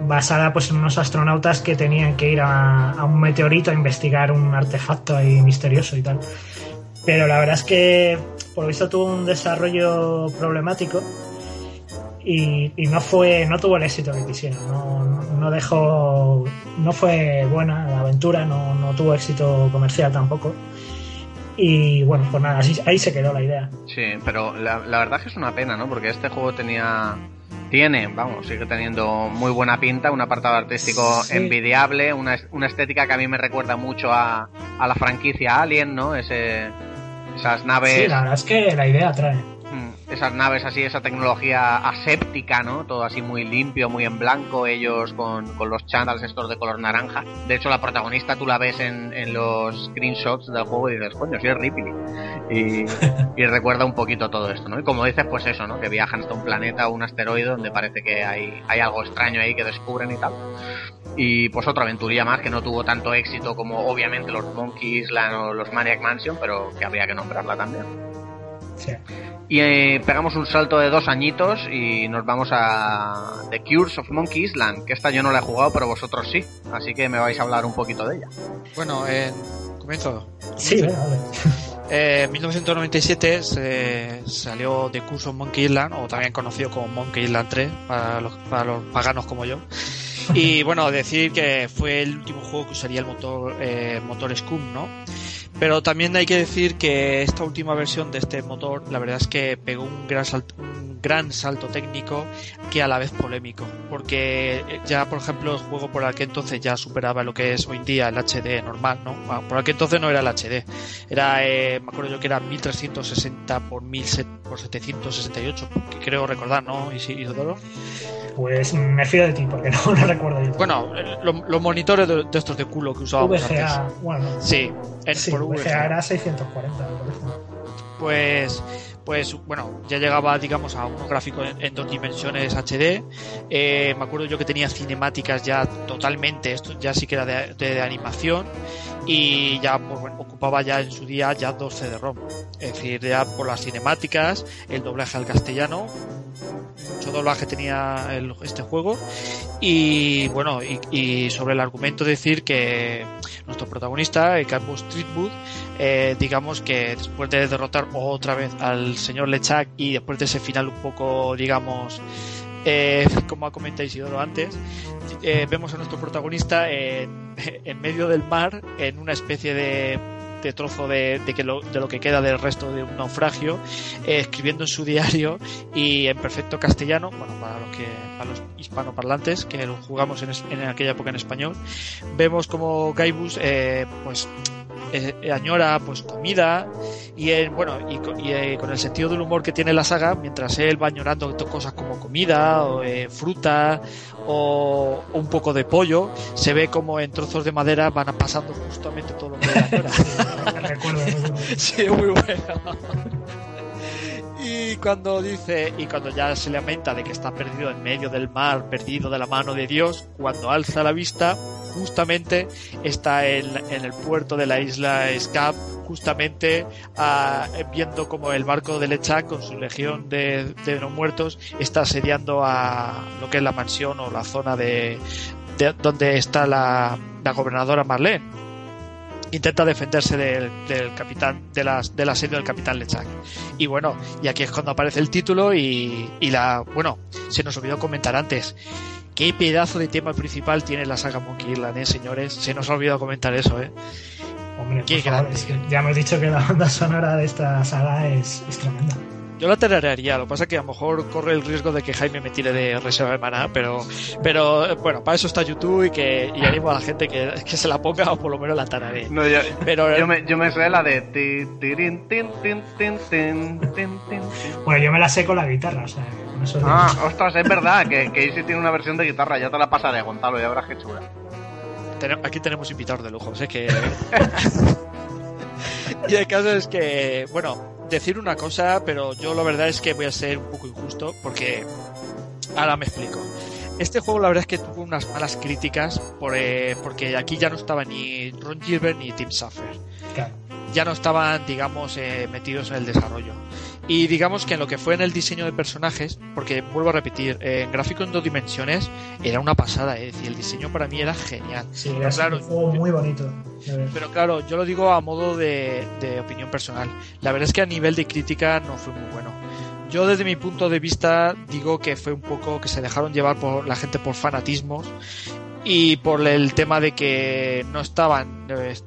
S4: basada pues en unos astronautas que tenían que ir a, un meteorito a investigar un artefacto ahí misterioso y tal. Pero la verdad es que por lo visto tuvo un desarrollo problemático y, no fue no tuvo el éxito que quisiera no, no, dejó no fue buena la aventura no, no tuvo éxito comercial tampoco. Y bueno pues nada ahí se quedó la idea.
S2: Sí pero la, la verdad es que es una pena no porque este juego tenía tiene, vamos, sigue teniendo muy buena pinta, un apartado artístico envidiable, una, una, estética que a mí me recuerda mucho a, a la franquicia Alien, ¿no? Ese, esas naves.
S4: Sí, la verdad es que la idea trae
S2: esas naves así, esa tecnología aséptica, ¿no? Todo así muy limpio, muy en blanco, ellos con, los chandals estos de color naranja. De hecho, la protagonista tú la ves en, los screenshots del juego y dices, coño, sí es Ripley. Y, recuerda un poquito todo esto, ¿no? Y como dices, pues eso, ¿no? Que viajan hasta un planeta o un asteroide donde parece que hay, hay algo extraño ahí que descubren y tal. Y pues otra aventurilla más que no tuvo tanto éxito como obviamente los Monkey Island o los Maniac Mansion, pero que habría que nombrarla también.
S4: Sí.
S2: Y eh, pegamos un salto de dos añitos y nos vamos a The Cures of Monkey Island, que esta yo no la he jugado, pero vosotros sí. Así que me vais a hablar un poquito de ella.
S3: Bueno, eh, comienzo.
S4: Sí, vale.
S3: Eh, en 1997 se salió The Cures of Monkey Island, o también conocido como Monkey Island 3, para los, para los paganos como yo. Y bueno, decir que fue el último juego que usaría el motor, eh, motor Scum, ¿no? Pero también hay que decir que esta última versión de este motor, la verdad es que pegó un gran salto, un gran salto técnico que a la vez polémico. Porque ya, por ejemplo, el juego por aquel entonces ya superaba lo que es hoy en día el HD normal, ¿no? Bueno, por aquel entonces no era el HD. Era, eh, me acuerdo yo que era 1360 por, 1000, por 768, que creo recordar, ¿no, Isidoro?
S4: Pues me fío de ti, porque no lo recuerdo yo.
S3: Bueno, los lo monitores de, de, estos de culo que usábamos
S4: VGA,
S3: antes.
S4: bueno.
S3: Sí, en,
S4: sí,
S3: por
S4: VGA era 640, me parece.
S3: Pues, pues bueno, ya llegaba, digamos, a unos gráficos en, dos dimensiones HD. Eh, me acuerdo yo que tenía cinemáticas ya totalmente, esto ya sí que era de, animación y ya pues, bueno, ocupaba ya en su día ya 12 de ROM. Es decir, ya por las cinemáticas, el doblaje al castellano, mucho doblaje tenía el, este juego y bueno y, y, sobre el argumento decir que nuestro protagonista el Carbo Streetwood eh, digamos que después de derrotar otra vez al señor Lechak y después de ese final un poco digamos eh, como ha comentado Isidoro antes, eh, vemos a nuestro protagonista en, medio del mar, en una especie de, de trozo de, de, que lo, de, lo, que queda del resto de un naufragio, escribiendo en su diario y en perfecto castellano, bueno, para los que para los hispanoparlantes que lo jugamos en, en aquella época en español, vemos como Gaibus, pues eh, añora pues comida y eh, bueno y, y eh, con el sentido del humor que tiene la saga mientras él va añorando cosas como comida o eh, fruta o, o, un poco de pollo se ve como en trozos de madera van pasando justamente todo lo que añora. Sí muy bueno y cuando dice, y cuando ya se lamenta de que está perdido en medio del mar, perdido de la mano de Dios, cuando alza la vista, justamente está en, el puerto de la isla Scap, justamente uh, viendo como el barco de Lechak con su legión de, de no muertos está asediando a lo que es la mansión o la zona de, de donde está la, la gobernadora Marlene intenta defenderse del, del capitán de las del asedio del capitán Lechak y bueno y aquí es cuando aparece el título y, y la bueno se nos olvidó comentar antes qué pedazo de tema principal tiene la saga Monkey Island eh señores se nos ha olvidado comentar eso eh
S4: Hombre, qué. Es que ya hemos dicho que la banda sonora de esta saga es, es tremenda.
S3: Yo la tararearía, lo que pasa es que a lo mejor corre el riesgo de que Jaime me tire de reserva de maná, pero, pero bueno, para eso está YouTube y que y animo a la gente que, que se la ponga o por lo menos la tararee.
S2: No, yo, pero, yo, me, yo me sé la de.
S4: Bueno, yo me la sé con la guitarra, o sea, con eso
S2: Ah, digo. ostras, es verdad que, que Easy tiene una versión de guitarra, ya te la pasaré, Gonzalo, ya verás qué chula.
S3: Aquí tenemos invitados de lujo, sé que... y el caso es que, bueno, decir una cosa, pero yo la verdad es que voy a ser un poco injusto porque ahora me explico. Este juego la verdad es que tuvo unas malas críticas por, eh, porque aquí ya no estaba ni Ron Gilbert ni Tim Schafer.
S4: Claro.
S3: Ya no estaban, digamos, eh, metidos en el desarrollo. Y digamos que en lo que fue en el diseño de personajes, porque vuelvo a repetir, eh, en gráfico en dos dimensiones era una pasada, es decir, el diseño para mí era genial.
S4: Sí, era claro, un juego muy bonito.
S3: Pero claro, yo lo digo a modo de, de opinión personal. La verdad es que a nivel de crítica no fue muy bueno. Yo desde mi punto de vista digo que fue un poco que se dejaron llevar por la gente por fanatismos y por el tema de que no estaban los,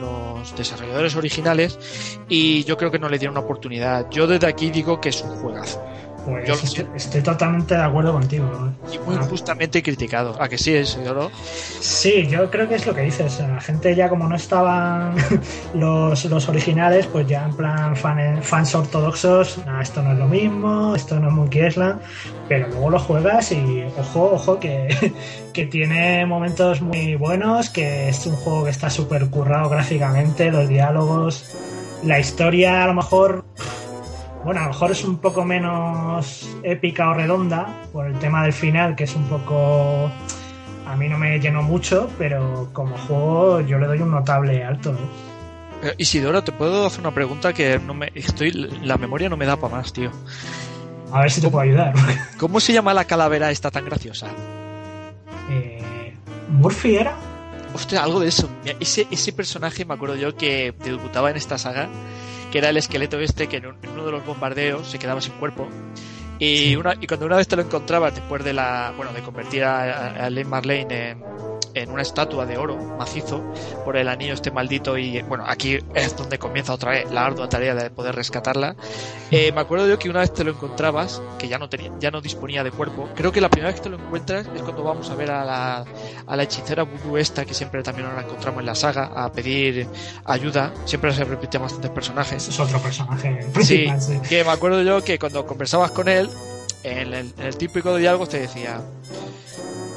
S3: los, desarrolladores originales y yo creo que no le dieron una oportunidad. Yo desde aquí digo que es un juegazo.
S4: Pues yo estoy, estoy, totalmente de acuerdo contigo. ¿eh?
S3: Y muy injustamente criticado. ¿A que sí es, no?
S4: Sí, yo creo que es lo que dices. La gente ya como no estaban los, los originales, pues ya en plan fan, fans ortodoxos, nah, esto no es lo mismo, esto no es Monkey Island, pero luego lo juegas y ojo, ojo, que, que tiene momentos muy buenos, que es un juego que está súper currado gráficamente, los diálogos, la historia a lo mejor bueno, a lo mejor es un poco menos épica o redonda por el tema del final, que es un poco... A mí no me llenó mucho, pero como juego yo le doy un notable alto. ¿eh?
S3: Eh, Isidoro, te puedo hacer una pregunta que no me estoy la memoria no me da para más, tío.
S4: A ver si te puedo ayudar.
S3: ¿Cómo se llama la calavera esta tan graciosa?
S4: Eh, ¿Murphy era?
S3: Hostia, algo de eso. Ese, ese personaje me acuerdo yo que debutaba en esta saga que era el esqueleto este que en uno de los bombardeos se quedaba sin cuerpo. Y, una, y cuando una vez te lo encontrabas después de la bueno de convertir a, a Lane Marlene en, en una estatua de oro macizo por el anillo este maldito y bueno, aquí es donde comienza otra vez la ardua tarea de poder rescatarla. Eh, me acuerdo yo que una vez te lo encontrabas, que ya no tenía, ya no disponía de cuerpo. Creo que la primera vez que te lo encuentras es cuando vamos a ver a la, a la hechicera Voodoo esta, que siempre también nos la encontramos en la saga, a pedir ayuda. Siempre se repiten bastantes personajes.
S4: Es otro personaje
S3: Sí,
S4: principal, sí.
S3: que me acuerdo yo que cuando conversabas con él, en el, en el típico diálogo te decía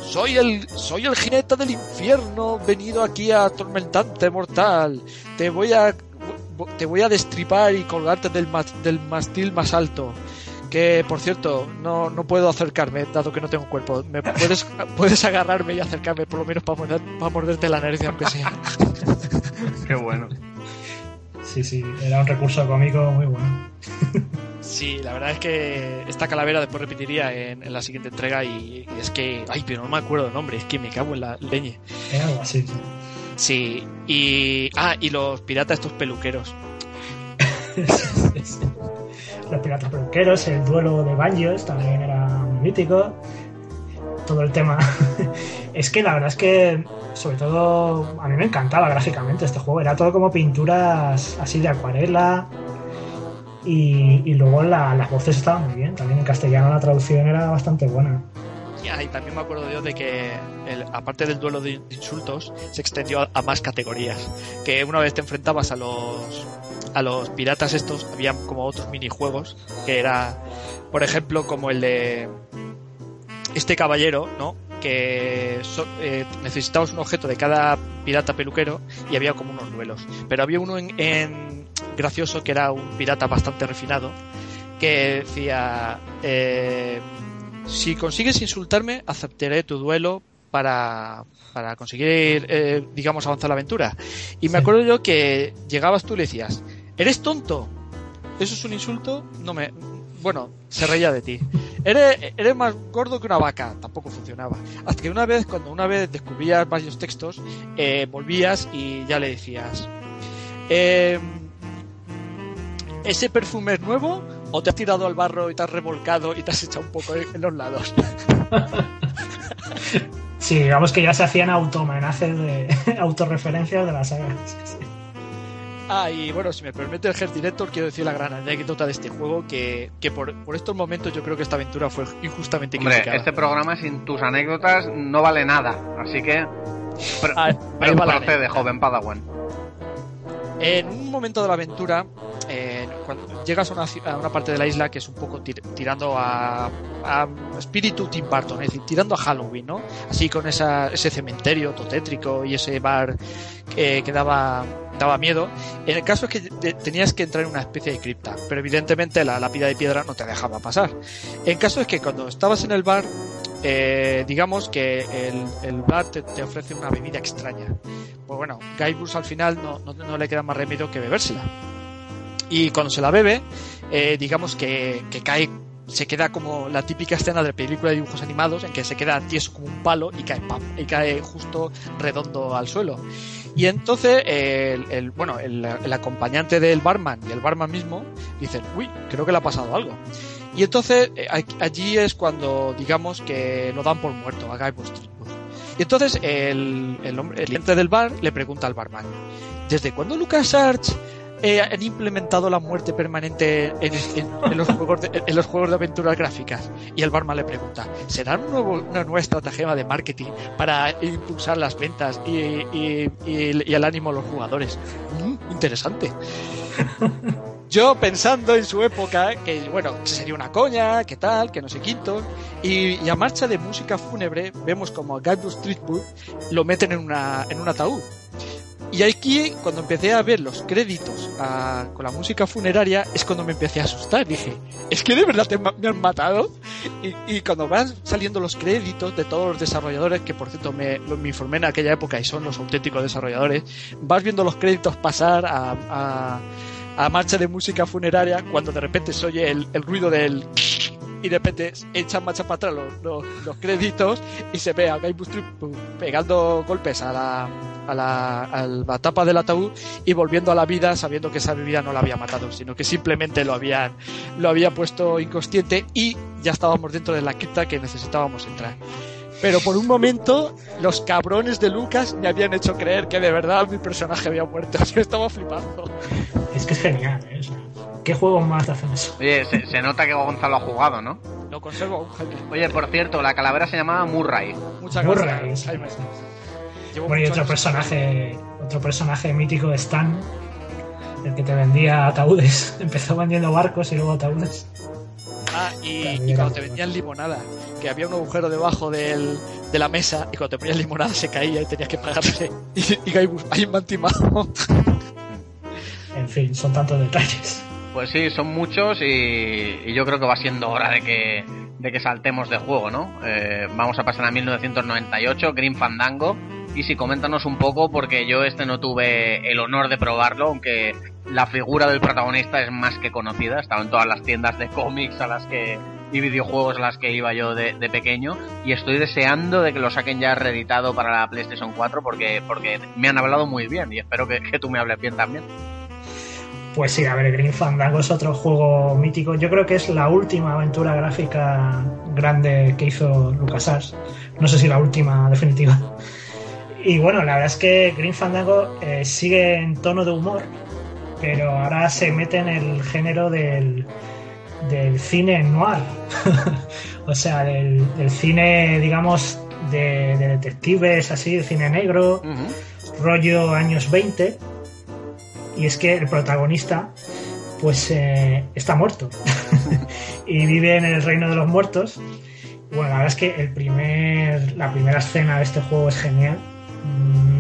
S3: soy el, soy el jinete del infierno venido aquí a atormentante mortal. Te voy a, te voy a destripar y colgarte del, del mastil más alto. Que, por cierto, no, no puedo acercarme, dado que no tengo cuerpo. Me puedes, puedes agarrarme y acercarme, por lo menos para, morder- morderte la nariz, aunque sea.
S2: Qué bueno.
S4: Sí, sí, era un recurso cómico muy bueno.
S3: Sí, la verdad es que esta calavera después repetiría en, en la siguiente entrega y, y es que... Ay, pero no me acuerdo el nombre, es que me cago en la leñe.
S4: Era algo así. sí.
S3: Sí, y... Ah, y los piratas estos peluqueros.
S4: Los piratas peluqueros, el duelo de Banjos también era mítico. Todo el tema. es que la verdad es que, sobre todo, a mí me encantaba gráficamente este juego. Era todo como pinturas así de acuarela. Y, luego la- las voces estaban muy bien. También en castellano la traducción era bastante buena.
S3: Y, también me acuerdo yo de que, aparte del duelo de insultos, se extendió a, a más categorías. Que una vez te enfrentabas a los a los piratas estos, había como otros minijuegos, que era, por ejemplo, como el de este caballero, ¿no? Que so- eh, necesitabas un objeto de cada pirata peluquero y había como unos duelos. Pero había uno en, en gracioso que era un pirata bastante refinado que decía eh, si consigues insultarme aceptaré tu duelo para, para conseguir eh, digamos avanzar la aventura y me acuerdo yo que llegabas tú y le decías eres tonto eso es un insulto no me bueno se reía de ti eres, eres más gordo que una vaca tampoco funcionaba hasta que una vez cuando una vez descubrías varios textos eh, volvías y ya le decías eh, ¿Ese perfume es nuevo o te has tirado al barro y te has revolcado y te has echado un poco en los lados?
S4: Sí, digamos que ya se hacían automenajes de autorreferencias de la saga.
S3: Ah, y bueno, si me permite el Head Director, quiero decir la gran anécdota de este juego, que, que por, por estos momentos yo creo que esta aventura fue injustamente
S2: Hombre,
S3: criticada.
S2: este programa sin tus anécdotas no vale nada. Así que.
S3: Ah,
S2: pero
S3: va la
S2: procede,
S3: anécdota.
S2: joven Padawan.
S3: En un momento de la aventura, eh, cuando llegas a una, parte de la isla que es un poco tir- tirando a, a espíritu Tim es decir, tirando a Halloween, ¿no? Así con esa, ese cementerio totétrico y ese bar que, que daba, daba miedo. En el caso es que te- tenías que entrar en una especie de cripta, pero evidentemente la lápida de piedra no te dejaba pasar. El caso es que cuando estabas en el bar, eh, digamos que el, el bar te, ofrece una bebida extraña. Pues bueno, Guybrush al final no, no, le queda más remedio que bebérsela. Y cuando se la bebe, eh, digamos que, que cae, se queda como la típica escena de película de dibujos animados en que se queda tieso como un palo y cae, y cae justo redondo al suelo. Y entonces el, el- bueno, el, el acompañante del barman y el barman mismo dicen, uy, creo que le ha pasado algo. Y entonces eh, a- allí es cuando digamos que lo dan por muerto a Guybrush Threepwood. Y entonces el, el hombre, el cliente del bar le pregunta al barman, ¿desde cuándo LucasArts eh, han implementado la muerte permanente en, en- en los juegos de, en los juegos de aventuras gráficas? Y el barman le pregunta, ¿será un nuevo- una nueva estratagema de marketing para impulsar las ventas y, y- y- y el ánimo de los jugadores? Mm, interesante. Yo pensando en su época, que bueno, sería una coña, que tal, que no sé quinto, y, y a marcha de música fúnebre vemos como a Guybrush Threepwood lo meten en, una, en un ataúd. Y aquí, cuando empecé a ver los créditos con la música funeraria, es cuando me empecé a asustar. Dije, ¿es que de verdad te me han matado? Y, y cuando van saliendo los créditos de todos los desarrolladores, que por cierto me, me informé en aquella época y son los auténticos desarrolladores, vas viendo los créditos pasar a, a marcha de música funeraria cuando de repente se oye el, el ruido del y de repente echan marcha para atrás los, los, créditos y se ve a pum, pegando golpes a la, a la, la tapa del ataúd y volviendo a la vida sabiendo que esa bebida no la había matado, sino que simplemente lo habían, lo había puesto inconsciente y ya estábamos dentro de la cripta que necesitábamos entrar. Pero por un momento, los cabrones de Lucas me habían hecho creer que de verdad mi personaje había muerto. Yo estaba flipando.
S4: Es que es genial, ¿eh? ¿Qué juegos más hacen eso?
S2: Oye, se, se nota que Gonzalo ha jugado, ¿no?
S3: Lo conservo aún, Jaime.
S2: Oye, por cierto, la calavera se llamaba Murray.
S3: Muchas
S4: Murray,
S3: gracias. Llevo
S4: Bueno, y otro personaje, otro personaje mítico de Stan, el que te vendía ataúdes. Empezó vendiendo barcos y luego ataúdes.
S3: Ah, y, cuando te vendían limonada, que había un agujero debajo del, de la mesa y cuando te ponías limonada se caía y tenías que pagarle. Y, y Guy Bus- ahí me han timado.
S4: En fin, son tantos detalles.
S2: Pues sí, son muchos y, y yo creo que va siendo hora de que, de que saltemos de juego, ¿no? Eh, vamos a pasar a 1998, Green Fandango. Y si coméntanos un poco, porque yo este no tuve el honor de probarlo, aunque la figura del protagonista es más que conocida, estaba en todas las tiendas de cómics a las que y videojuegos a las que iba yo de, pequeño y estoy deseando de que lo saquen ya reeditado para la PlayStation 4 porque porque me han hablado muy bien y espero que, que tú me hables bien también.
S4: Pues sí, a ver, Green Fandango es otro juego mítico. Yo creo que es la última aventura gráfica grande que hizo LucasArts. No sé si la última definitiva. Y bueno, la verdad es que Green Fandango eh, sigue en tono de humor, pero ahora se mete en el género del, del cine noir. o sea, del, del cine, digamos, de, de detectives, así, de cine negro, rollo años 20. Y es que el protagonista, pues, eh, está muerto. y vive en el reino de los muertos. Bueno, la verdad es que el primer, la primera escena de este juego es genial.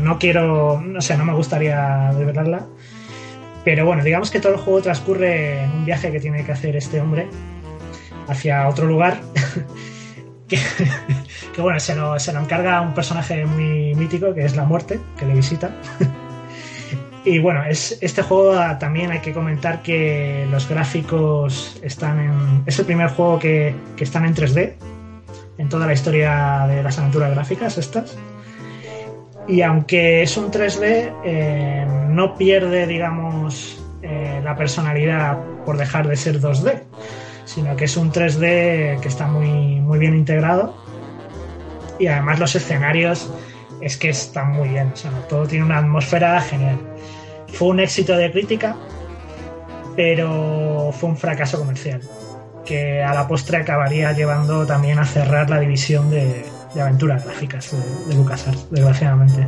S4: No quiero, no sé, no me gustaría desvelarla. Pero bueno, digamos que todo el juego transcurre en un viaje que tiene que hacer este hombre hacia otro lugar. que, bueno, se lo, se lo encarga un personaje muy mítico que es la muerte, que le visita. Y bueno, es, este juego ah, también hay que comentar que los gráficos están en. Es el primer juego que, que están en 3D en toda la historia de las aventuras gráficas estas. Y aunque es un 3D, eh, no pierde, digamos, eh, la personalidad por dejar de ser 2D, sino que es un 3D que está muy, muy bien integrado. Y además los escenarios es que están muy bien, o sea, todo tiene una atmósfera genial. Fue un éxito de crítica, pero fue un fracaso comercial, que a la postre acabaría llevando también a cerrar la división de, de aventuras gráficas de, de LucasArts, desgraciadamente.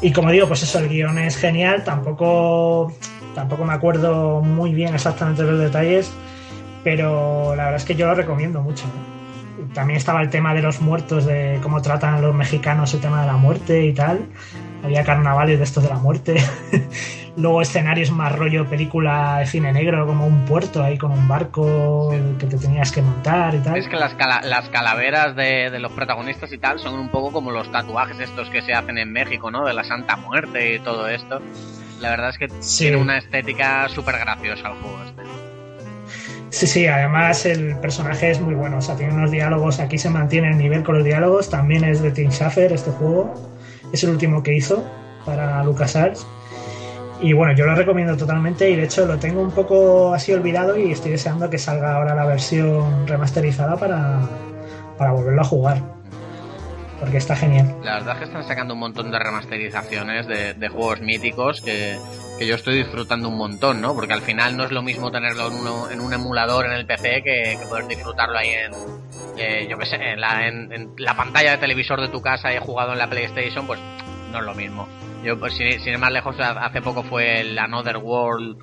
S4: Y como digo, pues eso, el guion es genial, tampoco, tampoco me acuerdo muy bien exactamente los detalles, pero la verdad es que yo lo recomiendo mucho. También estaba el tema de los muertos, de cómo tratan los mexicanos el tema de la muerte y tal. Había carnavales de estos de la muerte. Luego escenarios más rollo película de cine negro, como un puerto ahí con un barco que te tenías que montar y tal.
S2: Es que las, cala- las calaveras de, de los protagonistas y tal son un poco como los tatuajes estos que se hacen en México, ¿no? De la Santa Muerte y todo esto. La verdad es que
S4: Sí.
S2: tiene una estética súper graciosa el juego este.
S4: Sí, sí, además el personaje es muy bueno, o sea, tiene unos diálogos, aquí se mantiene el nivel con los diálogos, también es de Tim Schafer este juego, es el último que hizo para LucasArts. Y bueno, yo lo recomiendo totalmente y de hecho lo tengo un poco así olvidado y estoy deseando que salga ahora la versión remasterizada para, para volverlo a jugar. Porque está genial.
S2: La verdad es que están sacando un montón de remasterizaciones de, juegos míticos que, que yo estoy disfrutando un montón, ¿no? Porque al final no es lo mismo tenerlo en un emulador en el PC que, que poder disfrutarlo ahí en, eh, yo qué sé, en la, en, en la pantalla de televisor de tu casa y he jugado en la PlayStation, pues no es lo mismo. Yo, pues, sin, sin ir más lejos, hace poco fue el Another World,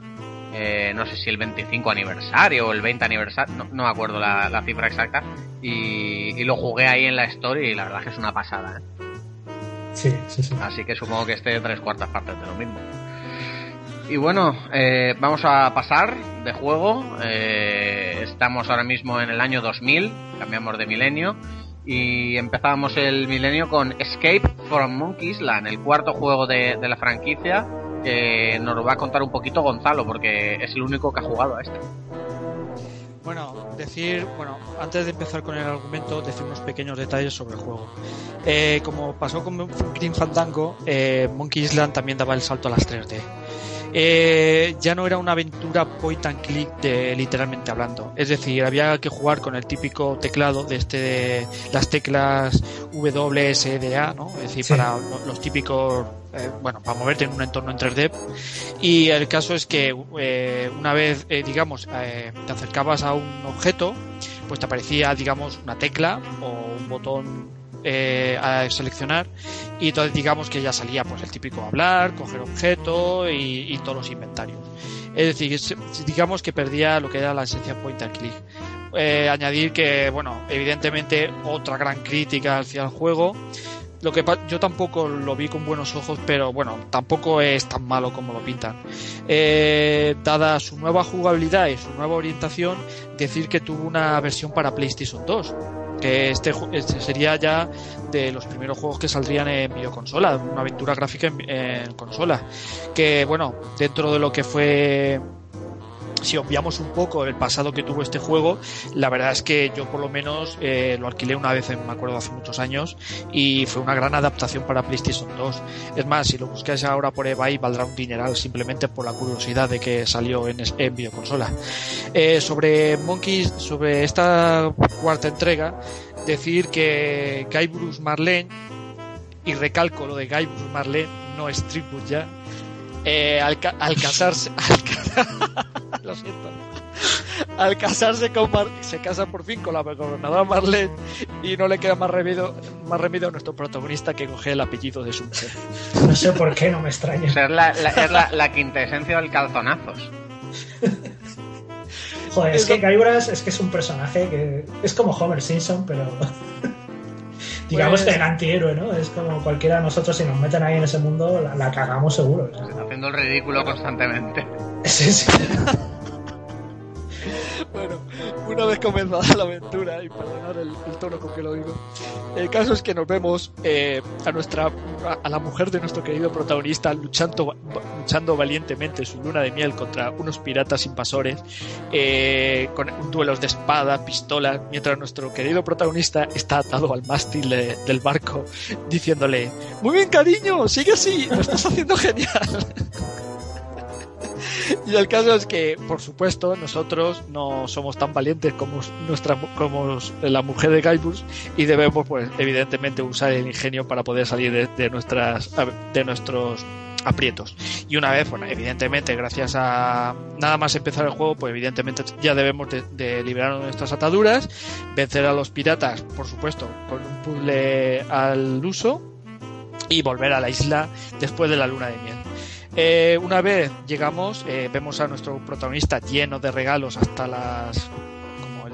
S2: eh, no sé si el 25 aniversario o el 20 aniversario, no, no me acuerdo la, la cifra exacta, y, y lo jugué ahí en la Store y la verdad es que es una pasada, ¿eh?
S4: Sí, sí, sí.
S2: Así que supongo que esté tres cuartas partes de lo mismo. Y bueno, eh, vamos a pasar de juego. Eh, estamos ahora mismo en el año 2000, cambiamos de milenio. Y empezábamos el milenio con Escape from Monkey Island, el cuarto juego de, de la franquicia, que nos lo va a contar un poquito Gonzalo, porque es el único que ha jugado a este.
S3: Bueno, decir, bueno, antes de empezar con el argumento, decir unos pequeños detalles sobre el juego. Eh, como pasó con Green Fandango, eh, Monkey Island también daba el salto a las 3D. Eh, ya no era una aventura point and click de literalmente hablando. Es decir, había que jugar con el típico teclado de este de las teclas WSDA, ¿no? Es decir,
S4: Sí.
S3: para lo- los típicos eh, bueno, para moverte en un entorno en 3D. Y el caso es que eh, una vez, eh, digamos, eh, te acercabas a un objeto, pues te aparecía, digamos, una tecla o un botón eh, a seleccionar y entonces digamos que ya salía pues el típico hablar, coger objeto y, todos los inventarios. Es decir, digamos que perdía lo que era la esencia point and click. Eh, añadir que, bueno, evidentemente otra gran crítica hacia el juego. Lo que yo tampoco lo vi con buenos ojos, pero bueno, tampoco es tan malo como lo pintan. Eh, dada su nueva jugabilidad y su nueva orientación, decir que tuvo una versión para PlayStation 2 que este, este sería ya de los primeros juegos que saldrían en videoconsola, una aventura gráfica en, en consola. Que bueno, dentro de lo que fue si obviamos un poco el pasado que tuvo este juego, la verdad es que yo por lo menos eh, lo alquilé una vez, me acuerdo hace muchos años, y fue una gran adaptación para PlayStation 2. Es más, si lo buscáis ahora por eBay valdrá un dineral simplemente por la curiosidad de que salió en, en videoconsola. Eh, sobre Monkeys, sobre esta cuarta entrega, decir que Guy Bruce Marlene, y recalco lo de Guy Bruce Marlene, no es Tribute ya, eh, al, ca- al casarse, lo siento, al casarse con Mar- se casa por fin con la gobernadora Marlene y no le queda más remedio, más remedio a nuestro protagonista que coger el apellido de su mujer.
S4: No sé por qué, no me
S2: O
S4: extraña.
S2: sea, es la, la- es la, la quintesencia del calzonazos.
S4: Joder, es que Guybrush es que es un personaje que es como Homer Simpson, pero digamos
S3: Pues-
S4: el antihéroe, ¿no? Es como cualquiera de nosotros si nos meten ahí en ese mundo la, la cagamos seguro. o sea.
S2: Está haciendo el ridículo constantemente.
S4: Sí, sí.
S3: Bueno, una vez comenzada la aventura, y perdonar el, el tono con que lo digo, el caso es que nos vemos eh, a nuestra a, la mujer de nuestro querido protagonista luchando, luchando valientemente su luna de miel contra unos piratas invasores, eh, con duelos de espada, pistolas, mientras nuestro querido protagonista está atado al mástil de- del barco, diciéndole, muy bien cariño, sigue así, lo estás haciendo genial. Y el caso es que, por supuesto, nosotros no somos tan valientes como nuestra como la mujer de Guybrush y debemos, pues, evidentemente, usar el ingenio para poder salir de, nuestras de nuestros aprietos. Y una vez, bueno, evidentemente, gracias a nada más empezar el juego, pues evidentemente ya debemos de, de liberarnos de nuestras ataduras, vencer a los piratas, por supuesto, con un puzzle al uso y volver a la isla después de la luna de miel. Eh, una vez llegamos, eh, vemos a nuestro protagonista lleno de regalos hasta las.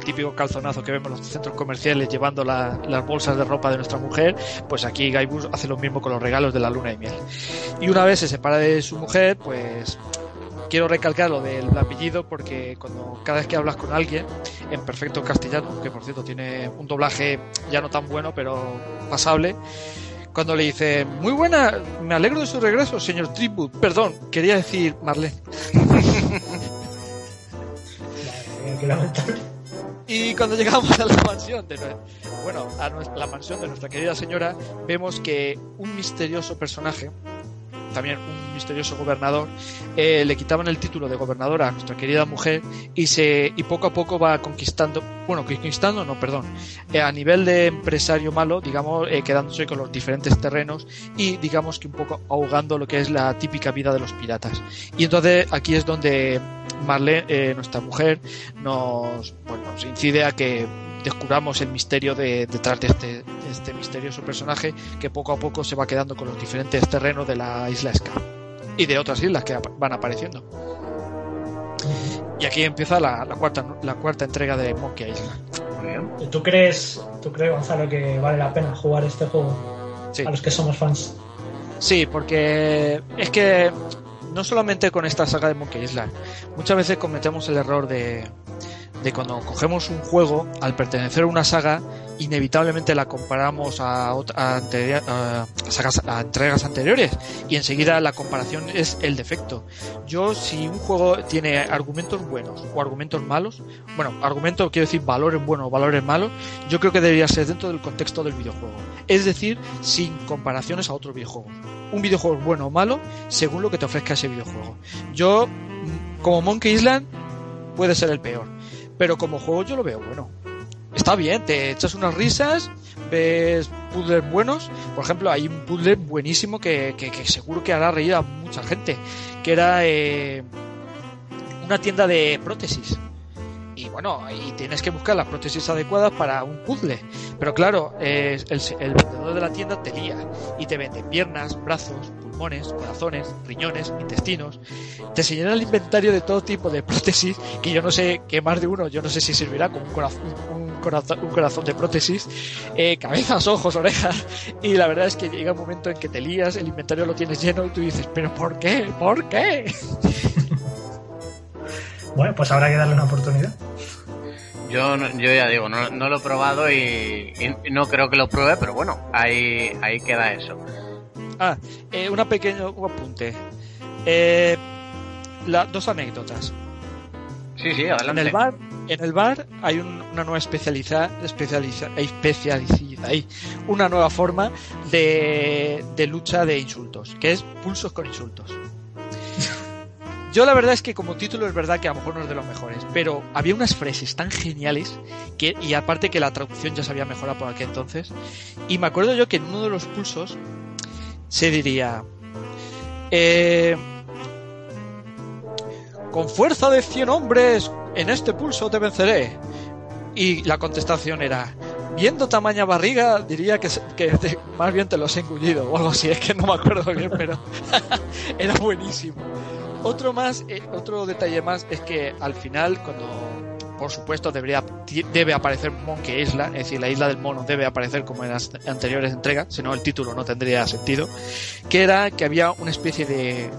S3: típico calzonazo que vemos en los centros comerciales llevando la- las bolsas de ropa de nuestra mujer. Pues aquí Guybrush hace lo mismo con los regalos de la luna de miel. Y una vez se separa de su mujer, pues. Quiero recalcar lo del apellido porque cuando cada vez que hablas con alguien en perfecto castellano, que por cierto tiene un doblaje ya no tan bueno, pero pasable, cuando le dice, muy buena, me alegro de su regreso, señor Tribut. Perdón, quería decir Marlene. Y cuando llegamos a la mansión de bueno, a la mansión de nuestra querida señora, vemos que un misterioso personaje, también un misterioso gobernador, eh, le quitaban el título de gobernadora a nuestra querida mujer y se y poco a poco va conquistando, bueno, conquistando, no, perdón, eh, a nivel de empresario malo, digamos, eh, quedándose con los diferentes terrenos y digamos que un poco ahogando lo que es la típica vida de los piratas. Y entonces aquí es donde Marlene, nuestra mujer, nos, bueno, nos incide a que descubramos el misterio de, detrás de este, de este misterioso personaje que poco a poco se va quedando con los diferentes terrenos de la isla Scar y de otras islas que van apareciendo. Y aquí empieza la, la cuarta, la cuarta entrega de Monkey Island.
S2: Muy bien.
S4: ¿Tú crees, ¿Tú crees, Gonzalo, que vale la pena jugar este juego
S3: Sí.
S4: a los que somos fans?
S3: Sí, porque es que no solamente con esta saga de Monkey Island, muchas veces cometemos el error de, de cuando cogemos un juego, al pertenecer a una saga, inevitablemente la comparamos a, sagas- entregas anteriores y enseguida la comparación es el defecto. Yo, si un juego tiene argumentos buenos o argumentos malos, bueno, argumentos quiero decir valores buenos o valores malos, yo creo que debería ser dentro del contexto del videojuego. Es decir, sin comparaciones a otros videojuegos. Un videojuego es bueno o malo según lo que te ofrezca ese videojuego. Yo, mm, como Monkey Island, puede ser el peor, pero como juego yo lo veo bueno. Está bien, te echas unas risas, ves puzzles buenos. Por ejemplo, hay un puzzle buenísimo que, que- seguro que hará reír a mucha gente, que era eh, una tienda de prótesis. Y bueno, y tienes que buscar las prótesis adecuadas para un puzzle. Pero claro, eh, el, el vendedor de la tienda te lía y te vende piernas, brazos, pulmones, corazones, riñones, intestinos. Te señala el inventario de todo tipo de prótesis que yo no sé, que más de uno, yo no sé si servirá como un corazón, un corazón, un corazón de prótesis, eh, cabezas, ojos, orejas. Y la verdad es que llega un momento en que te lías, el inventario lo tienes lleno y tú dices, pero ¿por qué? ¿Por qué?
S4: Bueno, pues habrá que darle una oportunidad.
S2: Yo, no- yo ya digo, no, no lo he probado y, y no creo que lo pruebe, pero bueno, ahí, ahí queda eso.
S3: Ah, eh, una pequeño un apunte. Eh, la- dos anécdotas.
S2: Sí, sí,
S3: En
S2: adelante.
S3: el bar, en el bar hay un- una nueva especializa, especializa, especialicidad, hay una nueva forma de, de lucha de insultos, que es pulsos con insultos. Yo la verdad es que como título es verdad que a lo mejor no es de los mejores, pero había unas frases tan geniales que y aparte que la traducción ya se había mejorado por aquel entonces y me acuerdo yo que en uno de los pulsos se diría eh, con fuerza de 100 hombres, en este pulso te venceré. Y la contestación era, viendo tamaña barriga, diría que, que más bien te los he engullido o algo así, es que no me acuerdo bien, pero era buenísimo. Otro más, eh, otro detalle más es que al final, cuando por supuesto debería, debe aparecer Monkey Island, es decir, la isla del mono debe aparecer como en las anteriores entregas, si no el título no tendría sentido, que era que había una especie de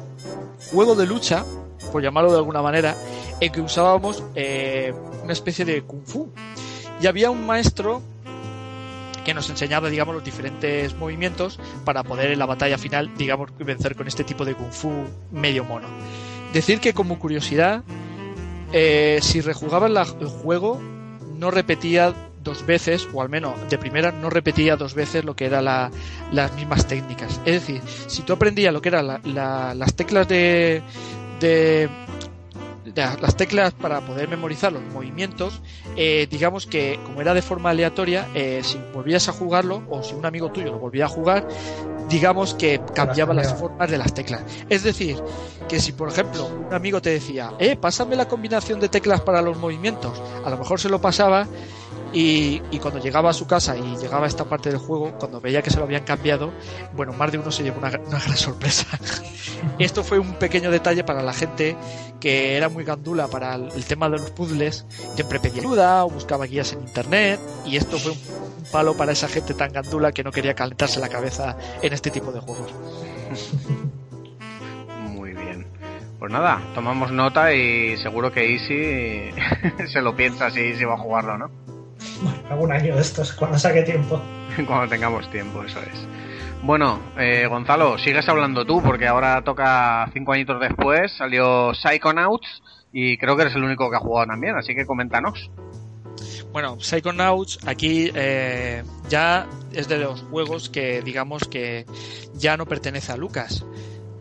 S3: juego de lucha, por llamarlo de alguna manera, en que usábamos eh, una especie de kung fu. Y había un maestro que nos enseñaba, digamos, los diferentes movimientos para poder en la batalla final, digamos, vencer con este tipo de kung fu medio mono. Decir que como curiosidad, eh, si rejugabas el juego, no repetía dos veces, o al menos de primera no repetía dos veces lo que eran la- las mismas técnicas. Es decir, si tú aprendías lo que eran la- la- las teclas de, de las teclas para poder memorizar los movimientos, eh, digamos que como era de forma aleatoria, eh, si volvías a jugarlo o si un amigo tuyo lo volvía a jugar, digamos que cambiaba las formas de las teclas. Es decir, que si por ejemplo un amigo te decía, eh, pásame la combinación de teclas para los movimientos, a lo mejor se lo pasaba y, y cuando llegaba a su casa y llegaba a esta parte del juego, cuando veía que se lo habían cambiado, bueno, más de uno se llevó una, una gran sorpresa. Esto fue un pequeño detalle para la gente que era muy gandula para el, el tema de los puzzles, siempre pedía ayuda o buscaba guías en internet y esto fue un, un palo para esa gente tan gandula que no quería calentarse la cabeza en este tipo de juegos.
S2: Muy bien. Pues nada, tomamos nota y seguro que Easy se lo piensa si, si va a jugarlo, ¿no?
S4: Bueno, algún año de estos, cuando saque tiempo.
S2: Cuando tengamos tiempo, eso es. Bueno, eh, Gonzalo, sigues hablando tú, porque ahora toca cinco añitos después, salió Psychonauts y creo que eres el único que ha jugado también, así que coméntanos.
S3: Bueno, Psychonauts aquí eh, ya es de los juegos que digamos que ya no pertenece a Lucas.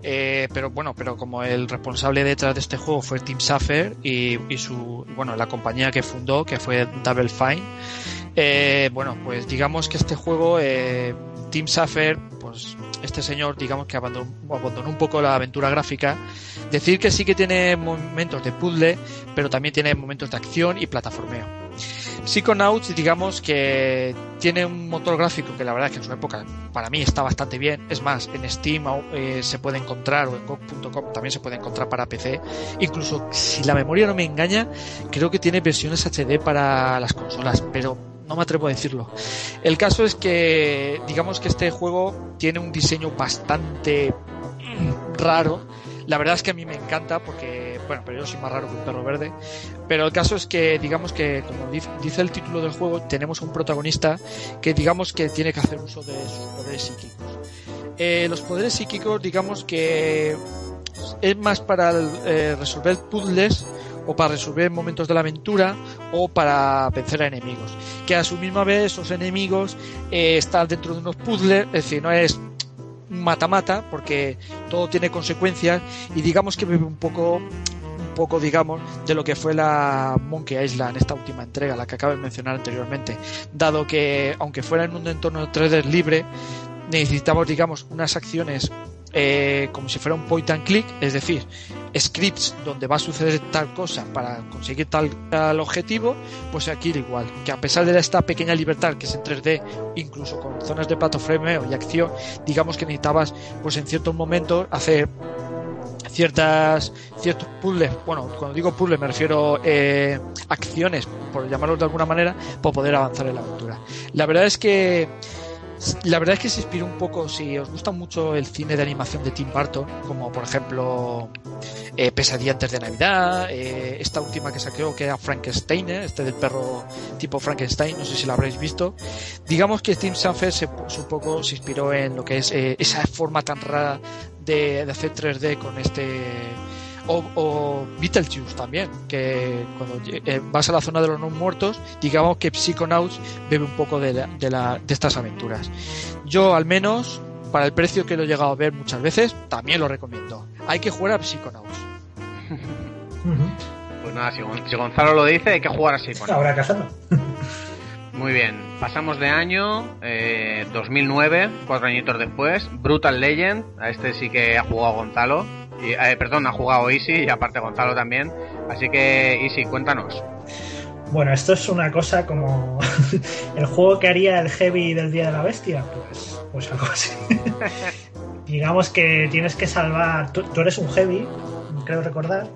S3: Eh, pero bueno, pero como el responsable detrás de este juego fue Tim Schafer y, su bueno la compañía que fundó que fue Double Fine, eh, bueno pues digamos que este juego eh, Tim Schafer pues este señor digamos que abandonó, abandonó un poco la aventura gráfica. Decir que sí que tiene momentos de puzzle, pero también tiene momentos de acción y plataformeo. Psychonauts, digamos que tiene un motor gráfico que la verdad que en su época para mí está bastante bien. Es más, en Steam eh, se puede encontrar o en GOG.com también se puede encontrar para PC. Incluso si la memoria no me engaña, creo que tiene versiones HD para las consolas, pero no me atrevo a decirlo. El caso es que digamos que este juego tiene un diseño bastante raro. La verdad es que a mí me encanta porque Bueno, pero yo soy más raro que un perro verde. Pero el caso es que, digamos que, como dice el título del juego, tenemos un protagonista que, digamos que tiene que hacer uso de sus poderes psíquicos. Eh, los poderes psíquicos, digamos que es más para eh, resolver puzzles o para resolver momentos de la aventura o para vencer a enemigos. Que a su misma vez esos enemigos eh, están dentro de unos puzzles, es decir, no es mata-mata porque todo tiene consecuencias y digamos que bebe un poco poco digamos de lo que fue la Monkey Island esta última entrega la que acabo de mencionar anteriormente. Dado que aunque fuera en un entorno 3D libre necesitamos digamos unas acciones eh, como si fuera un point and click, es decir, scripts donde va a suceder tal cosa para conseguir tal, objetivo, pues aquí igual, que a pesar de esta pequeña libertad que es en 3D, incluso con zonas de platofremeo y acción, digamos que necesitabas, pues en ciertos momentos hacer ciertas ciertos puzzles, bueno, cuando digo puzzles me refiero eh, acciones, por llamarlos de alguna manera, para poder avanzar en la aventura. La verdad es que la verdad es que se inspiró un poco, si os gusta mucho el cine de animación de Tim Burton, como por ejemplo eh, Pesadilla antes de Navidad, eh, esta última que saqueó que era Frankenstein, eh, este del perro tipo Frankenstein, no sé si lo habréis visto. Digamos que Tim Sanfer se, un poco se inspiró en lo que es esa forma tan rara de, de hacer 3D con este o, o Beetlejuice también, que cuando eh, vas a la zona de los no muertos, digamos que Psychonauts bebe un poco de, de, la, de estas aventuras. Yo al menos, para el precio que lo he llegado a ver muchas veces, también lo recomiendo. Hay que jugar a Psychonauts.
S2: Pues nada, si, Gonzalo lo dice, hay que jugar a Psychonauts.
S4: Habrá que hacerlo.
S2: Muy bien, pasamos de año, eh, 2009, cuatro añitos después, Brutal Legend, a este sí que ha jugado Gonzalo. Y, eh, perdón, ha jugado Easy y aparte Gonzalo también. Así que, Easy, cuéntanos.
S4: Bueno, esto es una cosa como el juego que haría el Heavy del Día de la Bestia. Pues, pues algo así. Digamos que tienes que salvar. Tú, eres un Heavy, creo recordar,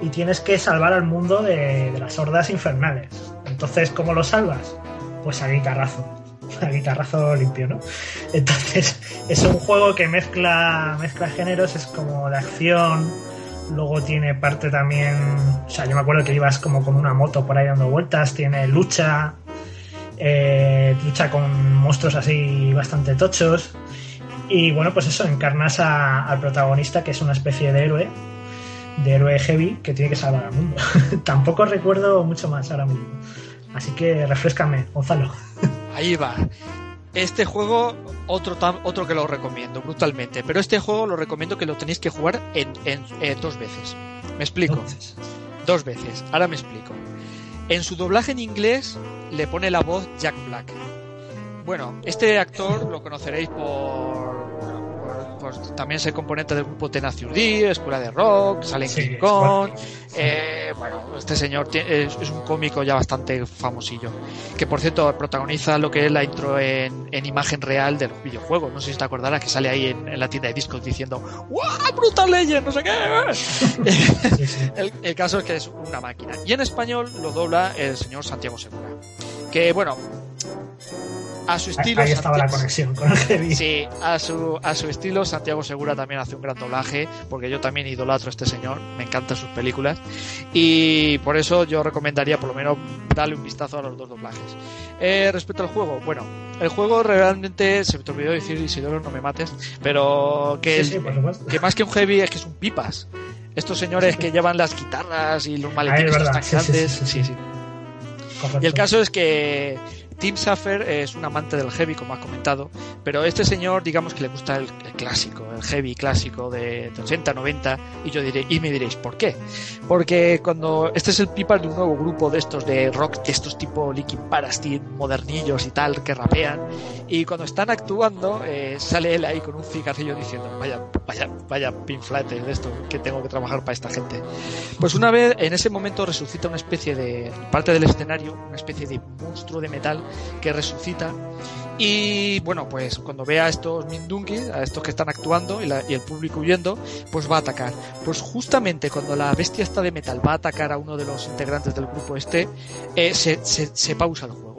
S4: y tienes que salvar al mundo de, de las hordas infernales. Entonces, ¿cómo lo salvas? Pues a guitarrazo a guitarrazo limpio, ¿no? Entonces, es un juego que mezcla, mezcla géneros, es como de acción, luego tiene parte también, o sea, yo me acuerdo que ibas como con una moto por ahí dando vueltas, tiene lucha, eh, lucha con monstruos así bastante tochos. Y bueno, pues eso, encarnas al protagonista que es una especie de héroe, de héroe heavy que tiene que salvar al mundo. Tampoco recuerdo mucho más ahora mismo. Así que refrescame, Gonzalo.
S3: Ahí va. Este juego, otro, otro que lo recomiendo brutalmente, pero este juego lo recomiendo que lo tenéis que jugar en, en, dos veces. Me explico. Dos veces. Ahora me explico. En su doblaje en inglés le pone la voz Jack Black. Bueno, este actor lo conoceréis por pues también es el componente del grupo Tenacious D, Escuela de Rock, sale en King Kong. Eh, bueno, este señor es, un cómico ya bastante famosillo. Que por cierto protagoniza lo que es la intro en, imagen real del videojuego. No sé si te acordarás que sale ahí en, la tienda de discos diciendo ¡Wow! ¡Brutal Legend! No sé qué. el, el caso es que es una máquina. Y en español lo dobla el señor Santiago Segura. Que bueno, a su estilo.
S4: Ahí estaba la conexión con el
S3: Sí, a su, a su estilo, Santiago Segura también hace un gran doblaje, porque yo también idolatro a este señor, me encantan sus películas. Y por eso yo recomendaría por lo menos darle un vistazo a los dos doblajes. Eh, respecto al juego, bueno, el juego realmente, se me olvidó decir Isidoro, no me mates, pero que, que más que un heavy es que es un pipas. Estos señores que llevan las guitarras y los maletines tan grandes. Sí. Y el caso es que Tim Saffer es un amante del heavy, como ha comentado, pero este señor, digamos que le gusta el, clásico, el heavy clásico de, 80, 90, y yo diré, y me diréis, ¿por qué? Porque cuando este es el pipa de un nuevo grupo de estos de rock, estos tipo Linkin Park, modernillos y tal, que rapean, y cuando están actuando, eh, sale él ahí con un cigarrillo diciendo, vaya, vaya, vaya pinflate de esto, que tengo que trabajar para esta gente. Pues una vez, en ese momento resucita una especie de, parte del escenario, una especie de monstruo de metal que resucita. Y bueno, pues cuando ve a estos Mindunkis, a estos que están actuando y, el público huyendo, pues va a atacar. Pues justamente cuando la bestia está de metal va a atacar a uno de los integrantes del grupo este, eh, se, se, pausa el juego.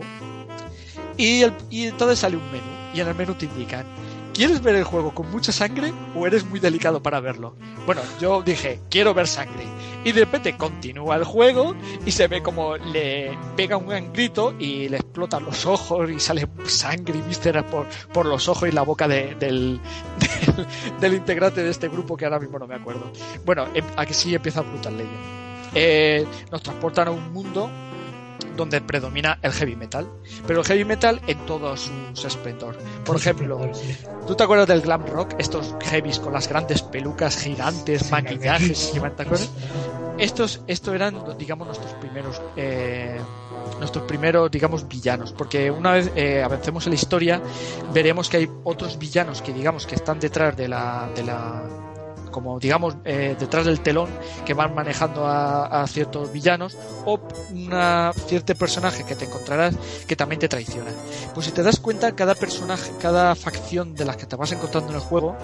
S3: Y, y entonces sale un menú. Y en el menú te indican ¿quieres ver el juego con mucha sangre o eres muy delicado para verlo? Bueno, yo dije, quiero ver sangre. Y de repente continúa el juego y se ve como le pega un gran grito y le explotan los ojos y sale sangre y vísceras por, por los ojos y la boca de- del, del, integrante de este grupo que ahora mismo no me acuerdo. Bueno, em- aquí sí empieza Brutal Legend. Eh, nos transportan a un mundo donde predomina el heavy metal, pero el heavy metal en todo su esplendor. Por ejemplo. ¿Tú te acuerdas del glam rock? Estos heavies con las grandes pelucas gigantes, maquillajes. ¿te acuerdas? Estos, estos eran, digamos, nuestros primeros, eh, nuestros primeros, digamos, villanos. Porque una vez eh, avancemos en la historia, veremos que hay otros villanos que, digamos, que están detrás de la, de la, como digamos, eh, detrás del telón, que van manejando a, ciertos villanos, o una cierto personaje que te encontrarás que también te traiciona. Pues si te das cuenta, cada personaje, cada facción de las que te vas encontrando en el juego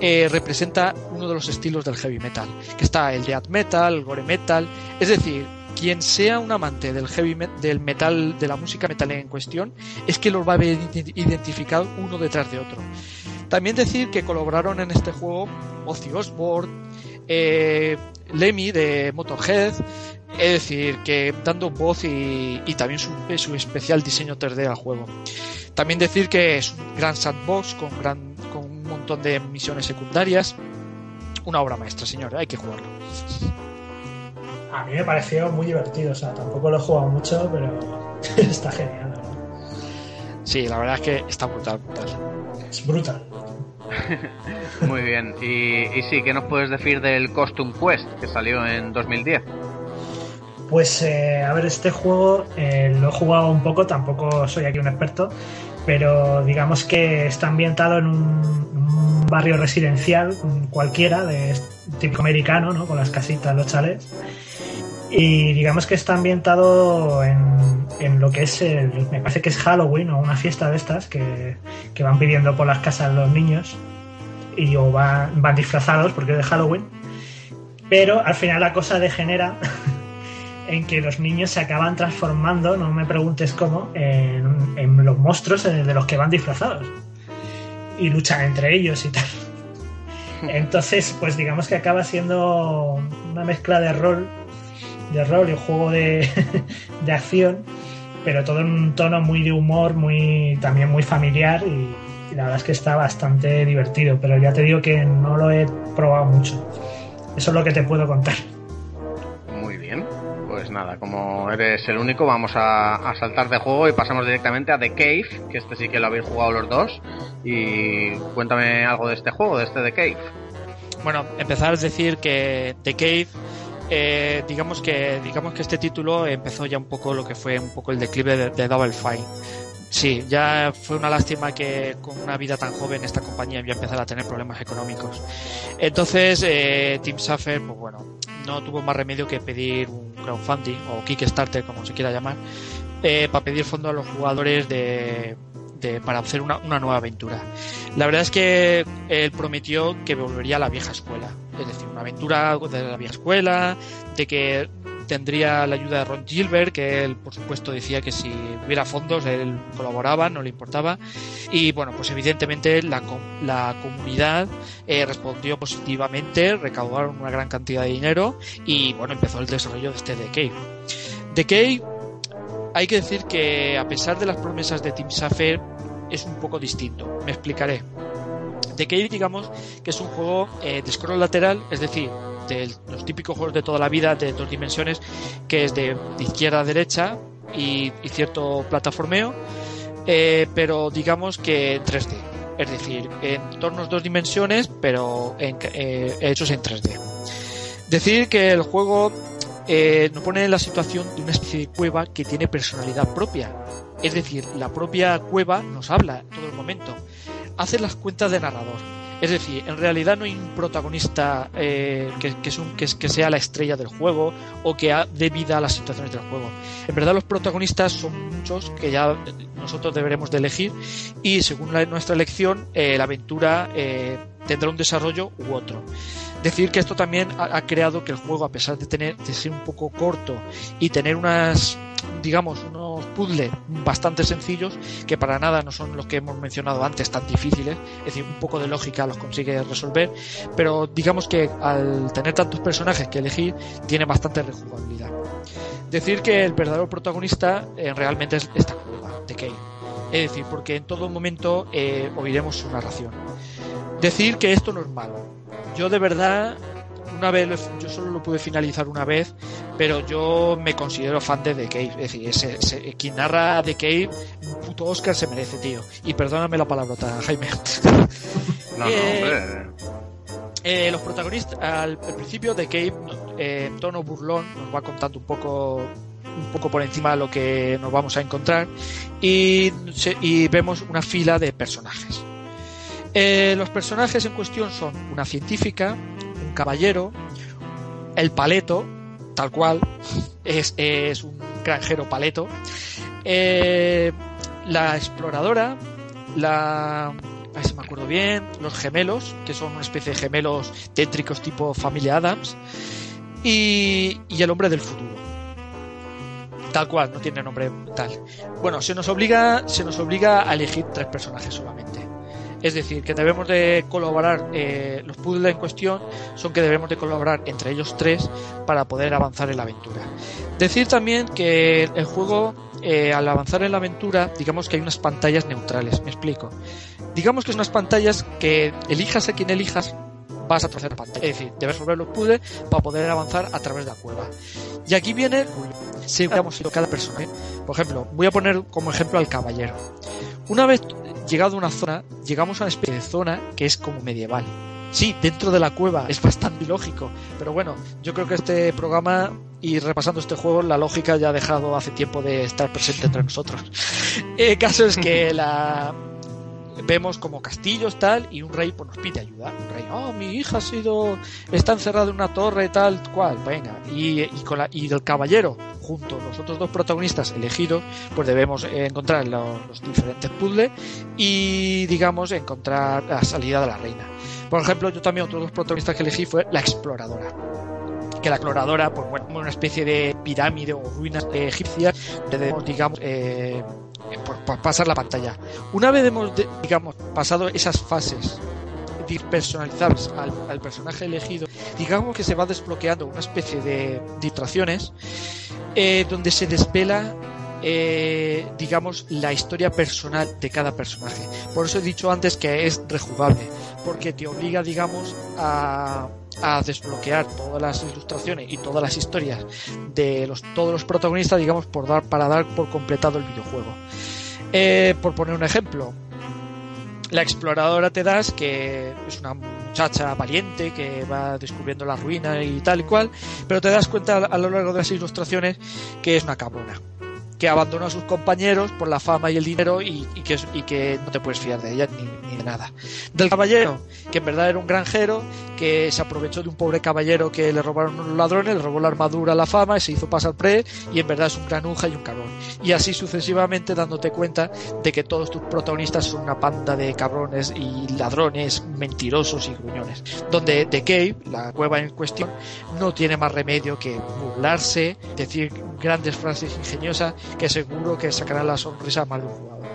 S3: eh, representa uno de los estilos del heavy metal, que está el death metal, el gore metal, es decir, quien sea un amante del heavy me- del metal, de la música metal en cuestión, es que los va a ver ide- identificados uno detrás de otro. También decir que colaboraron en este juego Ozzy Osbourne, eh, Lemmy de Motorhead, es decir, que dando voz y, y también su, su especial diseño 3D al juego. También decir que es un gran sandbox con, gran, con un montón de misiones secundarias. Una obra maestra, señor, hay que jugarlo.
S4: A mí me pareció muy divertido, o sea, tampoco lo he jugado mucho, pero está genial.
S3: Sí, la verdad es que está brutal, brutal.
S4: Es brutal.
S2: Muy bien. Y, y sí, ¿qué nos puedes decir del Costume Quest que salió en 2010?
S4: Pues eh, a ver, este juego eh, lo he jugado un poco, tampoco soy aquí un experto, pero digamos que está ambientado en un, un barrio residencial cualquiera, de típico americano, ¿no? Con las casitas, los chalets. Y digamos que está ambientado en, en lo que es, el, me parece que es Halloween o una fiesta de estas que, que van pidiendo por las casas los niños y o van, van disfrazados porque es de Halloween. Pero al final la cosa degenera en que los niños se acaban transformando, no me preguntes cómo, en, en los monstruos de de los que van disfrazados. Y luchan entre ellos y tal. Entonces, pues digamos que acaba siendo una mezcla de rol, de rol y un juego de, de acción, pero todo en un tono muy de humor, muy también muy familiar y, y la verdad es que está bastante divertido, pero ya te digo que no lo he probado mucho. Eso es lo que te puedo contar.
S2: Muy bien. Pues nada, como eres el único, vamos a, a saltar de juego y pasamos directamente a The Cave, que este sí que lo habéis jugado los dos. Y cuéntame algo de este juego, de este The Cave.
S3: Bueno, empezar a decir que The Cave, eh, digamos que digamos que este título empezó ya un poco lo que fue un poco el declive de, Double Fine. Sí, ya fue una lástima que con una vida tan joven esta compañía ya empezara a tener problemas económicos. Entonces, eh, Team Safer, pues bueno, no tuvo más remedio que pedir un crowdfunding o Kickstarter, como se quiera llamar, eh, para pedir fondos a los jugadores de- para hacer una, una nueva aventura. La verdad es que él prometió que volvería a la vieja escuela, es decir, una aventura de la vieja escuela, de que tendría la ayuda de Ron Gilbert, que él, por supuesto, decía que si hubiera fondos, él colaboraba, no le importaba. Y bueno, pues evidentemente la, la comunidad eh, respondió positivamente, recaudaron una gran cantidad de dinero y bueno, empezó el desarrollo de este. The Cave, hay que decir que a pesar de las promesas de Team Safer, es un poco distinto. Me explicaré. Cave, digamos, que es un juego eh, de scroll lateral, es decir, de los típicos juegos de toda la vida de dos dimensiones, que es de, izquierda a derecha y, y cierto plataformeo, eh, pero digamos que en 3D. Es decir, en entornos dos dimensiones, pero en- eh, hechos en 3D. Decir que el juego eh, nos pone en la situación de una especie de cueva que tiene personalidad propia. Es decir, la propia cueva nos habla todo el momento. Hace las cuentas de narrador. Es decir, en realidad no hay un protagonista eh, que, sea la estrella del juego o que dé vida a las situaciones del juego. En verdad los protagonistas son muchos que ya nosotros deberemos de elegir y según la- nuestra elección eh, la aventura eh, tendrá un desarrollo u otro. Decir que esto también ha, creado que el juego, a pesar de tener de ser un poco corto y tener unas digamos, unos puzzles bastante sencillos que para nada no son los que hemos mencionado antes tan difíciles, es decir, un poco de lógica los consigue resolver, pero digamos que al tener tantos personajes que elegir tiene bastante rejugabilidad. Decir que el verdadero protagonista eh, realmente es esta cueva de Kane, es decir, porque en todo momento eh, oiremos su narración. Decir que esto no es malo. Yo de verdad una vez, yo solo lo pude finalizar una vez, pero yo me considero fan de The Cave. Es decir, ese, quien narra The Cave, un puto Oscar se merece, tío. Y perdóname la palabrota, Jaime.
S2: No, no, eh,
S3: eh, los protagonistas, al, principio de Cave, eh, en tono burlón, nos va contando un poco un poco por encima de lo que nos vamos a encontrar y, y vemos una fila de personajes. Los personajes en cuestión son una científica, caballero, el paleto, tal cual, es, es un granjero paleto, eh, la exploradora, la... A ver si me acuerdo bien, los gemelos, que son una especie de gemelos tétricos tipo familia Adams, y, y el hombre del futuro tal cual, no tiene nombre tal. Bueno, se nos obliga, se nos obliga a elegir tres personajes solamente. Es decir, que debemos de colaborar, eh, los puzzles en cuestión son que debemos de colaborar entre ellos tres para poder avanzar en la aventura. Decir también que el juego, eh, al avanzar en la aventura, digamos que hay unas pantallas neutrales, me explico. Digamos que son unas pantallas que elijas a quien elijas, vas a la pantalla. Es decir, debes resolver los puzzles para poder avanzar a través de la cueva. Y aquí viene, si ido cada personaje. Por ejemplo, voy a poner como ejemplo al caballero. Una vez llegado a una zona, llegamos a una especie de zona que es como medieval. Sí, dentro de la cueva es bastante lógico, pero bueno, yo creo que este programa y repasando este juego, la lógica ya ha dejado hace tiempo de estar presente entre nosotros. El caso es que la, vemos como castillos tal y un rey pues nos pide ayuda. Un rey oh mi hija ha sido está encerrada en una torre tal cual venga y, y con la, y del caballero junto los otros dos protagonistas elegidos pues debemos encontrar los, los diferentes puzzles y digamos encontrar la salida de la reina. Por ejemplo yo también otros dos protagonistas que elegí fue la exploradora. Que la exploradora, pues bueno, una especie de pirámide o ruinas egipcias, debemos, digamos, eh, por, pasar la pantalla. Una vez hemos, digamos, pasado esas fases personalizables al, al, personaje elegido, digamos que se va desbloqueando una especie de distracciones eh, donde se desvela eh, digamos, la historia personal de cada personaje. Por eso he dicho antes que es rejugable, porque te obliga, digamos, a, a desbloquear todas las ilustraciones y todas las historias de los, todos los protagonistas, digamos, por dar, para dar por completado el videojuego. Eh, por poner un ejemplo, la exploradora te das, que es una muchacha valiente que va descubriendo la ruina y tal y cual, pero te das cuenta a lo largo de las ilustraciones que es una cabrona que abandonó a sus compañeros por la fama y el dinero y, y, que, no te puedes fiar de ella ni, ni, de nada. Del caballero, que en verdad era un granjero, que se aprovechó de un pobre caballero que le robaron unos ladrones, le robó la armadura, la fama, y se hizo pasar pre y en verdad es un granuja y un cabrón. Y así sucesivamente dándote cuenta de que todos tus protagonistas son una panda de cabrones y ladrones mentirosos y gruñones. Donde The Cave, la cueva en cuestión, no tiene más remedio que burlarse, decir grandes frases ingeniosas que seguro que sacará la sonrisa a más de un jugador.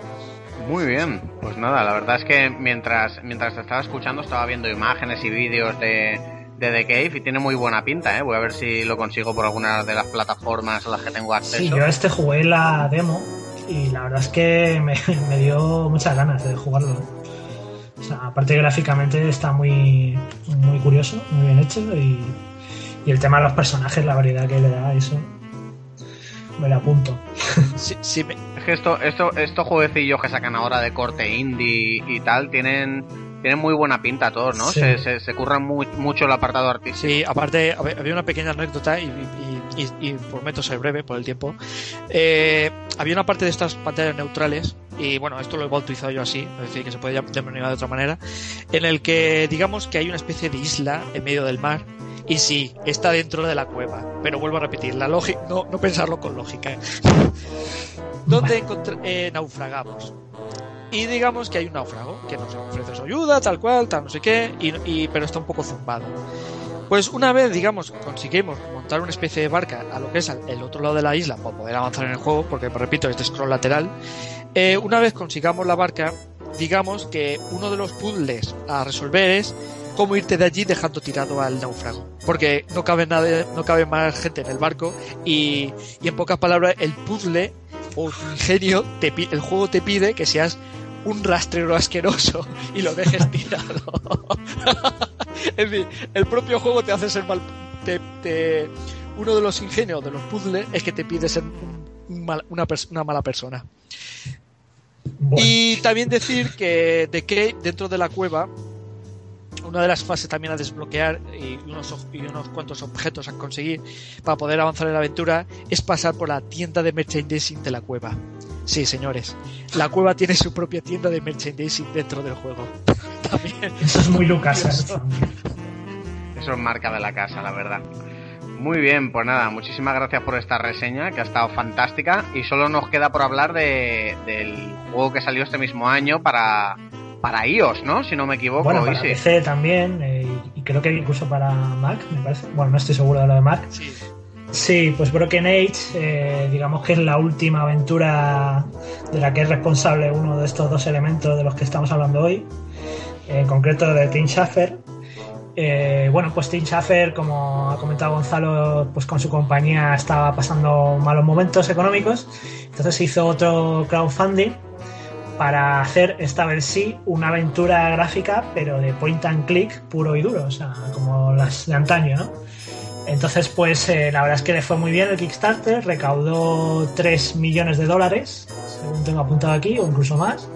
S2: Muy bien, pues nada, la verdad es que mientras, mientras te estaba escuchando estaba viendo imágenes y vídeos de, de The Cave y tiene muy buena pinta, ¿eh? Voy a ver si lo consigo por alguna de las plataformas a las que tengo acceso.
S4: Sí, yo este jugué la demo y la verdad es que me, me dio muchas ganas de jugarlo. O sea, aparte gráficamente está muy, muy curioso, muy bien hecho y, y el tema de los personajes, la variedad que le da eso, me la apunto.
S3: Sí, sí, me...
S2: Es que esto, esto, estos jueguecillos que sacan ahora de corte indie y tal tienen tienen muy buena pinta todos, ¿no?
S4: Sí.
S2: Se, se, se, curran muy, mucho el apartado artístico.
S3: Sí, aparte había una pequeña anécdota y, y, y, y prometo ser breve por el tiempo. Eh, había una parte de estas pantallas neutrales y bueno, esto lo he bautizado yo así, es decir, que se puede denominar de otra manera, en el que digamos que hay una especie de isla en medio del mar y sí, está dentro de la cueva. Pero vuelvo a repetir, la lógica, no, no pensarlo con lógica. donde eh, naufragamos. Y digamos que hay un náufrago que nos ofrece su ayuda, tal cual, tal no sé qué, y, y, pero está un poco zumbado. Pues una vez, digamos, conseguimos montar una especie de barca a lo que es el otro lado de la isla para poder avanzar en el juego, porque repito, es de scroll lateral, eh, una vez consigamos la barca, digamos que uno de los puzzles a resolver es cómo irte de allí dejando tirado al náufrago. Porque no cabe nada, no cabe más gente en el barco y, y en pocas palabras el puzzle o tu ingenio, te, el juego te pide que seas un rastrero asqueroso y lo dejes tirado. es decir, el propio juego te hace ser mal. Te, uno de los ingenios de los puzzles es que te pide ser una, una, mala persona. Y también decir que de que dentro de la cueva una de las fases también a desbloquear y unos, y unos cuantos objetos a conseguir para poder avanzar en la aventura es pasar por la tienda de merchandising de la cueva. Sí, señores, la cueva tiene su propia tienda de merchandising dentro del juego.
S4: también. Eso es muy Lucas.
S2: Eso es marca de la casa, la verdad. Muy bien, pues nada, muchísimas gracias por esta reseña que ha estado fantástica y solo nos queda por hablar de, del juego que salió este mismo año para, para iOS, ¿no? Si no me equivoco.
S4: Bueno, para PC también eh, y creo que incluso para Mac, me parece. Bueno, no estoy seguro de lo de Mac. Sí. Sí, pues Broken Age, eh, digamos que es la última aventura de la que es responsable uno de estos dos elementos de los que estamos hablando hoy, en concreto de Tim Schafer, eh, bueno, pues Tim Schafer, como ha comentado Gonzalo, pues con su compañía estaba pasando malos momentos económicos, entonces hizo otro crowdfunding para hacer esta vez sí una aventura gráfica, pero de point and click puro y duro, o sea, como las de antaño, ¿no? Entonces, pues eh, la verdad es que le fue muy bien el Kickstarter, recaudó 3 millones de dólares, según tengo apuntado aquí, o incluso más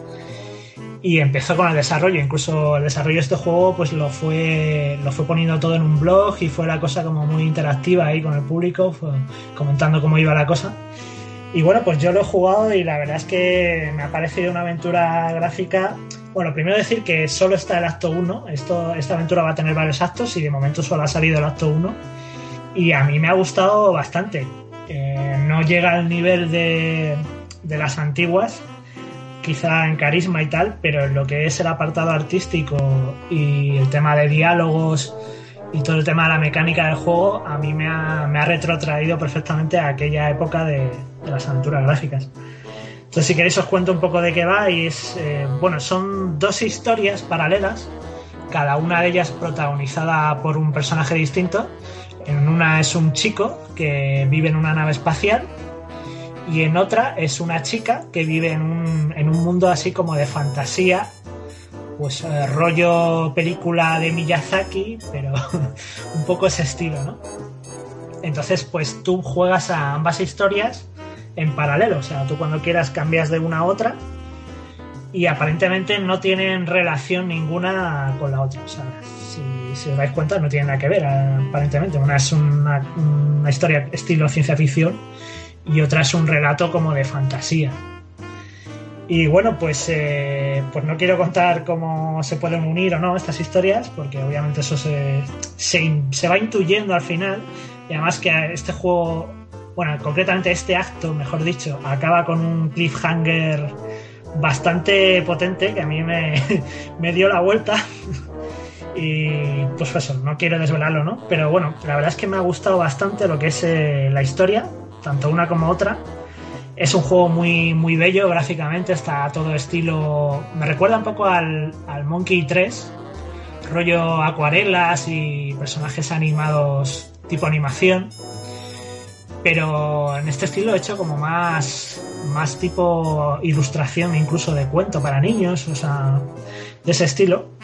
S4: y empezó con el desarrollo. Incluso el desarrollo de este juego pues lo fue, lo fue poniendo todo en un blog y fue la cosa como muy interactiva ahí con el público, comentando cómo iba la cosa. Y bueno, pues yo lo he jugado y la verdad es que me ha parecido una aventura gráfica. Bueno, primero decir que solo está el acto 1. Esto, esta aventura va a tener varios actos y de momento solo ha salido el acto 1. Y a mí me ha gustado bastante. No llega al nivel de, de las antiguas, quizá en carisma y tal, pero en lo que es el apartado artístico y el tema de diálogos y todo el tema de la mecánica del juego, a mí me ha, me ha retrotraído perfectamente a aquella época de, las aventuras gráficas. Entonces, si queréis, os cuento un poco de qué va. Y es, eh, bueno, son dos historias paralelas, cada una de ellas protagonizada por un personaje distinto. En una es un chico que vive en una nave espacial y en otra es una chica que vive en un, en un mundo así como de fantasía, pues eh, rollo película de Miyazaki, pero un poco ese estilo, ¿no? Entonces, pues tú juegas a ambas historias en paralelo, o sea, tú cuando quieras cambias de una a otra y aparentemente no tienen relación ninguna con la otra, o sea, si, si os dais cuenta no tienen nada que ver, aparentemente, una es una, una historia estilo ciencia ficción y otra es un relato como de fantasía. Y bueno, pues, eh, pues no quiero contar cómo se pueden unir o no estas historias, porque obviamente eso se, se, va intuyendo al final. Y además que este juego, bueno, concretamente este acto, mejor dicho, acaba con un cliffhanger bastante potente que a mí me, me dio la vuelta. y pues eso, no quiero desvelarlo, ¿no? Pero bueno, la verdad es que me ha gustado bastante lo que es eh, la historia tanto una como otra. Es un juego muy, muy bello gráficamente, está todo estilo. Me recuerda un poco al, al Monkey 3, rollo acuarelas y personajes animados tipo animación. Pero en este estilo hecho como más, más tipo ilustración, incluso de cuento para niños, o sea, de ese estilo.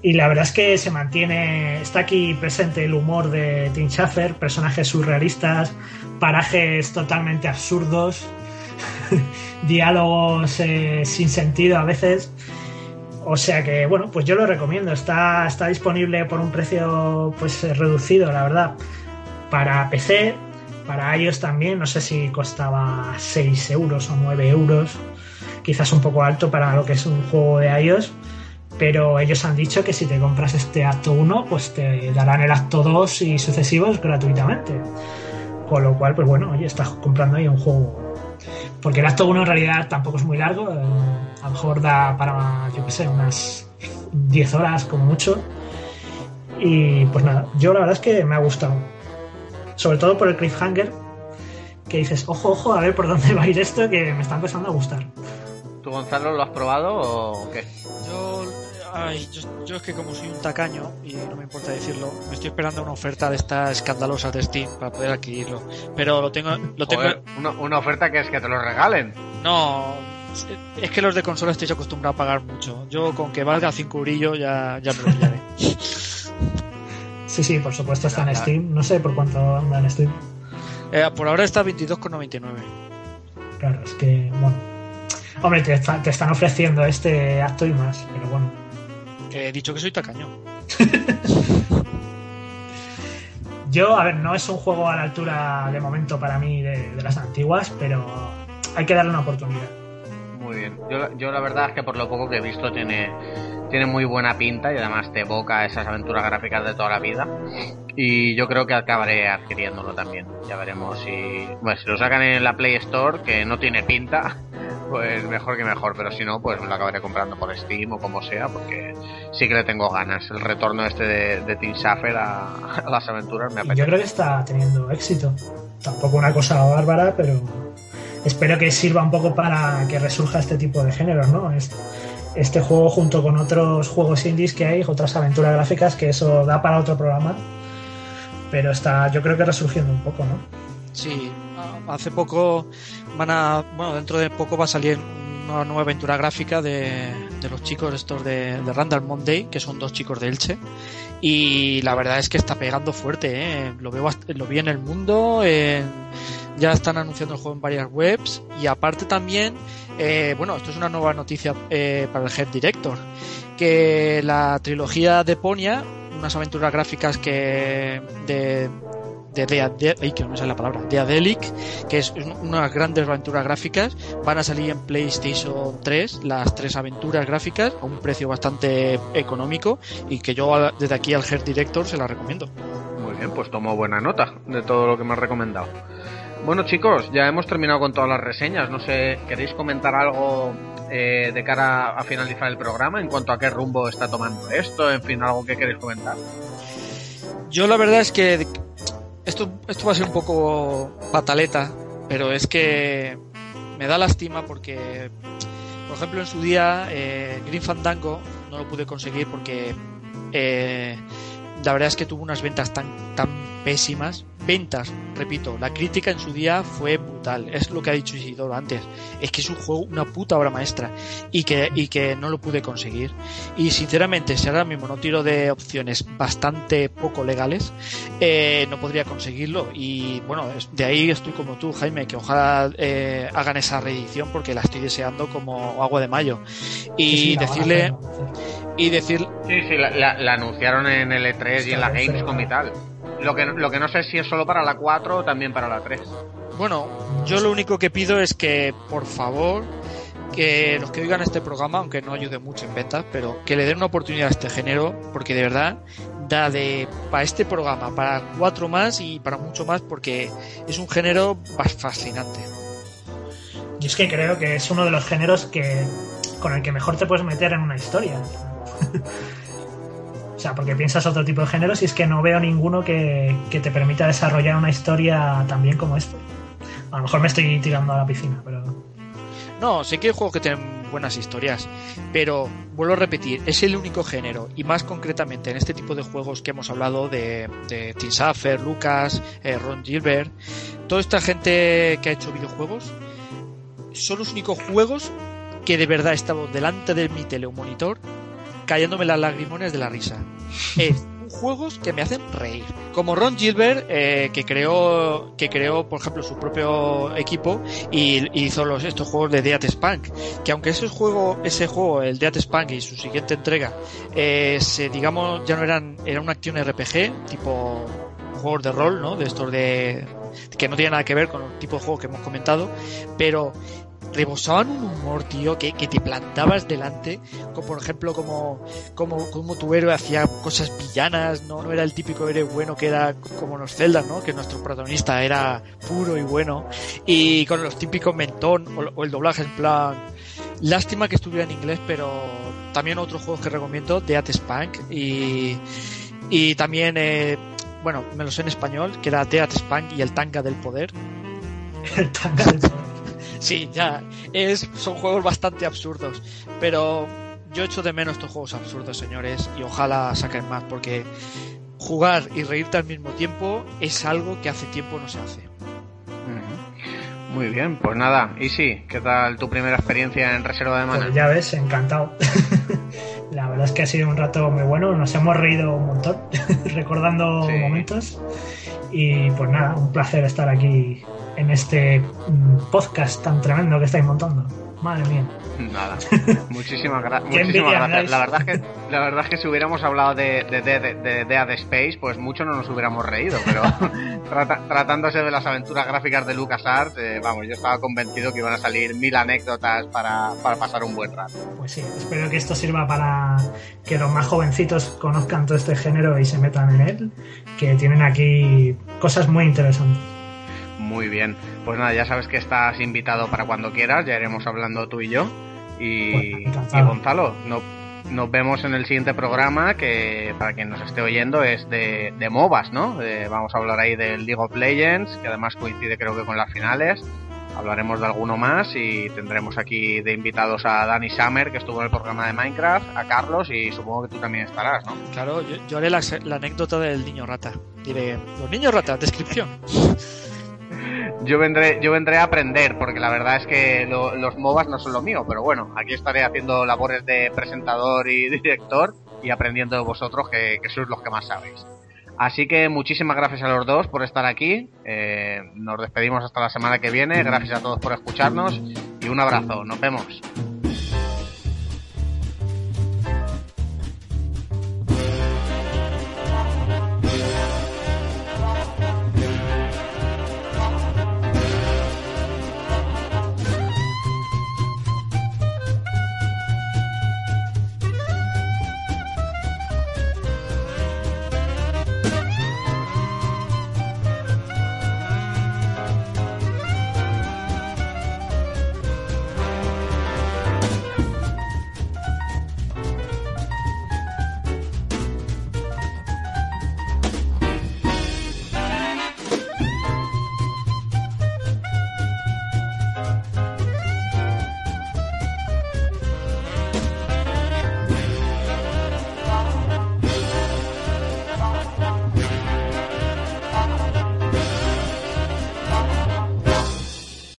S4: Y la verdad es que se mantiene, está aquí presente el humor de Tim Schafer, personajes surrealistas, parajes totalmente absurdos, diálogos eh, sin sentido a veces. O sea que, bueno, pues yo lo recomiendo. Está, está disponible por un precio pues reducido, la verdad, para PC, para iOS también. No sé si costaba 6 euros o 9 euros. Quizás un poco alto para lo que es un juego de iOS pero ellos han dicho que si te compras este acto 1, pues te darán el acto 2 y sucesivos gratuitamente. Con lo cual, pues bueno, oye, estás comprando ahí un juego. Porque el acto 1 en realidad tampoco es muy largo, eh, a lo mejor da para, yo qué sé, unas 10 horas como mucho. Y pues nada, yo la verdad es que me ha gustado. Sobre todo por el cliffhanger, que dices, ojo, ojo, a ver por dónde va a ir esto, que me está empezando a gustar.
S2: ¿Tú, Gonzalo, lo has probado o qué?
S3: Yo, ay, yo, yo es que como soy un tacaño, y no me importa decirlo, me estoy esperando una oferta de estas escandalosas de Steam para poder adquirirlo. Pero lo tengo, lo tengo,
S2: Joder, una, una oferta que es que te lo regalen.
S3: no, es que los de consola estoy acostumbrado a pagar mucho. Yo con que valga 5 eurillos ya, ya me lo pillaré.
S4: Sí, sí, por supuesto está en. Steam. No sé por cuánto anda en Steam.
S3: Eh, por ahora está a 22,99.
S4: Claro, es que, bueno. Hombre, te, está- te están ofreciendo este acto y más, pero bueno.
S3: Que he dicho que soy tacaño.
S4: Yo, a ver, no es un juego a la altura de momento para mí de, de las antiguas, pero hay que darle una oportunidad.
S2: Muy bien. Yo, la- yo la verdad es que por lo poco que he visto tiene, tiene muy buena pinta y además te evoca esas aventuras gráficas de toda la vida. Y yo creo que acabaré adquiriéndolo también. Ya veremos si... Bueno, si lo sacan en la Play Store, que no tiene pinta, pues mejor que mejor. Pero si no, pues lo acabaré comprando por Steam o como sea, porque sí que le tengo ganas. El retorno este de, de Tim Schafer a, a las aventuras me
S4: Y yo
S2: apetece.
S4: creo que está teniendo éxito. Tampoco una cosa bárbara, pero espero que sirva un poco para que resurja este tipo de géneros, ¿no? Es- Este juego junto con otros juegos indies que hay, otras aventuras gráficas, que eso da para otro programa. Pero está, yo creo que resurgiendo un poco, ¿no?
S3: Sí, a- hace poco van a. Bueno, dentro de poco va a salir una nueva aventura gráfica de, de los chicos estos de, Randall Monday, que son dos chicos de Elche. Y la verdad es que está pegando fuerte, ¿eh? Lo, veo, lo vi en el mundo, en- ya están anunciando el juego en varias webs. Y aparte también, eh, bueno, esto es una nueva noticia eh, para el Head Director, que la trilogía de Ponia, unas aventuras gráficas que de de, de, de- ay, que no me sale la palabra, que es un- unas grandes aventuras gráficas, van a salir en PlayStation 3, las tres aventuras gráficas, a un precio bastante económico y que yo desde aquí al Head Director se las recomiendo.
S2: Muy bien, pues tomo buena nota de todo lo que me has recomendado. Bueno chicos, ya hemos terminado con todas las reseñas. No sé, ¿queréis comentar algo eh, de cara a finalizar el programa en cuanto a qué rumbo está tomando esto? En fin, algo que queréis comentar.
S3: Yo la verdad es que esto, esto va a ser un poco pataleta, pero es que me da lástima porque, por ejemplo, en su día eh, Green Fandango no lo pude conseguir porque eh, la verdad es que tuvo unas ventas tan, tan pésimas. Ventas, repito, la crítica en su día fue brutal. Es lo que ha dicho Isidoro antes. Es que es un juego, una puta obra maestra. Y que, y que no lo pude conseguir. Y sinceramente, si ahora mismo no tiro de opciones bastante poco legales, eh, no podría conseguirlo. Y bueno, de ahí estoy como tú, Jaime, que ojalá eh, hagan esa reedición porque la estoy deseando como agua de mayo. Y
S4: Sí, sí,
S3: decirle, y decir,
S2: Sí, sí, la, la- la anunciaron en el E3 y en la Gamescom y tal. Lo que, lo que no sé si es solo para la 4 o también para la 3.
S3: Bueno, yo lo único que pido es que, por favor, que los que oigan este programa, aunque no ayude mucho en ventas, pero que le den una oportunidad a este género, porque de verdad da de para este programa, para cuatro más y para mucho más, porque es un género fascinante.
S4: Yo es que creo que es uno de los géneros que con el que mejor te puedes meter en una historia. o sea, porque piensas otro tipo de géneros y es que no veo ninguno que, que te permita desarrollar una historia tan bien como este. A lo mejor me estoy tirando a la piscina, pero
S3: No, sé que hay juegos que tienen buenas historias, pero vuelvo a repetir, es el único género, y más concretamente en este tipo de juegos que hemos hablado de, de Tim Schafer, Lucas, eh, Ron Gilbert, toda esta gente que ha hecho videojuegos, son los únicos juegos que de verdad he estado delante de mi tele o monitor cayéndome las lagrimones de la risa. Es juegos que me hacen reír. Como Ron Gilbert, eh, que creó, que creó, por ejemplo, su propio equipo y, y hizo los, estos juegos de Death Spunk. Que aunque ese juego, ese juego, el Death Spunk y su siguiente entrega, eh, se, digamos, ya no eran, era una acción RPG, tipo juegos de rol, ¿no? De estos de, que no tienen nada que ver con el tipo de juego que hemos comentado, pero rebosaban un humor, tío, que, que te plantabas delante, como por ejemplo como, como, como tu héroe hacía cosas villanas, ¿no? no era el típico héroe bueno que era como los Zelda, ¿no? Que nuestro protagonista era puro y bueno, y con los típicos mentón o, o el doblaje en plan... Lástima que estuviera en inglés, pero también otros juegos que recomiendo, Death Spank y, Y también, eh, bueno, me lo sé en español, que era Death Spank y el Tanga del Poder.
S4: El tanga del poder.
S3: Sí, ya, es, son juegos bastante absurdos, pero yo echo de menos estos juegos absurdos, señores, y ojalá saquen más, porque jugar y reírte al mismo tiempo es algo que hace tiempo no se hace.
S2: Muy bien, pues nada, y sí, ¿qué tal tu primera experiencia en reserva de mana?
S4: Pues ya ves, encantado. La verdad es que ha sido un rato muy bueno, nos hemos reído un montón recordando
S2: Sí.
S4: momentos y pues nada, un placer estar aquí en este mm, podcast tan tremendo que estáis montando. Madre mía.
S2: Nada, muchísimas, gra- muchísimas gracias. La verdad, es que, la verdad es que si hubiéramos hablado de, de, de, de- de Dead Space, pues mucho no nos hubiéramos reído, pero trata- tratándose de las aventuras gráficas de LucasArts, eh, vamos, yo estaba convencido que iban a salir mil anécdotas para, para pasar un buen rato.
S4: Pues sí, espero que esto sirva para que los más jovencitos conozcan todo este género y se metan en él, que tienen aquí cosas muy interesantes.
S2: Muy bien, pues nada, ya sabes que estás invitado para cuando quieras, ya iremos hablando tú y yo. Y,
S4: Bueno,
S2: y
S4: encantado.
S2: Gonzalo, no- nos vemos en el siguiente programa que para quien nos esté oyendo es de, de MOBAs, ¿no? Eh, vamos a hablar ahí del League of Legends, que además coincide creo que con las finales. Hablaremos de alguno más y tendremos aquí de invitados a Danny Summer, que estuvo en el programa de Minecraft, a Carlos y supongo que tú también estarás, ¿no?
S3: Claro, yo, yo haré la, la anécdota del niño rata. Diré, los niños rata, descripción.
S2: Yo vendré, yo vendré a aprender, porque la verdad es que lo- los MOBAs no son lo mío, pero bueno, aquí estaré haciendo labores de presentador y director y aprendiendo de vosotros que, que sois los que más sabéis. Así que muchísimas gracias a los dos por estar aquí. eh, nos despedimos hasta la semana que viene. Gracias a todos por escucharnos y un abrazo. Nos vemos.